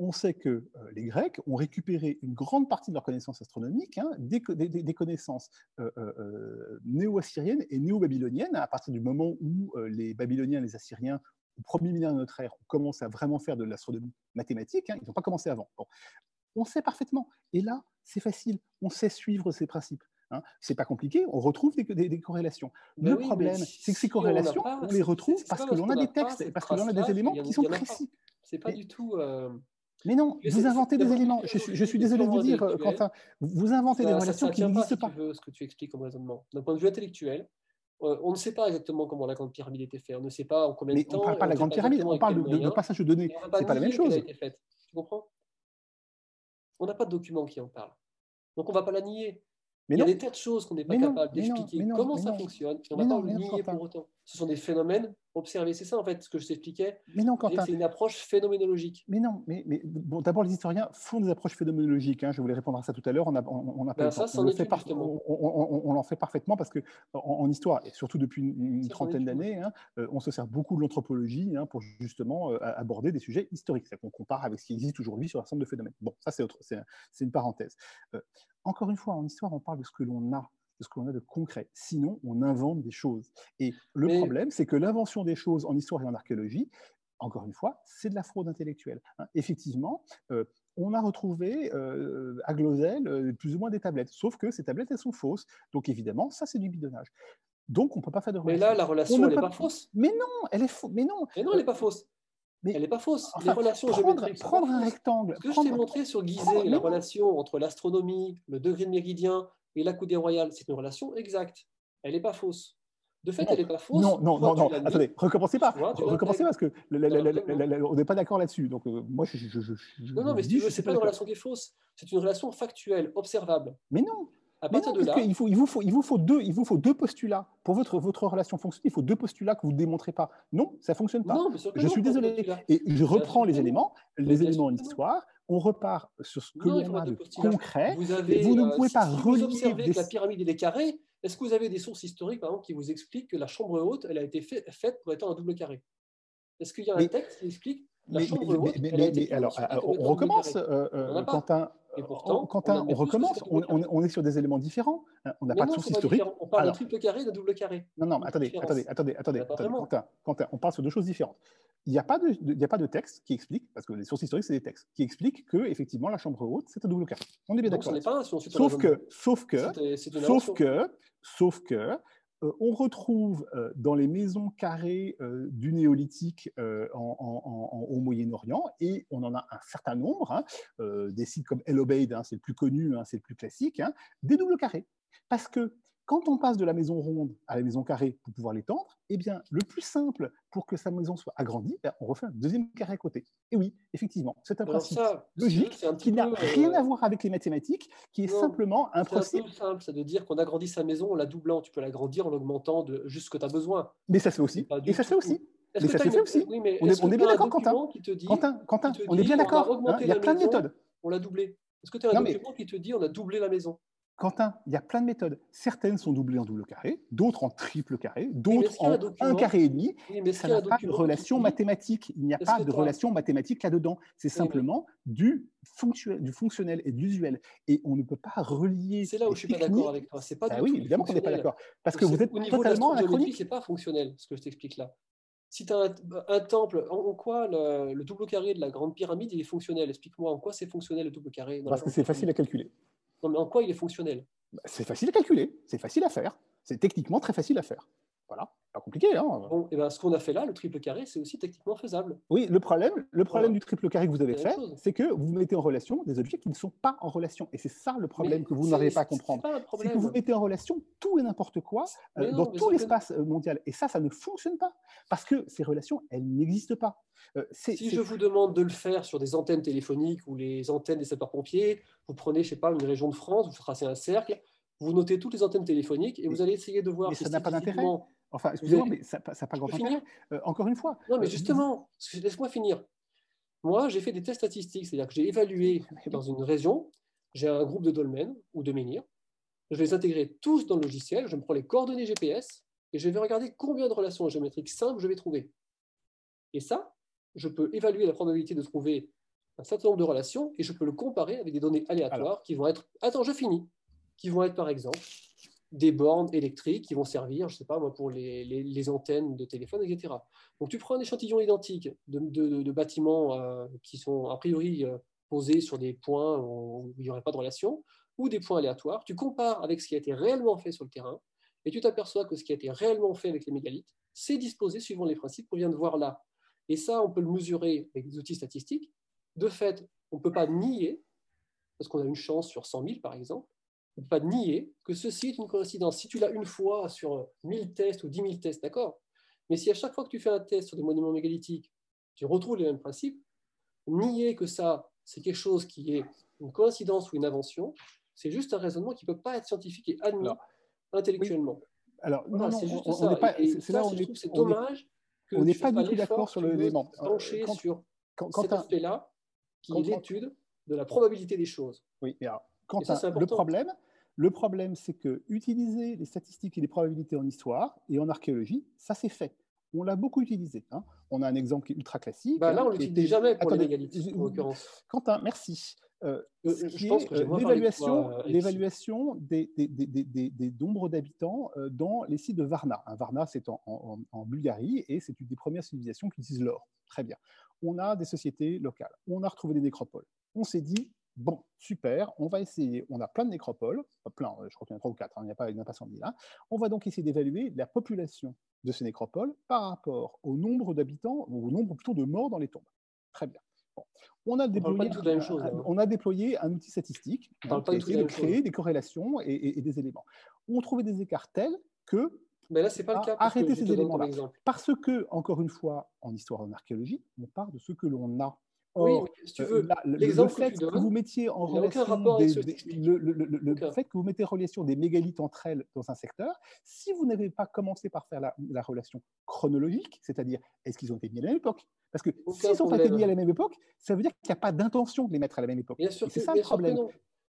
on sait que euh, les Grecs ont récupéré une grande partie de leurs connaissances astronomiques, hein, des, connaissances euh, euh, néo-assyriennes et néo-babyloniennes, à partir du moment où les Babyloniens et les Assyriens, au premier millénaire de notre ère, ont à vraiment faire de l'astronomie mathématique. Hein, ils n'ont pas commencé avant. On sait parfaitement. Et là, c'est facile. On sait suivre ces principes. Hein. C'est pas compliqué, on retrouve des, corrélations. le problème, c'est que ces corrélations, on, les retrouve parce que l'on a des textes et parce que l'on a des éléments qui sont précis. C'est pas du tout. Mais non, vous inventez des éléments. Je, suis désolé de vous dire, Quentin, vous inventez des relations qui n'existent pas. ce que tu expliques comme raisonnement. D'un point de vue intellectuel, euh, on ne sait pas exactement comment la grande pyramide était faite. On ne sait pas en combien de temps. On ne parle pas de la grande pyramide, on parle de, passage de données. Ce n'est pas la même chose. Tu comprends? On n'a pas de document qui en parle. Donc on ne va pas la nier. Mais il y a des tas de choses qu'on n'est pas capable d'expliquer. comment ça fonctionne, et on ne va pas le nier pour autant. Ce sont des phénomènes observer. C'est ça, en fait, ce que je t'expliquais. Mais non, C'est une approche phénoménologique. Mais non, mais, mais bon, d'abord, les historiens font des approches phénoménologiques. Hein. je voulais répondre à ça tout à l'heure. On, a, on, a ben ça, on, le fait on, l'en fait parfaitement parce que en, histoire, et surtout depuis une, trentaine d'années, hein, euh, on se sert beaucoup de l'anthropologie hein, pour justement euh, aborder des sujets historiques. C'est qu'on compare avec ce qui existe aujourd'hui sur un certain nombre de phénomènes. Bon, ça, c'est, c'est, une parenthèse. Euh, encore une fois, en histoire, on parle de ce que l'on a de ce qu'on a de concret. Sinon, on invente des choses. Et le problème, c'est que l'invention des choses en histoire et en archéologie, encore une fois, c'est de la fraude intellectuelle. Hein. Effectivement, euh, on a retrouvé euh, à Glosel euh, plus ou moins des tablettes, sauf que ces tablettes, elles sont fausses. Donc évidemment, ça, c'est du bidonnage. Donc, on ne peut pas faire de relation. Mais là, la relation, elle n'est pas fausse. Mais non, elle est fausse. Mais non. Mais non, elle n'est pas fausse. Mais elle n'est pas fausse. les relations prendre, prendre un rectangle. Ce que je t'ai montré sur Gizeh, la relation entre l'astronomie, le degré de méridien, et la coudée royale, c'est une relation exacte. Elle n'est pas fausse. De fait, elle n'est pas fausse. Non, non, non, non. Attendez, recommencez pas. recommencez parce que on n'est pas d'accord là-dessus. Donc, euh, moi, je, je, je, Non, non, mais si veux, c'est pas une relation qui est fausse. C'est une relation factuelle, observable. Mais non. À partir de là, il, faut, il, vous faut, il, vous faut deux, il vous faut deux postulats. Pour votre, votre relation fonctionne, il faut deux postulats que vous ne démontrez pas. Non, ça ne fonctionne pas. Non, je suis désolé. Et je reprends les éléments, les éléments en histoire, on repart sur ce que l'on a de concret. Vous, avez, vous ne euh, pouvez pas relier. Vous observez que la pyramide est carrée. Est-ce que vous avez des sources historiques, par exemple, qui vous expliquent que la chambre haute, elle a été faite pour être un double carré? Est-ce qu'il y a un texte qui explique la chambre haute mais, alors, on recommence, euh, euh, Quentin. Et pourtant, Quentin, on, recommence, on, est sur des éléments différents. Hein, on n'a pas de source historique. On parle de triple carré, de double carré. Non, non, attendez, attendez, attendez, attendez, Quentin, Quentin, on parle sur deux choses différentes il n'y a, pas de, a pas de texte qui explique, parce que les sources historiques, c'est des textes, qui expliquent que, effectivement, la chambre haute, c'est un double carré. On est bien d'accord. Sauf que, sauf que, sauf que, sauf que, on retrouve euh, dans les maisons carrées euh, du néolithique au Moyen-Orient, et on en a un certain nombre, hein, des sites comme El Obeid, hein, c'est le plus connu, hein, c'est le plus classique, des doubles carrés. Parce que quand on passe de la maison ronde à la maison carrée pour pouvoir l'étendre, eh bien, le plus simple pour que sa maison soit agrandie, ben, on refait un deuxième carré à côté. Et oui, effectivement, c'est un principe logique qui n'a rien à voir avec les mathématiques, qui est simplement un principe. C'est simple, c'est de dire qu'on agrandit sa maison en la doublant. Tu peux l'agrandir en l'augmentant de juste ce que tu as besoin. Mais ça se fait aussi. Et ça se fait aussi. Mais ça se fait aussi. on, est, bien d'accord, Quentin. Quentin, Quentin, on est bien d'accord. Il y a plein de méthodes. On l'a doublé. Est-ce que tu as un document qui te dit on a doublé la maison Quentin, il y a plein de méthodes. Certaines sont doublées en double carré, d'autres en triple carré, d'autres en un carré et demi. ça n'a pas de relation mathématique. Il n'y a pas de relation mathématique là-dedans. C'est simplement du, du, fonctionnel et de l'usuel. Et on ne peut pas relier. C'est là où je ne suis pas d'accord avec toi. C'est pas ah oui, évidemment qu'on n'est pas d'accord. Parce que vous êtes totalement anachronique. Ce n'est pas fonctionnel, ce que je t'explique là. Si tu as un, temple, en, quoi le, double carré de la grande pyramide il est fonctionnel? Explique-moi en quoi c'est fonctionnel le double carré. Parce que c'est facile à calculer. En quoi il est fonctionnel? Bah, C'est facile à calculer, c'est facile à faire, c'est techniquement très facile à faire. Voilà, pas compliqué. Hein bon, et ben, ce qu'on a fait là, le triple carré, c'est aussi techniquement faisable. Oui, le problème, le problème du triple carré que vous avez fait, c'est que vous mettez en relation des objets qui ne sont pas en relation. Et c'est ça le problème que vous n'arrivez pas à comprendre. C'est que vous mettez en relation tout et n'importe quoi euh, dans tout l'espace mondial. Et ça, ça ne fonctionne pas. Parce que ces relations, elles n'existent pas. Euh, si je vous demande de le faire sur des antennes téléphoniques ou les antennes des sapeurs-pompiers, vous prenez, je sais pas, une région de France, vous tracez un cercle, vous notez toutes les antennes téléphoniques et vous allez essayer de voir. Mais ça n'a pas d'intérêt. Enfin, excusez-moi, mais ça n'a pas grand intérêt. Euh, encore une fois. Non, mais euh, justement, laisse-moi finir. Moi, j'ai fait des tests statistiques, c'est-à-dire que j'ai évalué <laughs> dans une région, j'ai un groupe de dolmens ou de menhirs, je vais les intégrer tous dans le logiciel, je me prends les coordonnées GPS et je vais regarder combien de relations géométriques simples je vais trouver. Et ça, je peux évaluer la probabilité de trouver un certain nombre de relations et je peux le comparer avec des données aléatoires qui vont être. Attends, je finis qui vont être par exemple des bornes électriques qui vont servir, je ne sais pas moi, pour les, antennes de téléphone, etc. Donc tu prends un échantillon identique de, bâtiments euh, qui sont a priori euh, posés sur des points où il n'y aurait pas de relation, ou des points aléatoires, tu compares avec ce qui a été réellement fait sur le terrain, et tu t'aperçois que ce qui a été réellement fait avec les mégalithes, c'est disposé suivant les principes qu'on vient de voir là. Et ça, on peut le mesurer avec des outils statistiques. De fait, on ne peut pas nier, parce qu'on a une chance sur 100 000 par exemple, ne pas nier que ceci est une coïncidence. Si tu l'as une fois sur 1000 tests ou 10 000 tests, d'accord Mais si à chaque fois que tu fais un test sur des monuments mégalithiques, tu retrouves les mêmes principes, nier que ça, c'est quelque chose qui est une coïncidence ou une invention, c'est juste un raisonnement qui ne peut pas être scientifique et admis intellectuellement. Alors, non, c'est juste ça. c'est là où c'est dommage que on n'est pas du tout d'accord sur l'élément. Pencher sur cet aspect-là, qui est l'étude de la probabilité des choses. Oui, mais alors, le problème, le problème, c'est que utiliser les statistiques et les probabilités en histoire et en archéologie, ça c'est fait. On l'a beaucoup utilisé. Hein. On a un exemple qui est ultra classique. Bah là, on ne l'utilise jamais pour l'égalité, en l'occurrence. Quentin, merci. Euh, euh je pense que l'évaluation, des, des, des, des, nombres d'habitants euh, dans les sites de Varna. Varna, c'est en, en, Bulgarie et c'est une des premières civilisations qui utilise l'or. Très bien. On a des sociétés locales. On a retrouvé des nécropoles. On s'est dit, Bon, super, on va essayer, on a plein de nécropoles, pas plein, je crois qu'il y en a trois ou quatre, hein, il n'y a pas, a pas 100 000 là. On va donc essayer d'évaluer la population de ces nécropoles par rapport au nombre d'habitants, ou au nombre plutôt de morts dans les tombes. Très bien. On, a déployé, hein. on, a déployé un outil statistique qui a essayé de créer des corrélations et, des éléments. On trouvait des écarts tels que mais là, c'est pas le cas. Arrêtez ces éléments-là. Parce que, encore une fois, en histoire et en archéologie, on part de ce que l'on a oui, si tu veux, l'exemple que, que, vous mettiez en relation le, fait que vous mettez en relation des mégalithes entre elles dans un secteur, si vous n'avez pas commencé par faire la, relation chronologique, c'est-à-dire est-ce qu'ils ont été mis à la même époque? Parce que s'ils n'ont pas été mis à la même époque, ça veut dire qu'il n'y a pas d'intention de les mettre à la même époque. C'est ça le problème.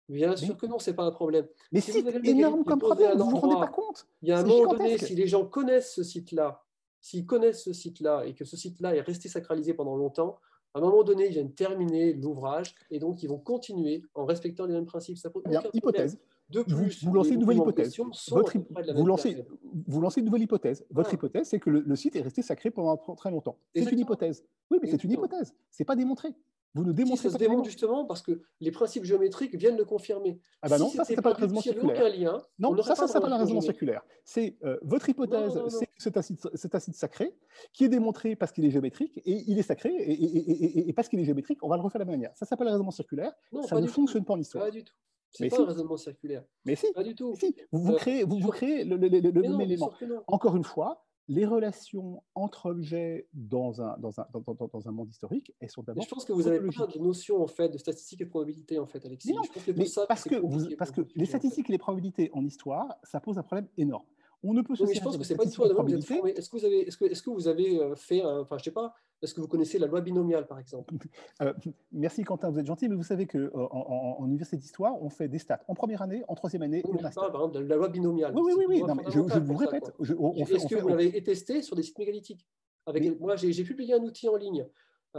Bien sûr que non, c'est pas un problème. Mais c'est énorme comme problème, vous ne vous rendez pas compte. Il y a un moment donné, si les gens connaissent ce site-là, s'ils connaissent ce site-là et que ce site-là est resté sacralisé pendant longtemps, à un moment donné, ils viennent terminer l'ouvrage et donc ils vont continuer en respectant les mêmes principes. Ça Bien, hypothèse. De plus, vous, lancez une nouvelle hypothèse. Votre, vous, lancez, vous lancez une nouvelle hypothèse. Votre ah. hypothèse, c'est que le, site est resté sacré pendant très longtemps. C'est une hypothèse. Oui, mais c'est une hypothèse. C'est pas démontré. Vous ne démontrez si ça se démontre justement parce que les principes géométriques viennent le confirmer. Ah bah non, ça, c'est pas le raisonnement circulaire. Lien, non, ça, ça, c'est pas raisonnement circulaire. C'est euh, votre hypothèse, c'est un, site, un site sacré qui est démontré parce qu'il est géométrique et il est sacré et, et, parce qu'il est géométrique, on va le refaire de la même manière. Ça s'appelle le raisonnement circulaire. ça ne fonctionne pas en histoire. Pas du tout. C'est pas un raisonnement circulaire. Mais si. Pas du tout. Si. Vous, vous euh, créez, vous, vous créez le, même élément. Encore une fois, les relations entre objets dans un, dans un, dans, dans un monde historique, elles sont d'abord. Je pense que vous avez plein de notions en fait, de statistiques et de probabilités, en fait, Alexis. non, mais parce que, parce que les statistiques et les probabilités en histoire, ça pose un problème énorme. On ne peut se mais je pense que c'est pas du tout Est-ce que vous avez, est-ce que, est-ce que vous avez euh, fait, enfin, je sais pas, est-ce que vous connaissez la loi binomiale, par exemple? <laughs> Euh, Merci Quentin, vous êtes gentil, mais vous savez qu'en euh, en, en, université d'histoire, on fait des stats en première année, en troisième année oui, et en master. Par exemple, la loi binomiale. Oui, oui, oui, non, je, vous répète. Est-ce que vous l'avez testé sur des sites mégalithiques? Avec, Moi, j'ai publié un outil en ligne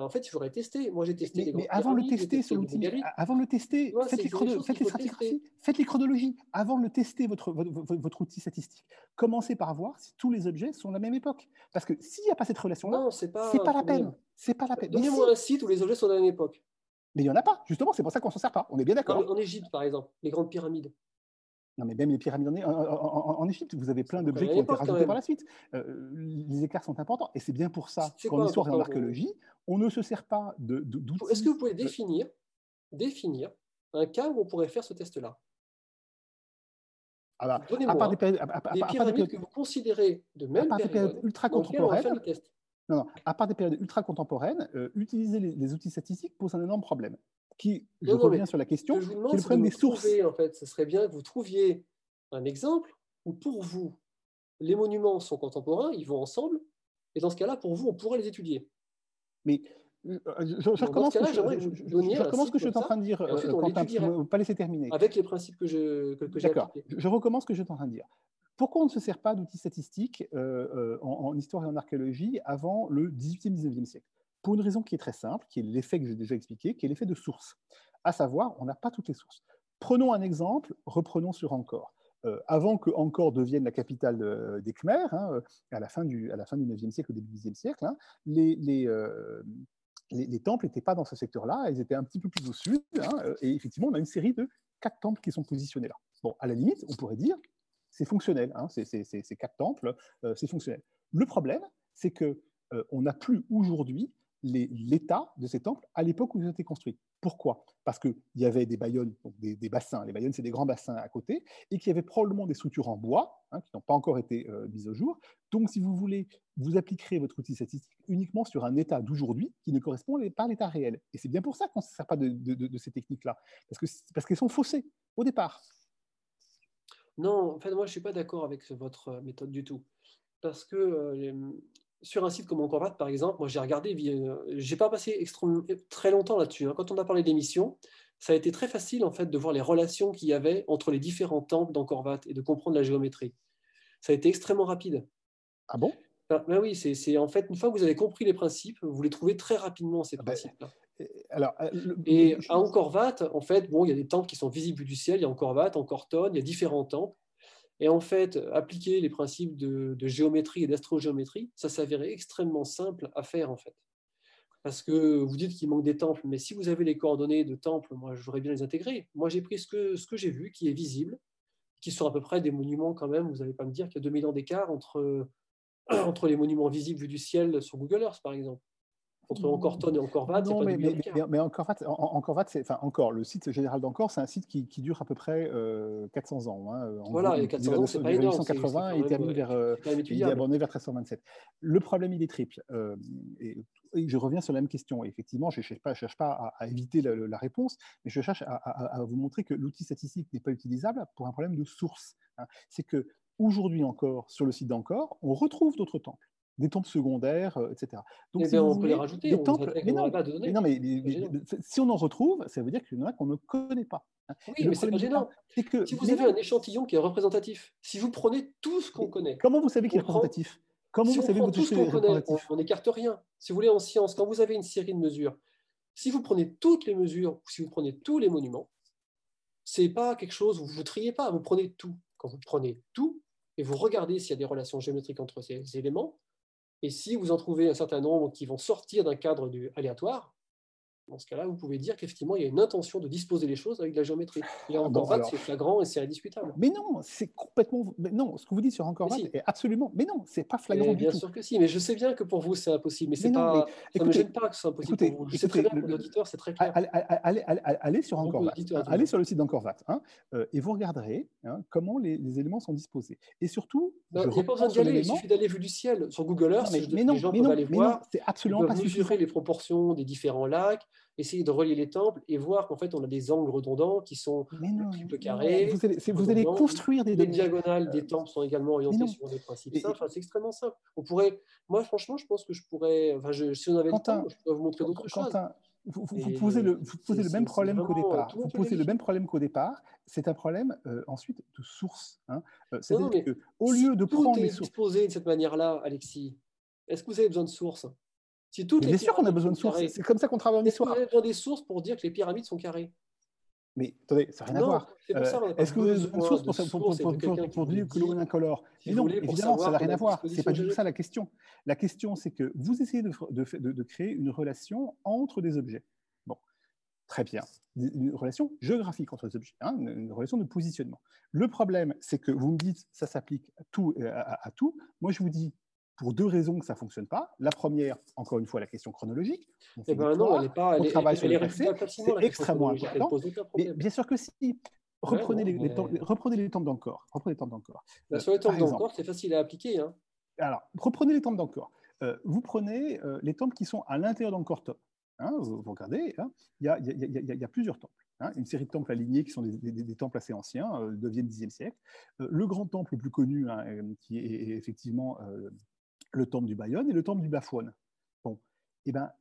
en fait, il faudrait tester. Moi, j'ai testé. Mais, mais avant de le tester sur l'outil, avant de le tester, faites, les, faites, les chronologies. Avant de le tester, votre, votre, outil statistique, commencez par voir si tous les objets sont de la même époque. Parce que s'il n'y a pas cette relation-là, c'est pas, pas la peine. C'est pas la peine. Donnez-moi un site où les objets sont de la même époque. Mais il n'y en a pas. Justement, c'est pour ça qu'on s'en sert pas. On est bien d'accord. En, Égypte, par exemple, les grandes pyramides. Non, mais même les pyramides en, en, en Égypte, vous avez plein d'objets qui ont été rajoutés par la suite. Euh, les écarts sont importants. Et c'est bien pour ça qu'en histoire et en archéologie, on ne se sert pas d'outils. Est-ce que vous pouvez définir, définir un cas où on pourrait faire ce test-là? Ah bah, à part des périodes, à, pyramides que vous considérez de même à période, ultra contemporaines, non, non, à part des périodes ultra contemporaines, euh, utiliser les, outils statistiques pose un énorme problème. Qui, je reviens sur la question, est le problème des sources. en fait, ce serait bien que vous trouviez un exemple où pour vous, les monuments sont contemporains, ils vont ensemble, et dans ce cas-là, pour vous, on pourrait les étudier. Mais je, je, recommence ce que, je, suis en train de dire, Quentin, ne pas laisser terminer. Avec les principes que j'ai que, D'accord, je recommence ce que je suis en train de dire. Pourquoi on ne se sert pas d'outils statistiques euh, euh, en, histoire et en archéologie avant le 18e, 19e siècle? Pour une raison qui est très simple, qui est l'effet que j'ai déjà expliqué, qui est l'effet de source. À savoir, on n'a pas toutes les sources. Prenons un exemple, reprenons sur Angkor. Euh, avant que Angkor devienne la capitale des Khmers, hein, à, la fin du, à la fin du 9e siècle, au début du 10e siècle, hein, les, les, les, temples n'étaient pas dans ce secteur-là, ils étaient un petit peu plus au sud, hein, et effectivement, on a une série de quatre temples qui sont positionnés là. Bon, à la limite, on pourrait dire, c'est fonctionnel, ces, quatre temples, euh, c'est fonctionnel. Le problème, c'est que euh, on n'a plus aujourd'hui l'état de ces temples à l'époque où ils ont été construits. Pourquoi? Parce qu'il y avait des bayonnes, donc des, bassins, les bayonnes c'est des grands bassins à côté, et qu'il y avait probablement des structures en bois hein, qui n'ont pas encore été euh, mises au jour. Donc si vous voulez, vous appliquerez votre outil statistique uniquement sur un état d'aujourd'hui qui ne correspond pas à l'état réel. Et c'est bien pour ça qu'on ne se sert pas de, ces techniques-là, parce qu'elles parce sont faussées au départ. Non, en fait, moi je ne suis pas d'accord avec votre euh, méthode du tout. Parce que euh, sur un site comme Encorvat, par exemple, moi j'ai regardé, euh, j'ai pas passé très longtemps là-dessus. Hein. Quand on a parlé d'émissions, ça a été très facile en fait de voir les relations qu'il y avait entre les différents temples d'Encorvat et de comprendre la géométrie. Ça a été extrêmement rapide. Ah bon? Ben, ben oui, c'est en fait une fois que vous avez compris les principes, vous les trouvez très rapidement ces ah ben, principes-là. Alors, euh, et à Encorvat, en fait, bon, il y a des temples qui sont visibles du ciel. Il y a Encorvat, Encorton, il y a différents temples. Et en fait, appliquer les principes de, géométrie et d'astrogéométrie, ça s'avérait extrêmement simple à faire en fait. Parce que vous dites qu'il manque des temples, mais si vous avez les coordonnées de temples, moi je voudrais bien les intégrer. Moi j'ai pris ce que, ce que j'ai vu, qui est visible, qui sont à peu près des monuments quand même. Vous n'allez pas me dire qu'il y a 2000 ans d'écart entre, <clears throat> entre les monuments visibles vus du ciel sur Google Earth par exemple entre Encorton et Encorvat. Non, mais, mais, mais, mais Encorvat, c'est, enfin, encore, le site général d'Encore, c'est un site qui, qui, dure à peu près 400 euh, ans. Hein, voilà, et 400 ans, c'est pas énorme. 1880 et termine vers, euh, il est abandonné vers 1327. Le problème, il est triple. Euh, et, je reviens sur la même question. effectivement, je ne cherche pas, cherche pas à, éviter la, réponse, mais je cherche à, vous montrer que l'outil statistique n'est pas utilisable pour un problème de source. Hein. C'est que aujourd'hui encore, sur le site d'Encore, on retrouve d'autres temples des temples secondaires, euh, etc. Donc, eh si on peut les rajouter. Des temples, mais non, mais non mais, si on en retrouve, ça veut dire qu'il y en a qu'on ne connaît pas. Hein. Oui, mais c'est pas gênant. Que, si vous avez un échantillon qui est représentatif, si vous prenez tout ce qu'on connaît. Comment vous savez qu'il est représentatif? Comment si vous savez tout ce qu'on connaît, on n'écarte rien. Si vous voulez, en science, quand vous avez une série de mesures, si vous prenez toutes les mesures, ou si vous prenez tous les monuments, c'est pas quelque chose où vous ne triez pas, vous prenez tout. Quand vous prenez tout, et vous regardez s'il y a des relations géométriques entre ces éléments, et si vous en trouvez un certain nombre qui vont sortir d'un cadre du aléatoire, dans ce cas-là, vous pouvez dire qu'effectivement, il y a une intention de disposer les choses avec de la géométrie. Et ah, Encorvat, c'est flagrant et c'est indiscutable. Mais non, c'est complètement. non, ce que vous dites sur Encorvat est absolument. Mais non, c'est pas flagrant du bien tout. Bien sûr que si, mais je sais bien que pour vous, c'est impossible. Mais, c'est pas... ça ne me gêne pas que ce soit impossible pour vous. Je sais très bien pour l'auditeur, c'est très clair. Allez, allez, sur Encorvat. Allez sur le site d'Encorvat hein, euh, et vous regarderez hein, comment les, éléments sont disposés. Et surtout. il n'y a pas besoin d'y aller, il suffit d'aller vu du ciel. Sur Google Earth, mais non, les gens peuvent aller voir. C'est absolument pas mesurer les proportions des différents lacs essayer de relier les temples et voir qu'en fait, on a des angles redondants qui sont triple carrés. Vous allez, vous allez construire des Les diagonales des temples sont également orientées sur des principes simples. c'est extrêmement simple. On pourrait, moi, franchement, je pense que je pourrais, enfin, je, si on avait le temps, je pourrais vous montrer d'autres choses. Vous, vous, posez le, vous posez le même problème qu'au départ. Vous posez le même problème qu'au départ. C'est un problème euh, ensuite de source. Hein. Euh, C'est-à-dire qu'au lieu de prendre les sources. disposé de cette manière-là, Alexis, est-ce que vous avez besoin de sources bien sûr qu'on a besoin de sources. C'est comme ça qu'on travaille en histoire. Vous avez besoin des sources pour dire que les pyramides sont carrées? Mais attendez, ça n'a rien à voir. Euh, est-ce que vous avez besoin de sources pour, pour, pour, pour dire que l'eau est incolore? Mais non, évidemment, ça n'a rien à voir. C'est pas du tout ça la question. La question, c'est que vous essayez de, de, de, créer une relation entre des objets. Bon. Très bien. Une relation géographique entre les objets, hein, une relation de positionnement. Le problème, c'est que vous me dites ça s'applique à tout, à, tout. Moi, je vous dis pour deux raisons que ça ne fonctionne pas. La première, encore une fois, la question chronologique. On eh ben non, elle pas. On travaille sur le passé. C'est extrêmement important. Mais bien sûr que si. Reprenez, les, temps, reprenez les d'encore. Reprenez les d'encore. Bah, sur les temps d'encore, c'est facile à appliquer. Hein. Alors, reprenez les temps d'encore. Euh, vous prenez euh, les temples qui sont à l'intérieur d'encore top. Hein, vous, regardez, il y, a, plusieurs temples. Hein, une série de temples alignés qui sont des, temples assez anciens, euh, 9e, 10e siècle. Euh, le grand temple le plus connu, hein, qui est, effectivement le temple du Bayonne et le temple du Bafouane. Bon, et eh ben,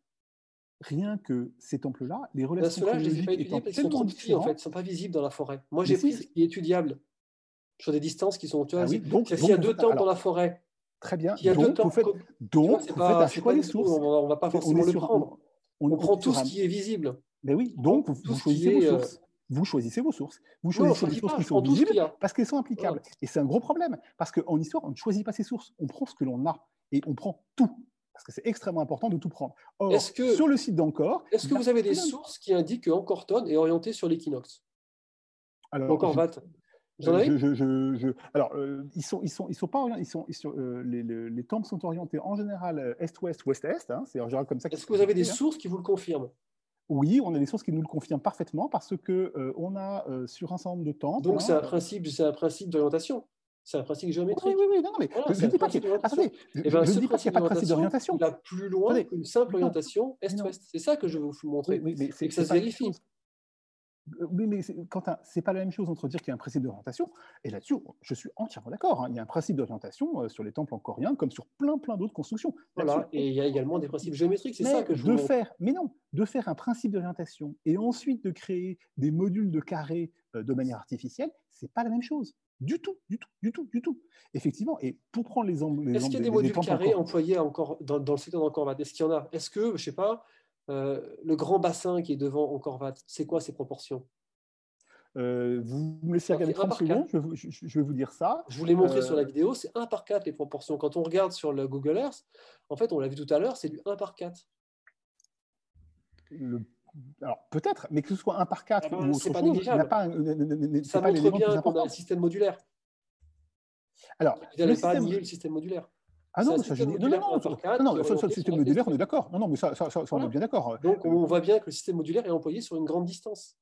rien que ces temples-là, les relations là, je les ai pas étudiés parce qu'ils sont trop petits, en fait, ils sont pas visibles dans la forêt. Moi, j'ai pris ce qui est étudiable sur des distances qui sont, tu vois, ah donc, s'il y a deux temples dans la forêt, très bien, il y a donc, deux temples, vous faites, donc, vous faites un choix des sources. On ne va pas forcément le prendre. On, prend tout ce qui est visible. Mais oui, donc vous, choisissez vos euh, sources. Vous choisissez vos sources. Vous choisissez les sources qui sont visibles parce qu'elles sont applicables. Et c'est un gros problème parce qu'en histoire, on ne choisit pas ses sources. On prend ce que l'on a et on prend tout parce que c'est extrêmement important de tout prendre. Or, que, sur le site d'Encore, est-ce que vous avez des sources qui indiquent que Encorton est orienté sur l'équinoxe? Encore VAT je, alors, euh, ils sont, ils sont, ils sont pas, ils sont, ils sont euh, les, les, les, temples sont orientés en général euh, est-ouest, ouest-est. Hein, c'est en général comme ça. Est-ce que vous avez des sources qui vous le confirment? Oui, on a des sources qui nous le confirment parfaitement parce que on a sur un certain nombre de temples. Donc c'est un principe, c'est un principe d'orientation. C'est un principe géométrique. Oui, oui, oui non, mais je ne dis pas qu'il n'y a, attendez, je, eh ben, dis pas qu'il n'y a pas de principe d'orientation. Il va plus loin qu'une simple orientation est-ouest. C'est ça que je veux vous montrer. Oui, mais c'est que ça se vérifie. Oui, mais Quentin, c'est pas la même chose entre dire qu'il y a un principe d'orientation, et là-dessus, je suis entièrement d'accord. Hein. Il y a un principe d'orientation euh, sur les temples en coréen, comme sur plein, plein d'autres constructions. Voilà, et il y a également des principes géométriques, c'est ça que je veux faire, Mais non, de faire un principe d'orientation et ensuite de créer des modules de carrés euh, de manière artificielle, c'est pas la même chose. Du tout, du tout, du tout, du tout. Effectivement, et pour prendre les exemples. Est-ce qu'il y a des, modules carrés employés encore dans, dans le secteur d'Encore Est-ce qu'il y en a? Est-ce que, je sais pas, euh, le grand bassin qui est devant Encorvat, c'est quoi ses proportions? Euh, vous me laissez regarder 30 secondes, je, vais vous dire ça. Je vous l'ai montré sur la euh, vidéo, c'est 1 par 4 les proportions. Quand on regarde sur le Google Earth, en fait, on l'a vu tout à l'heure, c'est du 1 par 4. Alors peut-être, mais que ce soit 1 par 4 ah ben, ou autre chose, pas pas, ça pas montre bien qu'on a un système modulaire. Alors, pas système... le système modulaire. Ah non, ça, non, non, non, non, non, le système modulaire, on est d'accord. Non, non, mais ça, ça, ça on est bien d'accord. Donc, on voit bien que le système modulaire est employé sur une grande distance.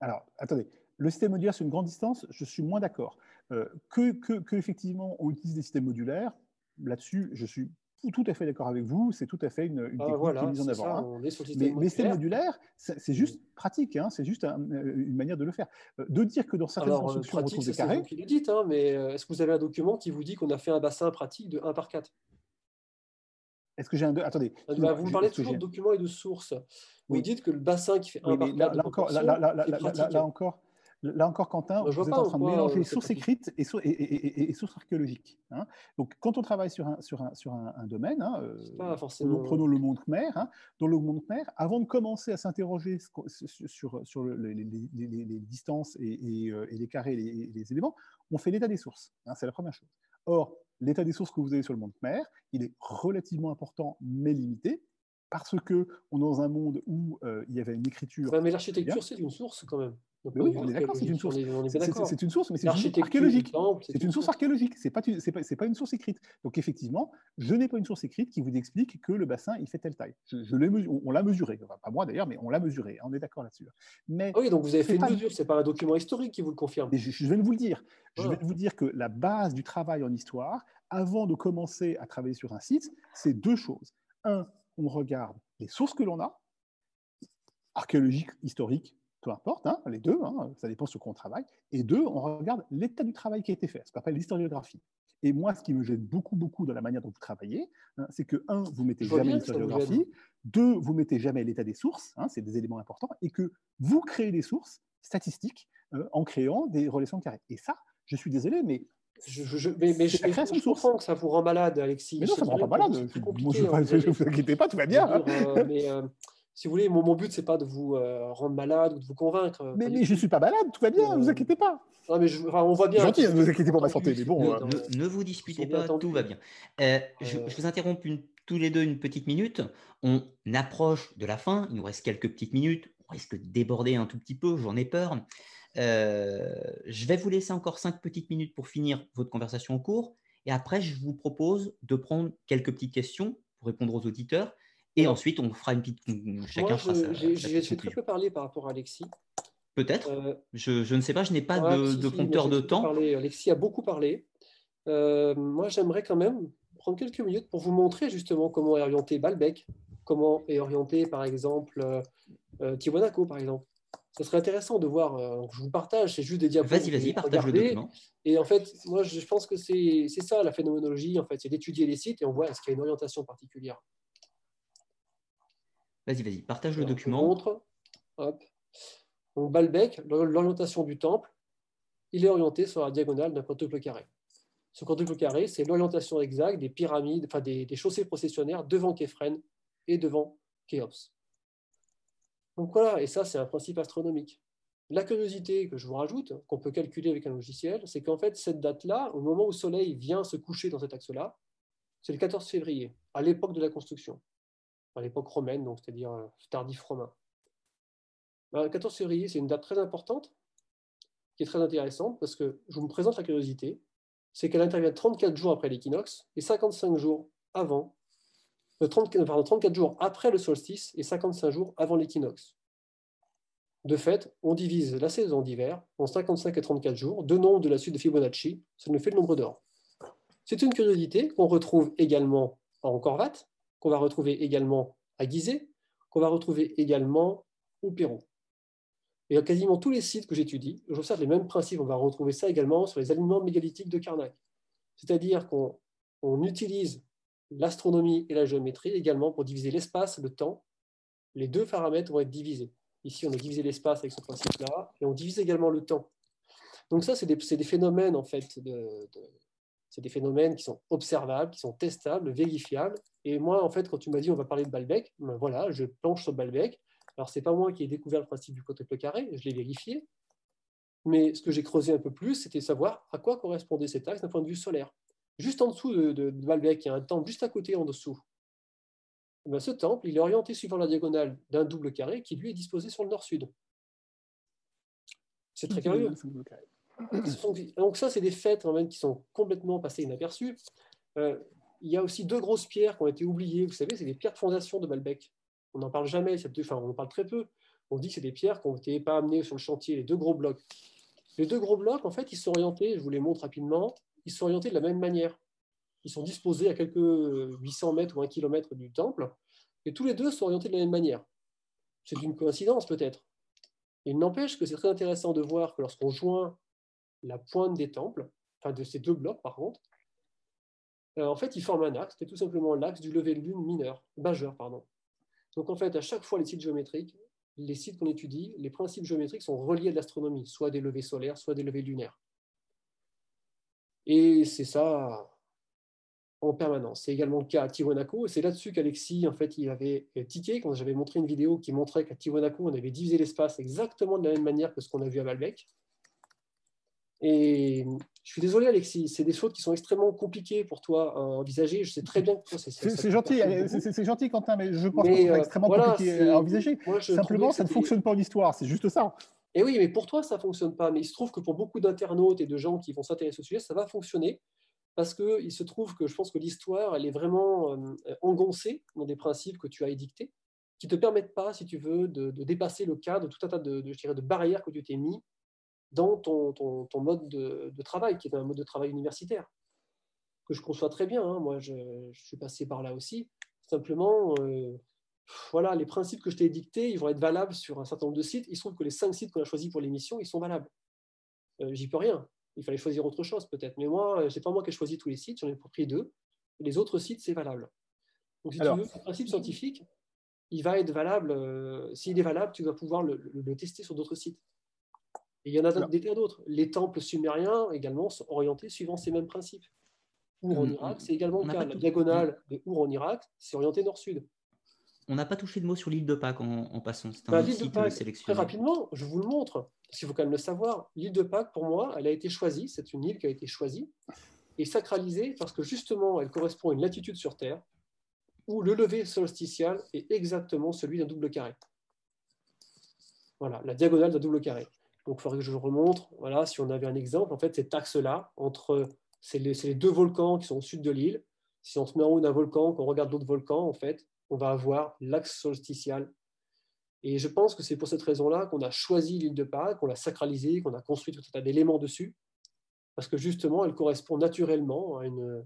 Alors, attendez, le système modulaire sur une grande distance, je suis moins d'accord. Euh, que, que, effectivement, on utilise des systèmes modulaires, là-dessus, je suis tout à fait d'accord avec vous, c'est tout à fait une, une ah, technique qui est mise en avant. hein. Mais, mais système modulaire, c'est juste pratique, hein, c'est juste une manière de le faire. Euh, de dire que dans certaines Alors, constructions, pratique, on retrouve des carrés. Vous qui le dites, hein, mais euh, est-ce que vous avez un document qui vous dit qu'on a fait un bassin pratique de 1 par 4 Est-ce que j'ai un. Attendez. Bah, vous me parlez toujours de documents et de sources. Vous dites que le bassin qui fait 1 par 4. Là, encore, là, là, encore, Là encore, Quentin, vous êtes en train de mélanger sources écrites et, et, sources archéologiques. Hein. Donc, quand on travaille sur un, sur un, sur un, domaine, hein, euh, prenons le monde Khmer, hein, dans le monde Khmer, avant de commencer à s'interroger sur, sur les, les, distances et, euh, les carrés et les, éléments, on fait l'état des sources. C'est la première chose. Or, l'état des sources que vous avez sur le monde Khmer, il est relativement important, mais limité, parce que on est dans un monde où euh, il y avait une écriture. mais l'architecture, c'est une source quand même oui, on est d'accord, c'est une source. C'est une source, mais c'est une source archéologique. C'est une source archéologique, c'est pas, pas, pas une source écrite. Donc effectivement, je n'ai pas une source écrite qui vous explique que le bassin, il fait telle taille. Je, on, l'a mesuré, pas moi d'ailleurs, mais on l'a mesuré, on est d'accord là-dessus. Mais ah oui, donc vous avez fait une mesure, c'est pas un document historique qui vous le confirme. je, je, vais vous le dire. Je vais vous dire que la base du travail en histoire, avant de commencer à travailler sur un site, c'est deux choses. Un, on regarde les sources que l'on a, archéologiques, historiques, peu importe, hein, les deux, hein, ça dépend sur quoi on travaille. Et deux, on regarde l'état du travail qui a été fait, ce qu'on appelle l'historiographie. Et moi, ce qui me gêne beaucoup, beaucoup dans la manière dont vous travaillez, hein, c'est que, un, vous mettez jamais l'historiographie, deux, vous mettez jamais l'état des sources, c'est des éléments importants, et que vous créez des sources statistiques euh, en créant des relations de carré. Et ça, je suis désolé, mais je, je, mais, mais je, je comprends que ça vous rend malade, Alexis. Mais non, ça ne me rend pas malade. Ne vous inquiétez pas, tout va bien. Euh, mais, euh, si vous voulez, mon, mon but, c'est pas de vous euh, rendre malade ou de vous convaincre. Mais, je ne suis pas malade, tout va bien, ne vous inquiétez pas. Non, mais je, enfin, on voit bien. Gentil, ne vous inquiétez pas pour ma santé, mais bon. Ne, vous disputez pas, tout va bien. Je, vous interromps tous les deux une petite minute. On approche de la fin, il nous reste quelques petites minutes. risque de déborder un tout petit peu, j'en ai peur. Je vais vous laisser encore cinq petites minutes pour finir votre conversation en cours. Et après, je vous propose de prendre quelques petites questions pour répondre aux auditeurs. Et ensuite, on fera une petite. Chacun Moi, J'ai très peu parlé par rapport à Alexis. Peut-être. Euh, je, ne sais pas, je n'ai pas de, compteur de temps. Alexis a beaucoup parlé. Euh, moi, j'aimerais quand même prendre quelques minutes pour vous montrer justement comment est orienté Balbec, comment est orienté, par exemple, euh, euh par exemple. Ce serait intéressant de voir. je vous partage, c'est juste des diapos. Vas-y, vas-y, partage le document. Et en fait, moi, je pense que c'est ça la phénoménologie, en fait, c'est d'étudier les sites et on voit est-ce qu'il y a une orientation particulière. Vas-y, vas-y, partage le document. montre. Hop. Donc Balbec, l'orientation du temple, il est orienté sur la diagonale d'un quadruple carré. Ce quadruple carré, c'est l'orientation exacte des pyramides, enfin des, chaussées processionnaires devant Képhren et devant Khéops. Donc voilà, et ça c'est un principe astronomique. La curiosité que je vous rajoute, qu'on peut calculer avec un logiciel, c'est qu'en fait cette date-là, au moment où le Soleil vient se coucher dans cet axe-là, c'est le 14 février, à l'époque de la construction, à l'époque romaine, donc c'est-à-dire euh, tardif romain. Le bah, 14 février, c'est une date très importante, qui est très intéressante, parce que je vous présente la curiosité, c'est qu'elle intervient 34 jours après l'équinoxe et 55 jours avant, 30, euh, pardon, 34 jours après le solstice et 55 jours avant l'équinoxe. De fait, on divise la saison d'hiver en 55 et 34 jours, deux nombres de la suite de Fibonacci, ça nous fait le nombre d'or. C'est une curiosité qu'on retrouve également en Corvat, qu'on va retrouver également à Gizeh, qu'on va retrouver également au Pérou. Et dans quasiment tous les sites que j'étudie, j'observe les mêmes principes. On va retrouver ça également sur les aliments mégalithiques de Karnak. C'est-à-dire qu'on utilise l'astronomie et la géométrie également pour diviser l'espace, le temps. Les deux paramètres vont être divisés. Ici, on a divisé l'espace avec ce principe-là, et on divise également le temps. Donc ça, c'est des, phénomènes en fait, c'est des phénomènes qui sont observables, qui sont testables, vérifiables. Et moi, en fait, quand tu m'as dit on va parler de Balbec, ben voilà, je planche sur Balbec, alors, ce n'est pas moi qui ai découvert le principe du quadruple carré, je l'ai vérifié. Mais ce que j'ai creusé un peu plus, c'était savoir à quoi correspondait cet axe d'un point de vue solaire. Juste en dessous de, de, il y a un temple juste à côté en dessous. Eh ben, ce temple, il est orienté suivant la diagonale d'un double carré qui, lui, est disposé sur le nord-sud. C'est très curieux. Donc ça, c'est des faits qui sont complètement passés inaperçus. Euh, il y a aussi deux grosses pierres qui ont été oubliées. Vous savez, c'est des pierres de fondation de Balbec. On n'en parle jamais, enfin, on en parle très peu. On dit que c'est des pierres qui n'ont pas amenées sur le chantier, les deux gros blocs. Les deux gros blocs, en fait, ils sont orientés, je vous les montre rapidement, ils sont orientés de la même manière. Ils sont disposés à quelques 800 mètres ou 1 km du temple, et tous les deux sont orientés de la même manière. C'est une coïncidence peut-être. Il n'empêche que c'est très intéressant de voir que lorsqu'on joint la pointe des temples, enfin de ces deux blocs par contre, euh, en fait, ils forment un axe, c'est tout simplement l'axe du lever de lune mineur, majeur, pardon. Donc en fait, à chaque fois, les sites géométriques, les sites qu'on étudie, les principes géométriques sont reliés à l'astronomie, soit des levées solaires, soit des levées lunaires. Et c'est ça en permanence. C'est également le cas à Tiwanaku. C'est là-dessus qu'Alexis, en fait, il avait tiqué quand j'avais montré une vidéo qui montrait qu'à Tiwanaku, on avait divisé l'espace exactement de la même manière que ce qu'on a vu à Malbec. Et je suis désolé, Alexis, c'est des choses qui sont extrêmement compliquées pour toi à envisager. Je sais très bien que c'est. Gentil, c'est gentil, Quentin, mais je pense que c'est euh, extrêmement compliqué à envisager. Simplement, ça ne fonctionne pas en histoire, c'est juste ça. Et oui, mais pour toi, ça ne fonctionne pas. Mais il se trouve que pour beaucoup d'internautes et de gens qui vont s'intéresser au sujet, ça va fonctionner parce qu'il se trouve que je pense que l'histoire, elle est vraiment euh, engoncée dans des principes que tu as édictés, qui ne te permettent pas, si tu veux, de, dépasser le cadre, de tout un tas de, barrières que tu t'es mis dans ton, ton, mode de, travail, qui est un mode de travail universitaire, que je conçois très bien. Hein. Moi, je, suis passé par là aussi. Simplement, euh, voilà, les principes que je t'ai dictés, ils vont être valables sur un certain nombre de sites. Il se trouve que les cinq sites qu'on a choisis pour l'émission, ils sont valables. Euh, j'y peux rien. Il fallait choisir autre chose peut-être. Mais moi, euh, c'est pas moi qui ai choisi tous les sites, j'en ai pris deux. Les autres sites, c'est valable. Donc, si tu veux, ce principe scientifique, il va être valable. S'il est valable, tu vas pouvoir le tester sur d'autres sites il y en a des tas d'autres. Les temples sumériens également sont orientés suivant ces mêmes principes. Our en mm, Irak, c'est également le cas. La diagonale de Our en Irak, c'est orienté nord-sud. On n'a pas touché de mot sur l'île de Pâques en, passant. C'est un bah, de Pâques, très rapidement, je vous le montre, parce qu'il faut quand même le savoir. L'île de Pâques, pour moi, elle a été choisie, c'est une île qui a été choisie et sacralisée parce que justement, elle correspond à une latitude sur Terre où le lever solsticial est exactement celui d'un double carré. Voilà, la diagonale d'un double carré. Donc, il faudrait que je remontre. Voilà, si on avait un exemple, en fait, cet axe-là, entre c'est les, deux volcans qui sont au sud de l'île. Si on se met en haut d'un volcan, qu'on regarde d'autres volcans, en fait, on va avoir l'axe solsticial. Et je pense que c'est pour cette raison-là qu'on a choisi l'île de Pâques, qu'on l'a sacralisée, qu'on a construit tout un tas d'éléments dessus, parce que justement, elle correspond naturellement à une,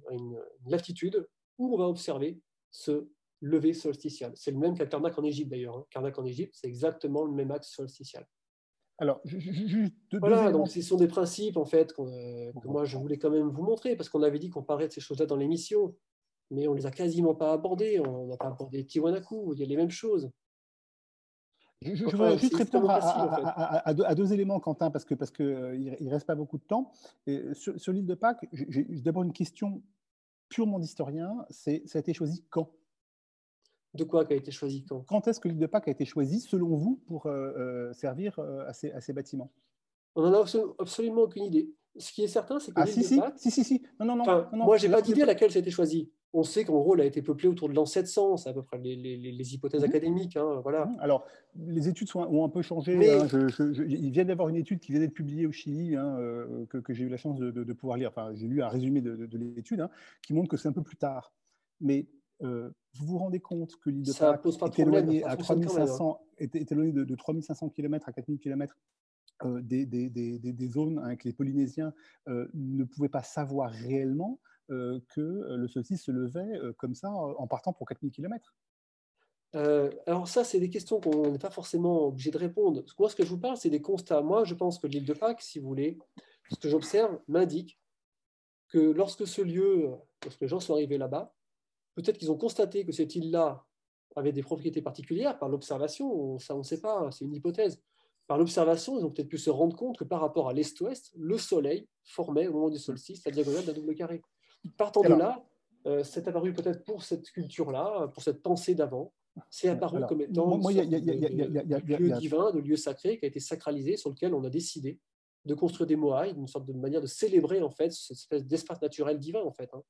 latitude où on va observer ce lever solsticial. C'est le même qu'à Karnak en Égypte d'ailleurs. Hein. Karnak en Égypte, c'est exactement le même axe solsticial. Alors, juste voilà, donc ce sont des principes en fait que moi je voulais quand même vous montrer parce qu'on avait dit qu'on parlait de ces choses-là dans l'émission, mais on les a quasiment pas abordées. On n'a pas abordé Tiwanaku, il y a les mêmes choses. Je, voudrais juste répondre à, deux, éléments, Quentin, parce qu'il parce que, euh, il ne reste pas beaucoup de temps. Et sur, sur l'île de Pâques, j'ai d'abord une question purement d'historien, c'est ça a été choisi quand? De quoi a été choisi quand? Quand est-ce que l'île de Pâques a été choisie, selon vous, pour euh, euh, servir à ces, bâtiments? On n'en a absolument aucune idée. Ce qui est certain, c'est que ah, l'île si, de Pâques... Si, si, si. Non, non, non. moi, je n'ai pas d'idée à laquelle ça a été choisi. On sait qu'en gros, elle a été peuplée autour de l'an 700, c'est à peu près les, hypothèses mhm. académiques. Hein, voilà. Mhm. Alors, les études sont, ont un peu changé. Mais... Hein, il vient d'avoir une étude qui vient d'être publiée au Chili, hein, que, j'ai eu la chance de, pouvoir lire. Enfin, j'ai lu un résumé de, l'étude, qui montre que c'est un peu plus tard. Mais euh, vous vous rendez compte que l'île de Pâques est éloignée, à 3500, est, éloignée de, 3500 km à 4000 km euh, des, des, des, des, zones hein, que les Polynésiens euh, ne pouvaient pas savoir réellement que le solstice se levait comme ça en partant pour 4000 km alors ça, c'est des questions qu'on n'est pas forcément obligé de répondre. Moi, ce que je vous parle, c'est des constats. Moi, je pense que l'île de Pâques, si vous voulez, ce que j'observe m'indique que lorsque ce lieu, lorsque les gens sont arrivés là-bas, Peut-être qu'ils ont constaté que cette île-là avait des propriétés particulières par l'observation, ça on ne sait pas, c'est une hypothèse. Par l'observation, ils ont peut-être pu se rendre compte que par rapport à l'est-ouest, le Soleil formait au moment du solstice la diagonale d'un double carré. Partant de là, euh, c'est apparu peut-être pour cette culture-là, pour cette pensée d'avant, c'est apparu comme étant un lieu divin, de lieu sacré qui a été sacralisé, sur lequel on a décidé de construire des moailles, une sorte de manière de célébrer en fait cette espèce d'espace naturel divin en fait. Hein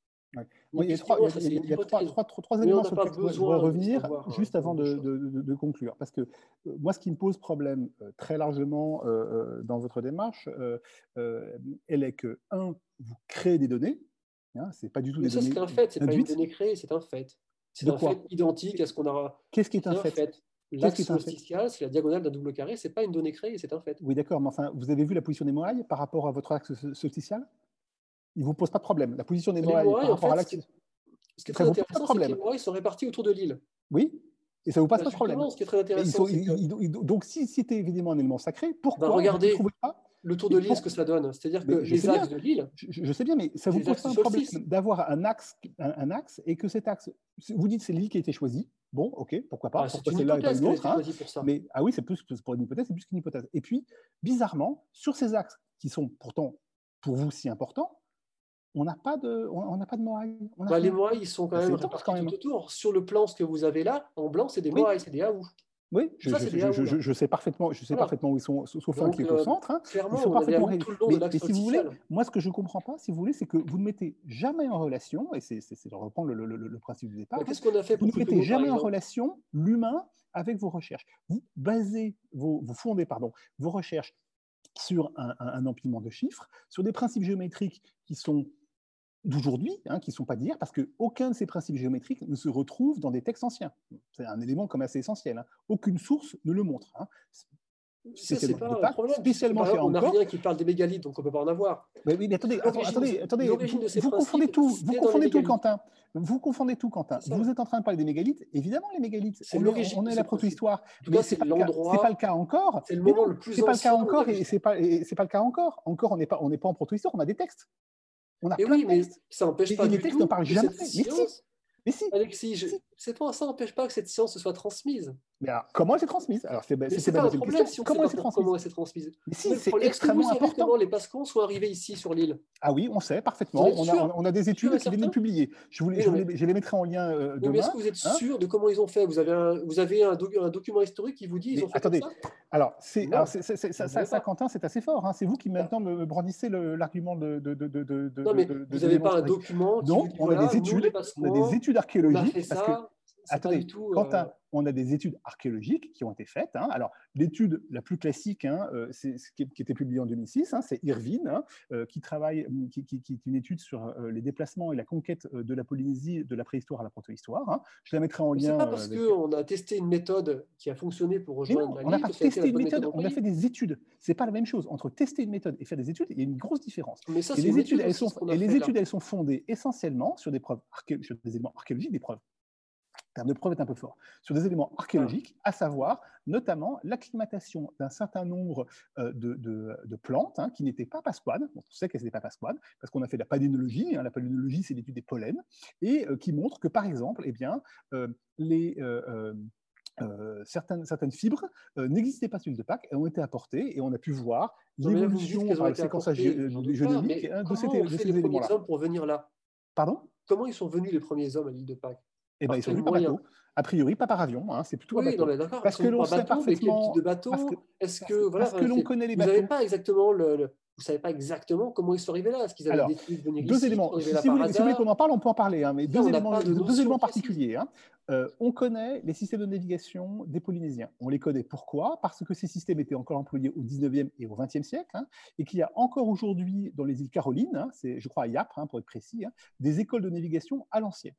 il y a trois, éléments sur lesquels je voudrais revenir juste avant de, conclure. Parce que euh, moi, ce qui me pose problème euh, très largement euh, dans votre démarche, elle est que, un, vous créez des données. Hein, c'est pas du tout des ça. C'est un fait, c'est pas une donnée créée, c'est un fait. C'est un fait identique à ce qu'on aura. Qu'est-ce qui est un fait, L'axe solsticial, c'est la diagonale d'un double carré, c'est pas une donnée créée, c'est un fait. Oui, d'accord, mais enfin, vous avez vu la position des moailles par rapport à votre axe solsticial il ne vous pose pas de problème. La position des moailles par rapport à l'axe. Ce qui est très intéressant, c'est que les moailles sont répartis autour de l'île. Oui, et ça ne vous passe pas de problème. Ce qui est très intéressant. donc, si c'était évidemment un élément sacré, pourquoi bah, regardez le tour de l'île, ce que ça donne C'est-à-dire que les axes de l'île. Je, sais bien, mais ça vous pose pas un problème d'avoir un axe, un, axe et que cet axe, vous dites c'est l'île qui a été choisie. Bon, ok, pourquoi pas. Ah, pourquoi c'est là et pas une autre hein. Mais ah oui, c'est plus pour une hypothèse, c'est plus qu'une hypothèse. Et puis, bizarrement, sur ces axes qui sont pourtant pour vous si importants, on n'a pas de, on n'a pas de moailles. Bah, les moailles, ils sont quand bah, même quand même. tout autour. Sur le plan, ce que vous avez là, en blanc, c'est des moailles, c'est des haous. Oui, je, je, sais parfaitement, je sais parfaitement où ils sont, sauf un qui est au centre. Hein. ils sont parfaitement mais, mais si vous voulez, moi, ce que je ne comprends pas, si vous voulez, c'est que vous ne mettez jamais en relation, et c'est de reprendre le, le, le, principe du départ, qu'est-ce qu'on a fait vous ne mettez jamais en relation l'humain avec vos recherches. Vous basez, vos, vous fondez pardon, vos recherches sur un, un empilement de chiffres, sur des principes géométriques qui sont d'aujourd'hui, hein, qui ne sont pas d'hier, parce qu'aucun de ces principes géométriques ne se retrouve dans des textes anciens. C'est un élément comme assez essentiel. Hein. Aucune source ne le montre. Hein. C'est pas un problème. Spécialement chez On n'a rien qui parle des mégalithes, donc on ne peut pas en avoir. Mais, mais attendez, attendez, attendez vous, vous confondez tout, vous confondez tout, Quentin. Vous confondez tout, Quentin. Vous êtes en train de parler des mégalithes. Évidemment, les mégalithes, on, est, on est la protohistoire. Mais ce n'est pas, le cas encore. C'est le moment le plus C'est pas le cas encore et c'est pas, pas le cas encore. Encore, on n'est pas, on n'est pas en protohistoire, on a des textes. On a et oui, mais ça n'empêche pas. Et les textes n'en parlent jamais. Mais si, mais si. Alexis, je... ça n'empêche pas que cette science se soit transmise. Mais alors, comment elle s'est transmise? Alors, c'est pas un problème si on comment, sait pas comment elle s'est transmise. Mais si, c'est extrêmement vous important. comment les Pascons sont arrivés ici sur l'île Ah oui, on sait parfaitement. On a, on a, des études qui viennent de publier. Je, voulais, je, voulais, je, les mettrai en lien euh, demain. Mais est-ce que vous êtes hein sûr de comment ils ont fait? Vous avez un, vous avez un, un document historique qui vous dit ils ont fait Attendez, ça? Alors, ça, Quentin, c'est assez fort. Hein. C'est vous qui maintenant me brandissez l'argument de, Non, mais vous n'avez pas un document. Non, on a des études, on a des études archéologiques. Attendez, Quentin, on a des études archéologiques qui ont été faites. Hein. Alors, l'étude la plus classique, hein, euh, c'est ce qui, qui, était publié en 2006, hein, c'est Irvine, euh, qui travaille, mm, qui, qui, est une étude sur euh, les déplacements et la conquête de la Polynésie de la préhistoire à la protohistoire. Je la mettrai en lien. C'est pas parce qu'on a testé une méthode qui a fonctionné pour rejoindre non, On n'a pas testé une méthode, on a fait des études. C'est pas la même chose. Entre tester une méthode et faire des études, il y a une grosse différence. Mais ça, et les études, elles sont, et les études, elles sont fondées essentiellement sur des preuves, sur des éléments archéologiques, des preuves terme de preuve est un peu fort, sur des éléments archéologiques, à savoir notamment l'acclimatation d'un certain nombre euh, de, plantes hein, qui n'étaient pas pasquades. on sait qu'elles n'étaient pas pasquades parce qu'on a fait de la palynologie. Hein, la palynologie, c'est l'étude des pollens, et euh, qui montre que, par exemple, eh bien, euh, les, certaines, certaines, fibres n'existaient pas sur l'île de Pâques et ont été apportées, et on a pu voir l'évolution par le séquençage génomique de, ces, éléments-là. pour venir là? Pardon? Comment ils sont venus les premiers hommes à l'île de Pâques? Eh ben, ils sont venus par bateau. A priori, pas par avion, hein, c'est plutôt oui, bateau. parce que l'on sait parfaitement. de bateau Est-ce que voilà, parce que l'on connaît les bateaux. Vous n'avez pas exactement le, vous savez pas exactement comment ils sont arrivés là. Est-ce qu'ils avaient Alors, des venir deux ici, éléments. Si, si, vous voulez, qu'on en parle, on peut en parler. Hein, mais deux, éléments, deux éléments particuliers. Hein. Euh, on connaît les systèmes de navigation des Polynésiens. On les connaît pourquoi? Parce que ces systèmes étaient encore employés au 19e et au 20e siècle, hein, et qu'il y a encore aujourd'hui dans les îles Carolines, c'est je crois à Yap pour être précis, des écoles de navigation à l'ancienne,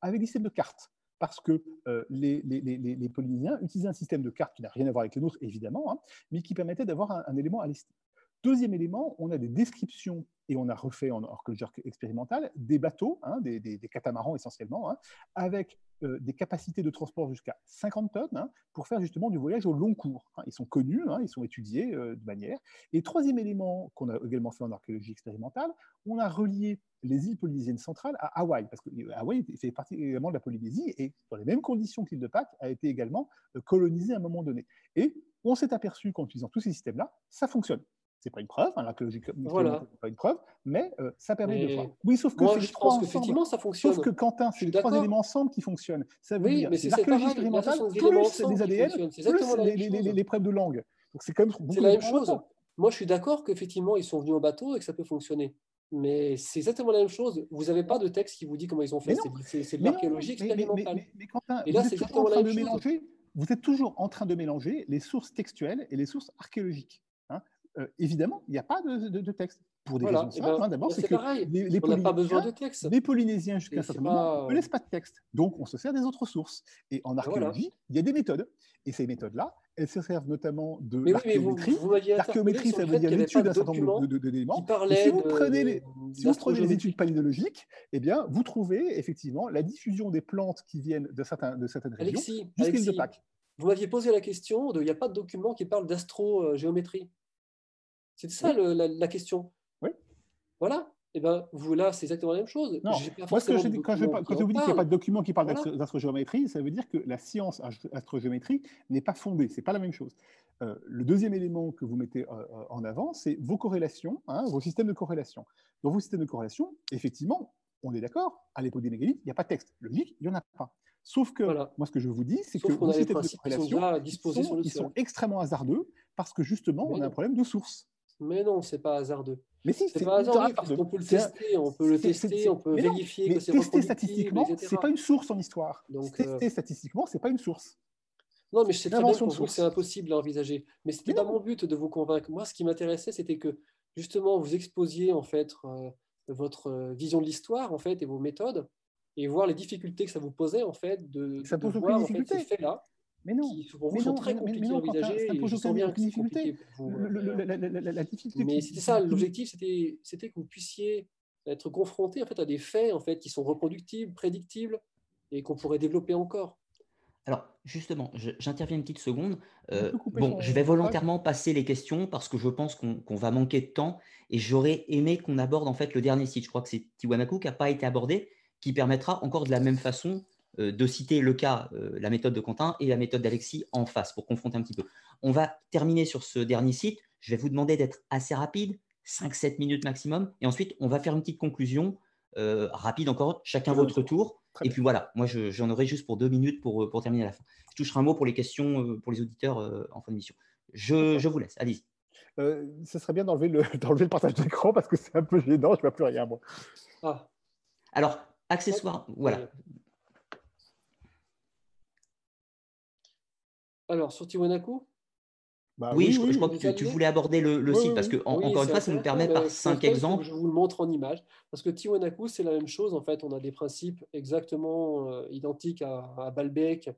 avec des systèmes de cartes parce que euh, les, Polynésiens utilisaient un système de cartes qui n'a rien à voir avec les nôtres, évidemment, hein, mais qui permettait d'avoir un, élément à l'estime. Deuxième élément, on a des descriptions, et on a refait en archéologie expérimentale, des bateaux, hein, des, catamarans essentiellement, hein, avec euh, des capacités de transport jusqu'à 50 tonnes, pour faire justement du voyage au long cours. Ils sont connus, ils sont étudiés euh, de manière. Et troisième élément qu'on a également fait en archéologie expérimentale, on a relié les îles polynésiennes centrales à Hawaï, parce que euh, Hawaï fait partie également de la Polynésie et dans les mêmes conditions que l'île de Pâques a été également colonisée à un moment donné. Et on s'est aperçu qu'en utilisant tous ces systèmes-là, ça fonctionne. C'est pas une preuve, hein, l'archéologie voilà. pas une preuve, mais euh, ça permet de voir. Oui, sauf que moi, je pense qu'effectivement ça fonctionne. Sauf que Quentin, c'est les trois éléments ensemble qui fonctionnent. Ça veut oui, dire mais c'est l'archéologie expérimentale plus des ADN, plus les, les, les, preuves de langue. Donc c'est quand même C'est la même chose. Moi, je suis d'accord qu'effectivement, ils sont venus en bateau et que ça peut fonctionner. Mais c'est exactement la même chose. Vous n'avez pas de texte qui vous dit comment ils ont fait. C'est de l'archéologie expérimentale. Mais, Quentin, et là, c'est exactement la même chose. Mélanger, vous êtes toujours en train de mélanger les sources textuelles et les sources archéologiques. Euh, évidemment, il n'y a pas de, de, texte. Pour des raisons simples. Ben, hein. D'abord, c'est que les, les, Polynésiens, pas besoin de texte. les Polynésiens, jusqu'à un certain moment, ne laissent pas de texte. Donc, on se sert des autres sources. Et en archéologie, il y a des méthodes. Et ces méthodes-là, elles se servent notamment de l'archéométrie. L'archéométrie, ça veut dire l'étude d'un certain nombre d'éléments. Si vous prenez les, si vous prenez les études palynologiques, eh bien, vous trouvez effectivement la diffusion des plantes qui viennent de, certains, de certaines régions jusqu'à l'île de Pâques. Vous m'aviez posé la question de il n'y a pas de document qui parle d'astrogéométrie. C'est ça la, question. Oui. Voilà. Et eh ben, vous, là, c'est exactement la même chose. Non, moi, ce que je dis, quand, je, quand vous dites qu'il n'y a pas de document qui parle d'astrogéométrie, ça veut dire que la science astrogéométrie n'est pas fondée. Ce n'est pas la même chose. Euh, le deuxième élément que vous mettez euh, euh, en avant, c'est vos corrélations, hein, vos systèmes de corrélation. Dans vos systèmes de corrélation, effectivement, on est d'accord, à l'époque des mégalithes, il n'y a pas de texte. Logique, il n'y en a pas. Sauf que, moi, ce que je vous dis, c'est que vos systèmes de corrélation, ils sont, extrêmement hasardeux parce que, justement, on a un problème de source. Mais non, c'est pas hasardeux. Mais si, c'est pas hasardeux parce qu'on peut le tester, on peut le tester, on peut vérifier que c'est Tester statistiquement, c'est pas une source en histoire. Donc, tester statistiquement, c'est pas une source. Non, mais je sais très bien vous c'est impossible à envisager. Mais c'était pas mon but de vous convaincre. Moi, ce qui m'intéressait, c'était que justement vous exposiez en fait euh, votre euh, vision de l'histoire en fait et vos méthodes et voir les difficultés que ça vous posait en fait de, ça de voir en fait, ces faits-là. Mais non, qui pour vous sont très compliqués à envisager. Ça pose aucune difficulté. La difficulté. Mais c'était ça, l'objectif, c'était que vous puissiez être confronté en fait à des faits en fait qui sont reproductibles, prédictibles et qu'on pourrait développer encore. Alors, justement, j'interviens une petite seconde. Euh, bon, je vais volontairement passer les questions parce que je pense qu'on va manquer de temps et j'aurais aimé qu'on aborde en fait le dernier site. Je crois que c'est Tiwanaku qui n'a pas été abordé, qui permettra encore de la même façon euh, de citer le cas, euh, la méthode de Quentin et la méthode d'Alexis en face pour confronter un petit peu. On va terminer sur ce dernier site. Je vais vous demander d'être assez rapide, 5-7 minutes maximum, et ensuite on va faire une petite conclusion rapide encore, chacun votre tour et puis voilà, moi j'en aurai juste pour deux minutes pour, euh, pour terminer à la fin. Je toucherai un mot pour les questions euh, pour les auditeurs euh, en fin d'émission. Je, je vous laisse, allez-y. ce serait bien d'enlever le, <laughs> le partage d'écran parce que c'est un peu gênant, je ne vois plus rien moi. Ah. Alors, accessoire, voilà. Alors, sur Tiwanaku? Bah oui, je, crois que tu, voulais aborder le, site parce que, encore une fois, ça nous permet par cinq exemples. Je vous le montre en image. Parce que Tiwanaku, c'est la même chose. En fait, on a des principes exactement euh, identiques à, à Balbec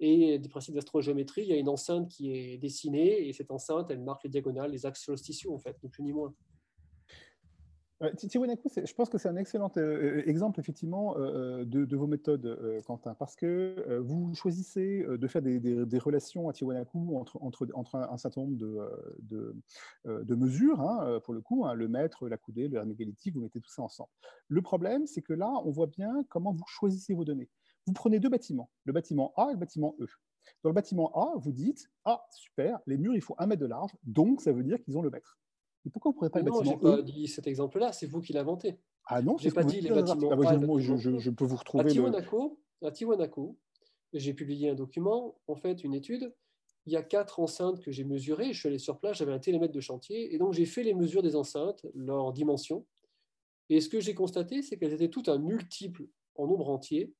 et des principes d'astrogéométrie. Il y a une enceinte qui est dessinée et cette enceinte, elle marque les diagonales, les axes solsticiaux, en fait, ni plus ni moins. Tiwanaku, je pense que c'est un excellent euh, euh, exemple effectivement euh, de, vos méthodes, Quentin, parce que vous choisissez de faire des, relations à Tiwanaku entre, un certain nombre de, de, mesures, hein, pour le coup, hein, le mètre, la coudée, le mégalithique, vous mettez tout ça ensemble. Le problème, c'est que là, on voit bien comment vous choisissez vos données. Vous prenez deux bâtiments, le bâtiment A et le bâtiment E. Dans le bâtiment A, vous dites Ah, super, les murs, il faut un mètre de large, donc ça veut dire qu'ils ont le mètre. Et pourquoi vous ne pas le bâtiment Non, je n'ai pas dit cet exemple-là, c'est vous qui l'avez inventé. Ah non, je n'ai pas dit les bâtiments ah, je, je, je, peux vous retrouver. À Tiwanaku, j'ai publié un document, en fait, une étude. Il y a quatre enceintes que j'ai mesurées. Je suis allé sur place, j'avais un télémètre de chantier, et donc j'ai fait les mesures des enceintes, leurs dimensions. Et ce que j'ai constaté, c'est qu'elles étaient toutes un multiple en nombre entier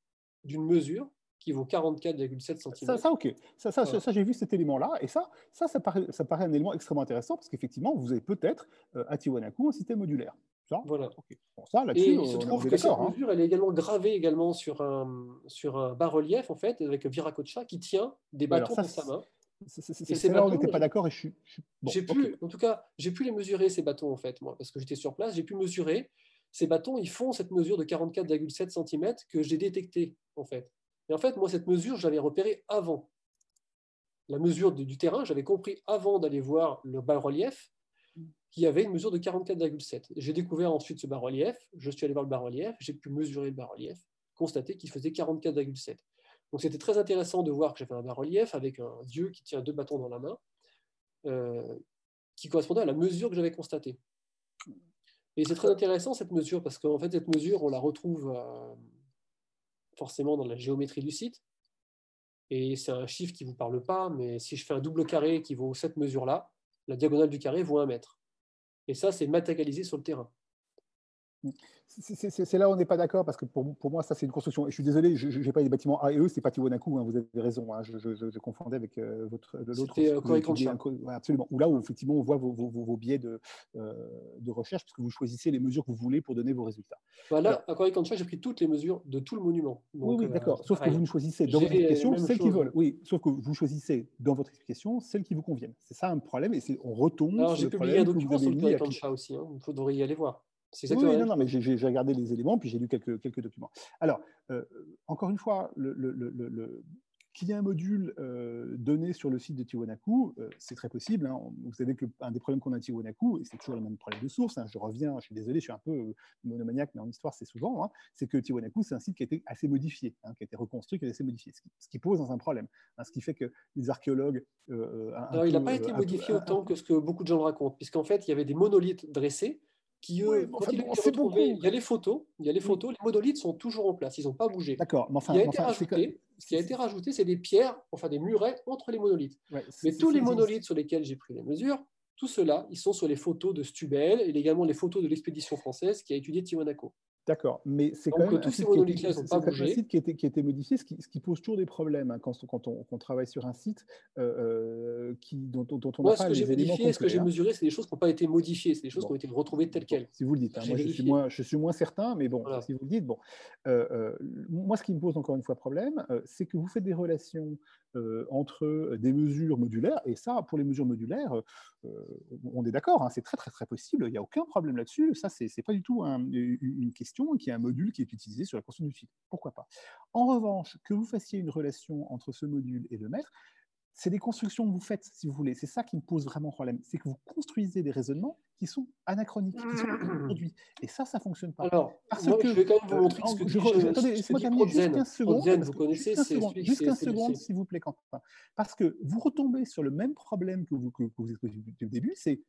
d'une mesure qui vaut 44,7 cm. Ça, ça, ok. Ça, ça, ça j'ai vu cet élément-là. Et ça, ça, ça paraît, ça paraît un élément extrêmement intéressant parce qu'effectivement, vous avez peut-être euh, à Tiwanaku un système modulaire. Ça, voilà. Bon, ça, et il se trouve que cette hein. mesure, elle est également gravée également sur un, sur un bas-relief, en fait, avec Viracocha qui tient des bâtons dans sa main. C'est là on n'était pas d'accord et je suis. pu, en tout cas, j'ai pu les mesurer ces bâtons en fait, moi, parce que j'étais sur place. J'ai pu mesurer ces bâtons. Ils font cette mesure de 44,7 cm que j'ai détectée en fait. Et en fait, moi, cette mesure, j'avais repérée avant. La mesure du terrain, j'avais compris avant d'aller voir le bas-relief qu'il y avait une mesure de 44,7. J'ai découvert ensuite ce bas-relief, je suis allé voir le bas-relief, j'ai pu mesurer le bas-relief, constater qu'il faisait 44,7. Donc c'était très intéressant de voir que j'avais un bas-relief avec un dieu qui tient deux bâtons dans la main, euh, qui correspondait à la mesure que j'avais constatée. Et c'est très intéressant cette mesure, parce qu'en fait, cette mesure, on la retrouve euh, forcément dans la géométrie du site. Et c'est un chiffre qui ne vous parle pas, mais si je fais un double carré qui vaut cette mesure-là, la diagonale du carré vaut un mètre. Et ça, c'est matérialisé sur le terrain. C'est là où on n'est pas d'accord parce que pour, pour moi, ça c'est une construction. Et je suis désolé, je n'ai pas les bâtiments A et E, c'est pas Tiwanaku, hein, vous avez raison. Hein, je, je, confondais avec euh, votre l'autre. Euh, absolument. Où là où effectivement on voit vos, vos, vos biais de, euh, de recherche puisque vous choisissez les mesures que vous voulez pour donner vos résultats. Voilà, à Korikancha, j'ai pris toutes les mesures de tout le monument. oui, oui, d'accord. Sauf que vous ne choisissez dans votre explication celles qui volent. Oui, sauf que vous choisissez dans votre explication celles qui vous conviennent. C'est ça un problème et on retombe. Alors j'ai publié un document sur le Korikancha aussi. Hein, il faudrait y aller voir. Oui, non, non, mais j'ai regardé les éléments, puis j'ai lu quelques, quelques documents. Alors, euh, encore une fois, le, le, le, qu'il y ait un module euh, donné sur le site de Tiwanaku, euh, c'est très possible. Hein. Vous savez qu'un des problèmes qu'on a à Tiwanaku, et c'est toujours le même problème de source, hein, je reviens, je suis désolé, je suis un peu monomaniaque, mais en histoire, c'est souvent, hein, c'est que Tiwanaku, c'est un site qui a été assez modifié, qui a été reconstruit, qui a été assez modifié, ce qui, pose dans un problème. ce qui fait que les archéologues. Alors, il n'a pas été modifié autant que ce que beaucoup de gens le racontent, puisqu'un fait, il y avait des monolithes dressés qui eux, il, y a les photos, il y a les photos, les monolithes sont toujours en place, ils n'ont pas bougé. D'accord, mais enfin, ce qui a été rajouté, c'est des pierres, enfin des murets entre les monolithes. mais tous les monolithes sur lesquels j'ai pris les mesures, tout cela, ils sont sur les photos de Stubel et également les photos de l'expédition française qui a étudié Tiwanaku. D'accord, mais c'est quand même un site, qui, a été, qui, modifié, ce qui, ce qui, pose toujours des problèmes hein, quand, quand, on, travaille sur un site euh, euh qui, dont, dont, on Moi, ce que j'ai modifié, ce que j'ai mesuré, c'est des choses qui n'ont pas été modifiées, c'est des choses qui ont été retrouvées telles quelles. Si vous le dites, hein, moi je suis, moins, je suis moins certain, mais bon, si vous le dites, bon. Euh, euh, moi, ce qui me pose encore une fois problème, c'est que vous faites des relations entre des mesures modulaires, et ça, pour les mesures modulaires, on est d'accord, hein, c'est très très très possible, il n'y a aucun problème là-dessus, ça, c'est pas du tout une question qui est un module qui est utilisé sur la construction du site. Pourquoi pas? En revanche, que vous fassiez une relation entre ce module et le maître, c'est des constructions que vous faites, si vous voulez. C'est ça qui me pose vraiment problème. C'est que vous construisez des raisonnements qui sont anachroniques, qui sont <clears throat> aujourd'hui. Et ça, ça ne fonctionne pas. Alors, parce que, je vais quand même vous montrer ce que je, je, Attendez, laissez-moi terminer juste 15 secondes. vous connaissez, juste 15 secondes, s'il vous plaît, Quentin. Parce que vous retombez sur le même problème que vous, que, vous exposez au début, c'est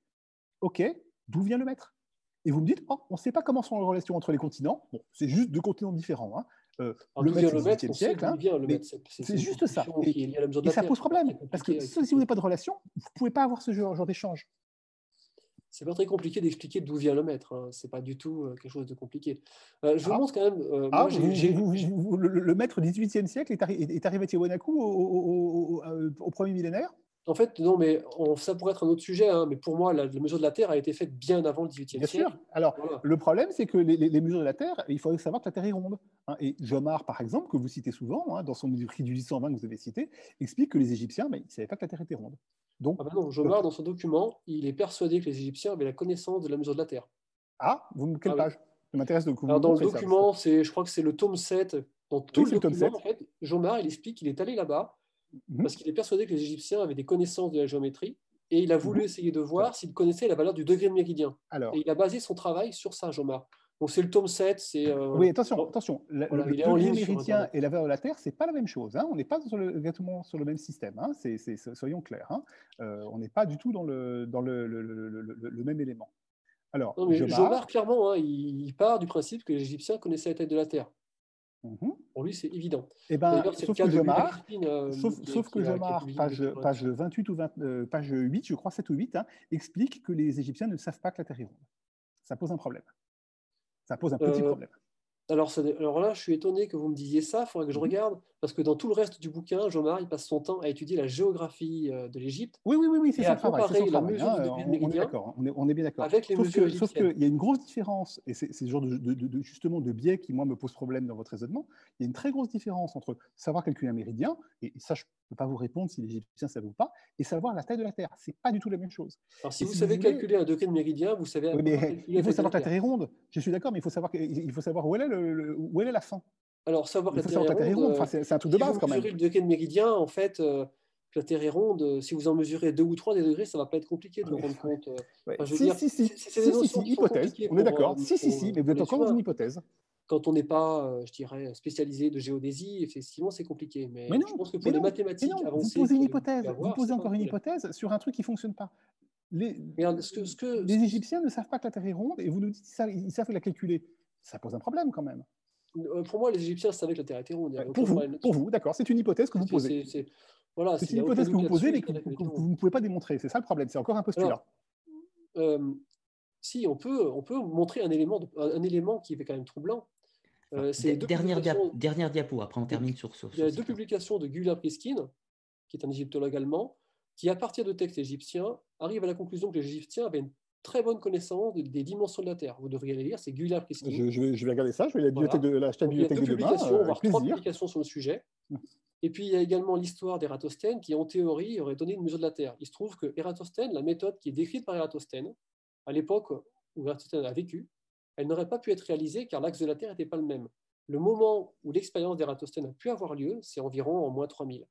OK, d'où vient le maître? Et vous me dites, oh, on ne sait pas comment sont les relations entre les continents. Bon, c'est juste deux continents différents. Hein. Euh, le maître, c'est le siècle. Hein, c'est juste ça. Et, ça pose problème. Parce que si vous n'avez pas de relation, vous ne pouvez pas avoir ce genre, genre d'échange. c'est pas très compliqué d'expliquer d'où vient le maître. Hein. C'est pas du tout euh, quelque chose de compliqué. Euh, je vous Ah. montre quand même. euh, Ah, moi, vous- vous- vous- le, le maître du XVIIIe siècle est, arri- est arrivé à Tiwanaku au, au- au- au- au premier millénaire? En fait, non, mais on- ça pourrait être un autre sujet. hein, mais pour moi, la, la mesure de la Terre a été faite bien avant le XVIIIe Bien siècle. sûr. Alors, Voilà. le problème, c'est que les, les- les mesures de la Terre, il faudrait savoir que la Terre est ronde. hein. Et Jomard, par exemple, que vous citez souvent, hein, dans son écrit du 820 que vous avez cité, explique que les Égyptiens, mais ils ne savaient pas que la Terre était ronde. Donc, Ah ben non, Jomard, dans son document, il est persuadé que les Égyptiens avaient la connaissance de la mesure de la Terre. ah, vous, quelle Ah oui. page? Ça m'intéresse de Alors, dans le document, c'est, je crois que c'est le tome 7. Dans tout le le tome document, 7. en fait, Jomard, il explique qu'il est allé là-bas Mhm. parce qu'il est persuadé que les Égyptiens avaient des connaissances de la géométrie et il a voulu Mhm. essayer de voir s'il connaissait la valeur du degré de méridien. Alors, Et il a basé son travail sur ça, Jomard. Donc, c'est le tome 7. C'est, euh, oui, attention, attention. La- voilà, le degré méridien et la valeur de la Terre, c'est pas la même chose. hein. On n'est pas sur le- exactement sur le même système. hein. Soyons clairs. hein. Euh, on n'est pas du tout dans le, dans même élément. Alors, non, mais clairement, il, il part du principe que les Égyptiens connaissaient la taille de la Terre. Mhm. Pour lui, c'est évident. Eh ben, sauf que Christine, euh, Sauf, qui- sauf qui que page, des- page 28 ou 20, euh, page 8, je crois 7 ou 8, hein, explique que les Égyptiens ne savent pas que la Terre est ronde. Ça pose un problème. Ça pose un petit Euh, problème. Alors, ça- alors là, je suis étonné que vous me disiez ça. Il faudrait que je Mhm. regarde, parce que dans tout le reste du bouquin, il passe son temps à étudier la géographie euh, de l'Égypte Oui, oui, oui, oui c'est. C'est comparer la travail, mesure hein, du de on, est méridien. On est, on est bien d'accord. avec les Sauf mesures que- Sauf qu'il y a une grosse différence, et c'est ce genre de, de- de- de- justement de biais qui, moi, me pose problème dans votre raisonnement. Il y a une très grosse différence entre savoir calculer un méridien, et, ça, je ne peux pas vous répondre si les Égyptiens savent ou pas, et savoir la taille de la Terre. C'est pas du tout la même chose. Alors, si vous si savez vous voulez- calculer un degré de méridien, vous savez Oui, mais il faut savoir que la Terre est ronde. Je suis d'accord, mais il faut savoir, que- il faut savoir où elle est, le- le- où elle est la fin. Alors, savoir que la Terre est Terre est ronde. Enfin, euh, c'est un truc de base vous quand même. le degré de méridien, en fait, euh, que la Terre est ronde, euh, si vous en mesurez deux ou trois des degrés, ça va pas être compliqué de le Ouais. rendre compte. euh. Ouais. Enfin, je veux si, dire, si, si, si, hypothèse. On est d'accord. euh, Si, si, si, euh, mais vous êtes encore dans une hypothèse. Quand on n'est pas, je dirais, spécialisé de géodésie, effectivement, c'est compliqué. Mais, Mais non, je pense que pour les non, mathématiques non, vous avancées, posez une vous hypothèse. Vous posez encore un une hypothèse sur un truc qui fonctionne pas. Les, Regarde, ce que, ce que, les Égyptiens ne savent pas que la Terre est ronde et vous nous dites qu'ils savent, ils savent la calculer. Ça pose un problème quand même. euh, pour moi, les Égyptiens savaient que la Terre était ronde. il y a pour vous, pour vous, d'accord. C'est une hypothèse que vous posez. c'est- c'est- voilà, une hypothèse que vous posez, mais que, vous ne pouvez pas démontrer. C'est ça le problème. C'est encore un postulat. Alors, Euh, si, on peut, on peut montrer un élément, de- un, un élément qui est quand même troublant. Euh, c'est Dernière, dia- publications- dernière diapo, après on termine sur, sur, Il y a deux publications de Gula Priskin, qui est un égyptologue allemand, qui, à partir de textes égyptiens, arrive à la conclusion que les Égyptiens avaient une très bonne connaissance de- des dimensions de la Terre. Vous devriez les lire, c'est Gula Priskin. Je, je je vais regarder ça. Je vais à la Voilà. bibliothèque de Donc, il y a deux demain. publications, euh, voire trois publications sur le sujet. Et puis, il y a également l'histoire d'Ératosthène, qui, en théorie, aurait donné une mesure de la Terre. Il se trouve que Ératosthène, la méthode qui est décrite par Ératosthène, à l'époque où Ératosthène a vécu, elle n'aurait pas pu être réalisée car l'axe de la Terre n'était pas le même. Le moment où l'expérience d'Ératosthène a pu avoir lieu, c'est environ en moins 3000.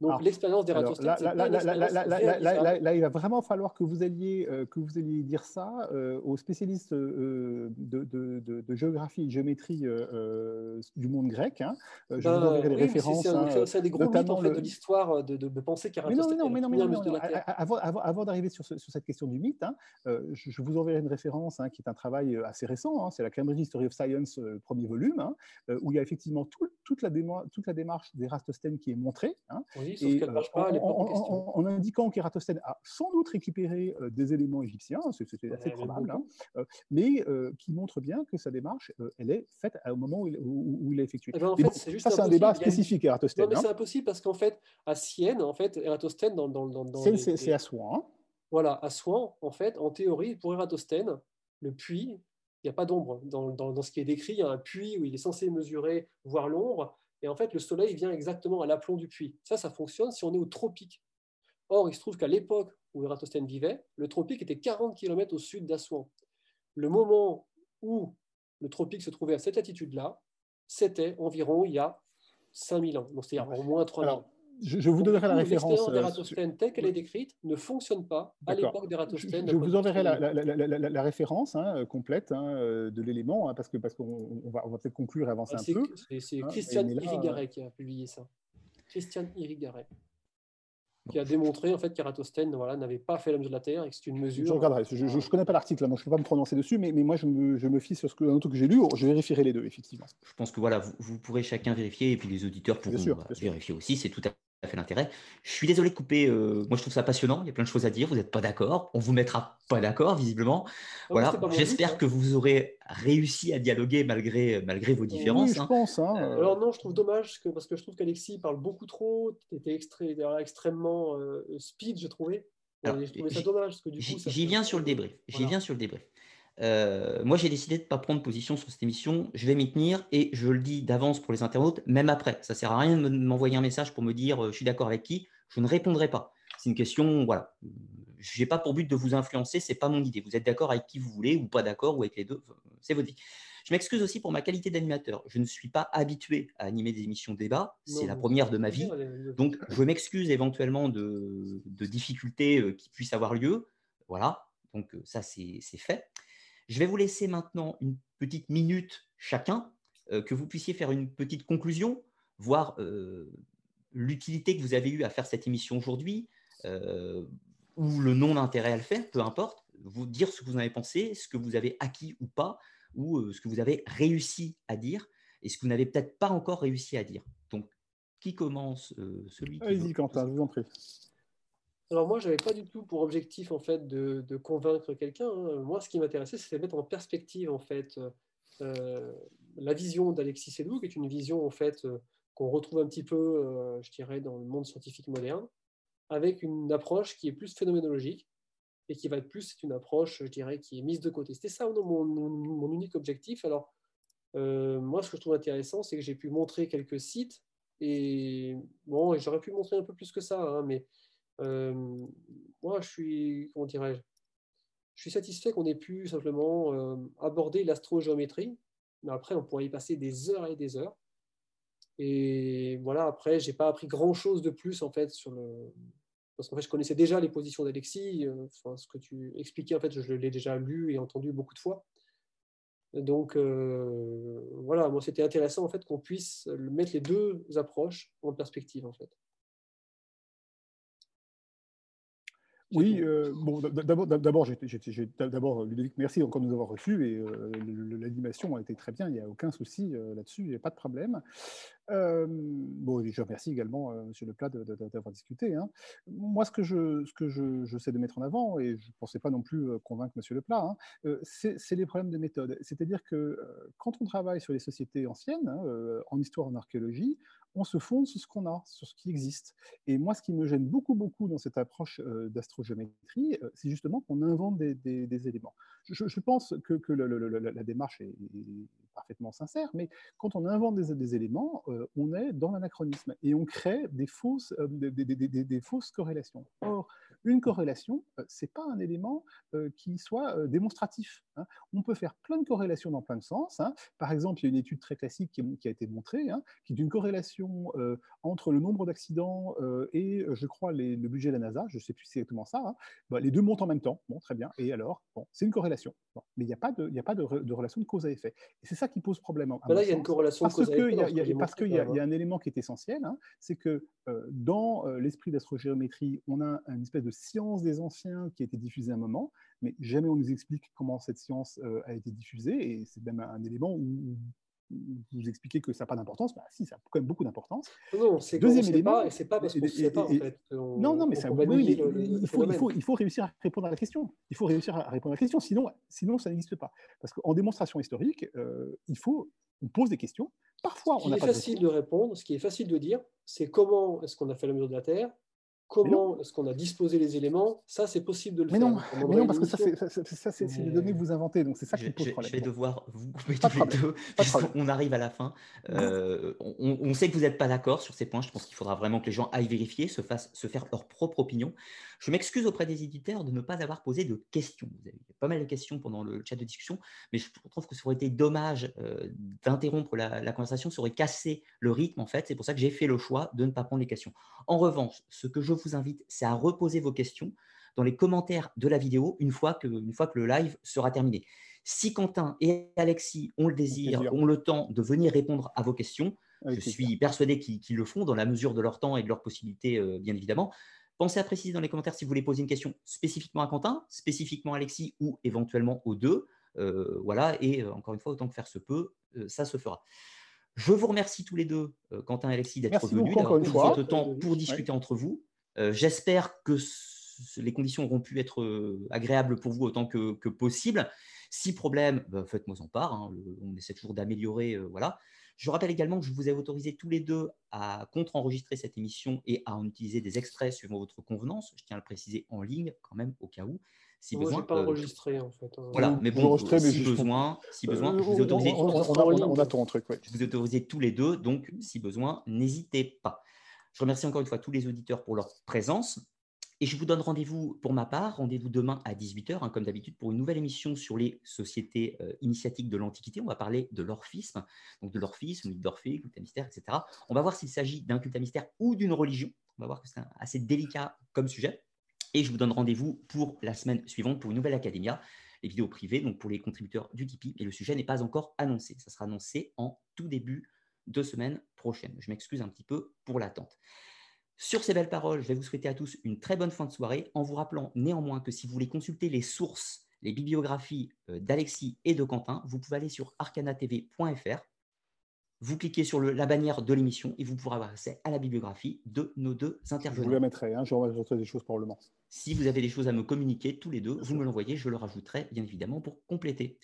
Donc, l'expérience Alors d'Ératosthène, là, il va vraiment falloir que vous alliez, euh, que vous alliez dire ça euh, aux spécialistes euh, de, de, de, de géographie et de géométrie du monde grec. hein. Je vous Ben, enverrai oui, c'est- références. c'est un, hein, c'est un des gros mythes en fait, de l'histoire de, de, penser Mais non, mais non, mais non, mais première non, mais Avant, avant, avant d'arriver sur, ce- sur cette question du mythe, hein, je, je vous enverrai une référence hein, qui est un travail assez récent. hein, c'est la Cambridge History of Science, premier volume, hein, où il y a effectivement tout- toute, la déma- toute la démarche d'Érastosthène qui est montrée. hein, Oui, sauf et qu'elle ne marche en, pas à l'époque en en- question. en- en indiquant qu'Ératosthène a sans doute récupéré euh, des éléments égyptiens, c'est- c'était assez probable, hein, euh, mais euh, qui montre bien que sa démarche, elle est faite au moment où il, où- où il a effectué. Eh ben, en Mais fait, bon, c'est juste ça, c'est un débat spécifique à Non, Ératosthène. mais hein. c'est impossible parce qu'en fait, à Sienne, en fait, Ératosthène, dans, dans, dans, dans C'est les- à soi. hein. voilà, à Soin, en fait, en théorie, pour Ératosthène, le puits, il n'y a pas d'ombre. Dans, dans, dans ce qui est décrit, il y a un puits où il est censé mesurer, voir l'ombre, et en fait, le soleil vient exactement à l'aplomb du puits. Ça, ça fonctionne si on est au tropique. Or, il se trouve qu'à l'époque où Ératosthène vivait, le tropique était 40 km au sud d'Assouan. Le moment où le tropique se trouvait à cette latitude-là, c'était environ il y a 5000 ans, donc c'est-à-dire au moins 3000 Alors, ans. Je, je vous Donc, donnerai la référence. L'expérience euh, telle qu'elle est décrite ne fonctionne pas à l'époque Je, d'Ératosthène. je d'un vous enverrai la, la- la- la- référence hein, euh, complète hein, euh, de l'élément, hein, parce que parce qu'on on va, on va peut-être conclure et avancer Ah, un C'est peu. c'est- hein, Christian Irigaray qui a publié ça. Christian Irigaray. Qui a démontré en fait qu'Ératosthène voilà, n'avait pas fait la mesure de la Terre et que c'est une Je mesure. regarderai. Je ne connais pas l'article, là, donc je ne peux pas me prononcer dessus, mais, mais moi je me, je me fie sur ce que, un autre que j'ai lu. Je vérifierai les deux, effectivement. Je pense que voilà, vous, vous pourrez chacun vérifier et puis les auditeurs pourront sûr, bah, bien sûr. vérifier aussi. C'est tout à fait l'intérêt. Je suis désolé de couper. Euh, moi, je trouve ça passionnant. Il y a plein de choses à dire. Vous n'êtes pas d'accord. On vous mettra pas d'accord, visiblement. Ah voilà. J'espère hein. que vous aurez réussi à dialoguer malgré, malgré vos différences. Oui, je hein. pense. Hein, euh. Alors non, je trouve dommage que, parce que je trouve qu'Alexis parle beaucoup trop. Tu étais extrêmement speed, j'ai trouvé. je trouvais ça dommage. J'y viens sur le débrief. J'y viens sur le débrief. Euh, moi, j'ai décidé de ne pas prendre position sur cette émission. Je vais m'y tenir et je le dis d'avance pour les internautes, même après. Ça ne sert à rien de m'envoyer un message pour me dire euh, je suis d'accord avec qui. Je ne répondrai pas. C'est une question, voilà. Je n'ai pas pour but de vous influencer, ce n'est pas mon idée. Vous êtes d'accord avec qui vous voulez ou pas d'accord ou avec les deux, c'est votre vie. Je m'excuse aussi pour ma qualité d'animateur. Je ne suis pas habitué à animer des émissions débat. C'est la première de ma vie. Donc, je m'excuse éventuellement de, de difficultés euh, qui puissent avoir lieu. Voilà. Donc, ça, c'est fait. Je vais vous laisser maintenant une petite minute chacun, euh, que vous puissiez faire une petite conclusion, voir euh, l'utilité que vous avez eue à faire cette émission aujourd'hui, euh, ou le non-intérêt à le faire, peu importe, vous dire ce que vous en avez pensé, ce que vous avez acquis ou pas, ou ce que vous avez réussi à dire, et ce que vous n'avez peut-être pas encore réussi à dire. Donc, qui commence Celui qui Allez-y, Quentin, je vous en prie. Alors moi, je n'avais pas du tout pour objectif en fait de, convaincre quelqu'un. Hein. Moi, ce qui m'intéressait, c'était de mettre en perspective en fait euh, la vision d'Alexis Sédou, qui est une vision en fait euh, qu'on retrouve un petit peu, euh, je dirais, dans le monde scientifique moderne, avec une approche qui est plus phénoménologique et qui va être plus, c'est une approche, je dirais, qui est mise de côté. C'était ça mon, mon, unique objectif. Alors moi, ce que je trouve intéressant, c'est que j'ai pu montrer quelques sites et bon, j'aurais pu montrer un peu plus que ça, hein, mais euh, moi, je suis, comment dirais-je, je suis satisfait qu'on ait pu simplement euh, aborder l'astrogéométrie, mais après, on pourrait y passer des heures et des heures. Et voilà, après, j'ai pas appris grand-chose de plus, en fait, sur le... Parce qu'en fait, je connaissais déjà les positions d'Alexis. Euh, ce que tu expliquais, en fait, je l'ai déjà lu et entendu beaucoup de fois. Donc, voilà, moi, c'était intéressant, en fait, qu'on puisse mettre les deux approches en perspective, en fait. Oui, euh, bon, d'abord, d'abord, Ludovic, merci encore de nous avoir reçus et euh, l'animation a été très bien, il n'y a aucun souci euh, là-dessus, il n'y a pas de problème. bon, je remercie également Monsieur Leplat d'avoir discuté. Hein. Moi, ce que, je, ce que je, je, sais de mettre en avant, et je ne pensais pas non plus convaincre Monsieur Leplat, hein, c'est les problèmes de méthode. C'est-à-dire que quand on travaille sur les sociétés anciennes, hein, en histoire, en archéologie, on se fonde sur ce qu'on a, sur ce qui existe. Et moi, ce qui me gêne beaucoup, beaucoup dans cette approche euh, d'astrogéométrie, euh, c'est justement qu'on invente des, éléments. Je, pense que, la démarche est, parfaitement sincère, mais quand on invente des, éléments, euh, on est dans l'anachronisme et on crée des fausses, des, fausses corrélations. Or, une corrélation, ce n'est pas un élément qui soit démonstratif. Hein. On peut faire plein de corrélations dans plein de sens. Hein. Par exemple, il y a une étude très classique qui, a été montrée, hein, qui est une corrélation entre le nombre d'accidents et, je crois, le budget de la NASA. Je ne sais plus si c'est exactement ça. Bah, les deux montent en même temps. Bon, très bien. Et alors, bon, c'est une corrélation. Mais il n'y a pas, de, a pas de, relation de cause à effet. Et c'est ça qui pose problème. Bah là, il y a une corrélation parce cause à effet. parce qu'il y, a un élément qui est essentiel, c'est que dans l'esprit d'astrogéométrie, on a une espèce de science des anciens qui a été diffusée à un moment, mais jamais on nous explique comment cette science euh, a été diffusée, et c'est même un élément où, vous expliquez que ça n'a pas d'importance, bah si, ça a quand même beaucoup d'importance. Non, c'est deuxième élément, et c'est pas parce qu'on ne sait pas en fait. non, non, mais, ça, oui, il, faut, il, faut, il, faut, réussir à répondre à la question. Il faut réussir à répondre à la question, sinon, sinon ça n'existe pas. Parce qu'en démonstration historique, euh, il faut, on pose des questions. Parfois, ce qui est facile de répondre, ce qui est facile de dire, c'est comment est-ce qu'on a fait la mesure de la Terre, Comment est-ce qu'on a disposé les éléments? Ça, c'est possible de le mais faire. Non, mais non, parce que ça, c'est des données que vous inventez, donc c'est ça qui pose problème. Je vais devoir vous couper tous les deux, on arrive à la fin. Euh, on, sait que vous n'êtes pas d'accord sur ces points. Je pense qu'il faudra vraiment que les gens aillent vérifier, se, fassent, se faire leur propre opinion. Je m'excuse auprès des éditeurs de ne pas avoir posé de questions. Vous avez pas mal de questions pendant le chat de discussion, mais je trouve que ça aurait été dommage euh, d'interrompre la, la, conversation, ça aurait cassé le rythme en fait. C'est pour ça que j'ai fait le choix de ne pas prendre les questions. En revanche, ce que je vous invite, c'est à reposer vos questions dans les commentaires de la vidéo une fois que, une fois que le live sera terminé. Si Quentin et Alexis ont le désir, ont le temps de venir répondre à vos questions, je suis persuadé qu'ils le font dans la mesure de leur temps et de leurs possibilités, euh, bien évidemment. Pensez à préciser dans les commentaires si vous voulez poser une question spécifiquement à Quentin, spécifiquement à Alexis ou éventuellement aux deux. Euh, voilà, et euh, encore une fois, autant que faire se peut, ça se fera. Je vous remercie tous les deux, Quentin et Alexis, d'être venus, d'avoir pris votre temps pour discuter entre vous. J'espère que les conditions auront pu être agréables pour vous autant que, possible. Si problème, bah, faites-moi en part. Hein, on essaie toujours d'améliorer. voilà. Je rappelle également que je vous ai autorisé tous les deux à contre-enregistrer cette émission et à en utiliser des extraits suivant votre convenance. Je tiens à le préciser en ligne quand même au cas où. Si besoin, pas enregistré en fait. Hein. Voilà, mais bon, si, besoin, si besoin, je vous ai autorisé. On, on, truc, Je vous ai autorisé tous les deux, donc si besoin, n'hésitez pas. Je remercie encore une fois tous les auditeurs pour leur présence. Et je vous donne rendez-vous pour ma part, rendez-vous demain à 18h, hein, comme d'habitude, pour une nouvelle émission sur les sociétés euh, initiatiques de l'Antiquité. On va parler de l'orphisme, donc de l'orphisme, mythe d'Orphée, culte à mystère, etc. On va voir s'il s'agit d'un culte à mystère ou d'une religion. On va voir que c'est assez délicat comme sujet. Et je vous donne rendez-vous pour la semaine suivante pour une nouvelle Academia, les vidéos privées, donc pour les contributeurs du Tipeee. Et le sujet n'est pas encore annoncé. Ça sera annoncé en tout début de semaine prochaine. Je m'excuse un petit peu pour l'attente. Sur ces belles paroles, je vais vous souhaiter à tous une très bonne fin de soirée en vous rappelant néanmoins que si vous voulez consulter les sources, les bibliographies euh, d'Alexis et de Quentin, vous pouvez aller sur arcanatv.fr. Vous cliquez sur la bannière de l'émission et vous pourrez avoir accès à la bibliographie de nos deux intervenants. Je vous la mettrai, hein, je des choses probablement. Si vous avez des choses à me communiquer, tous les deux, vous me l'envoyez, je le rajouterai bien évidemment pour compléter.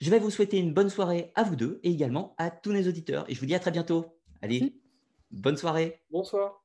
Je vais vous souhaiter une bonne soirée à vous deux et également à tous nos auditeurs. Et je vous dis à très bientôt. Allez, bonne soirée. Bonsoir.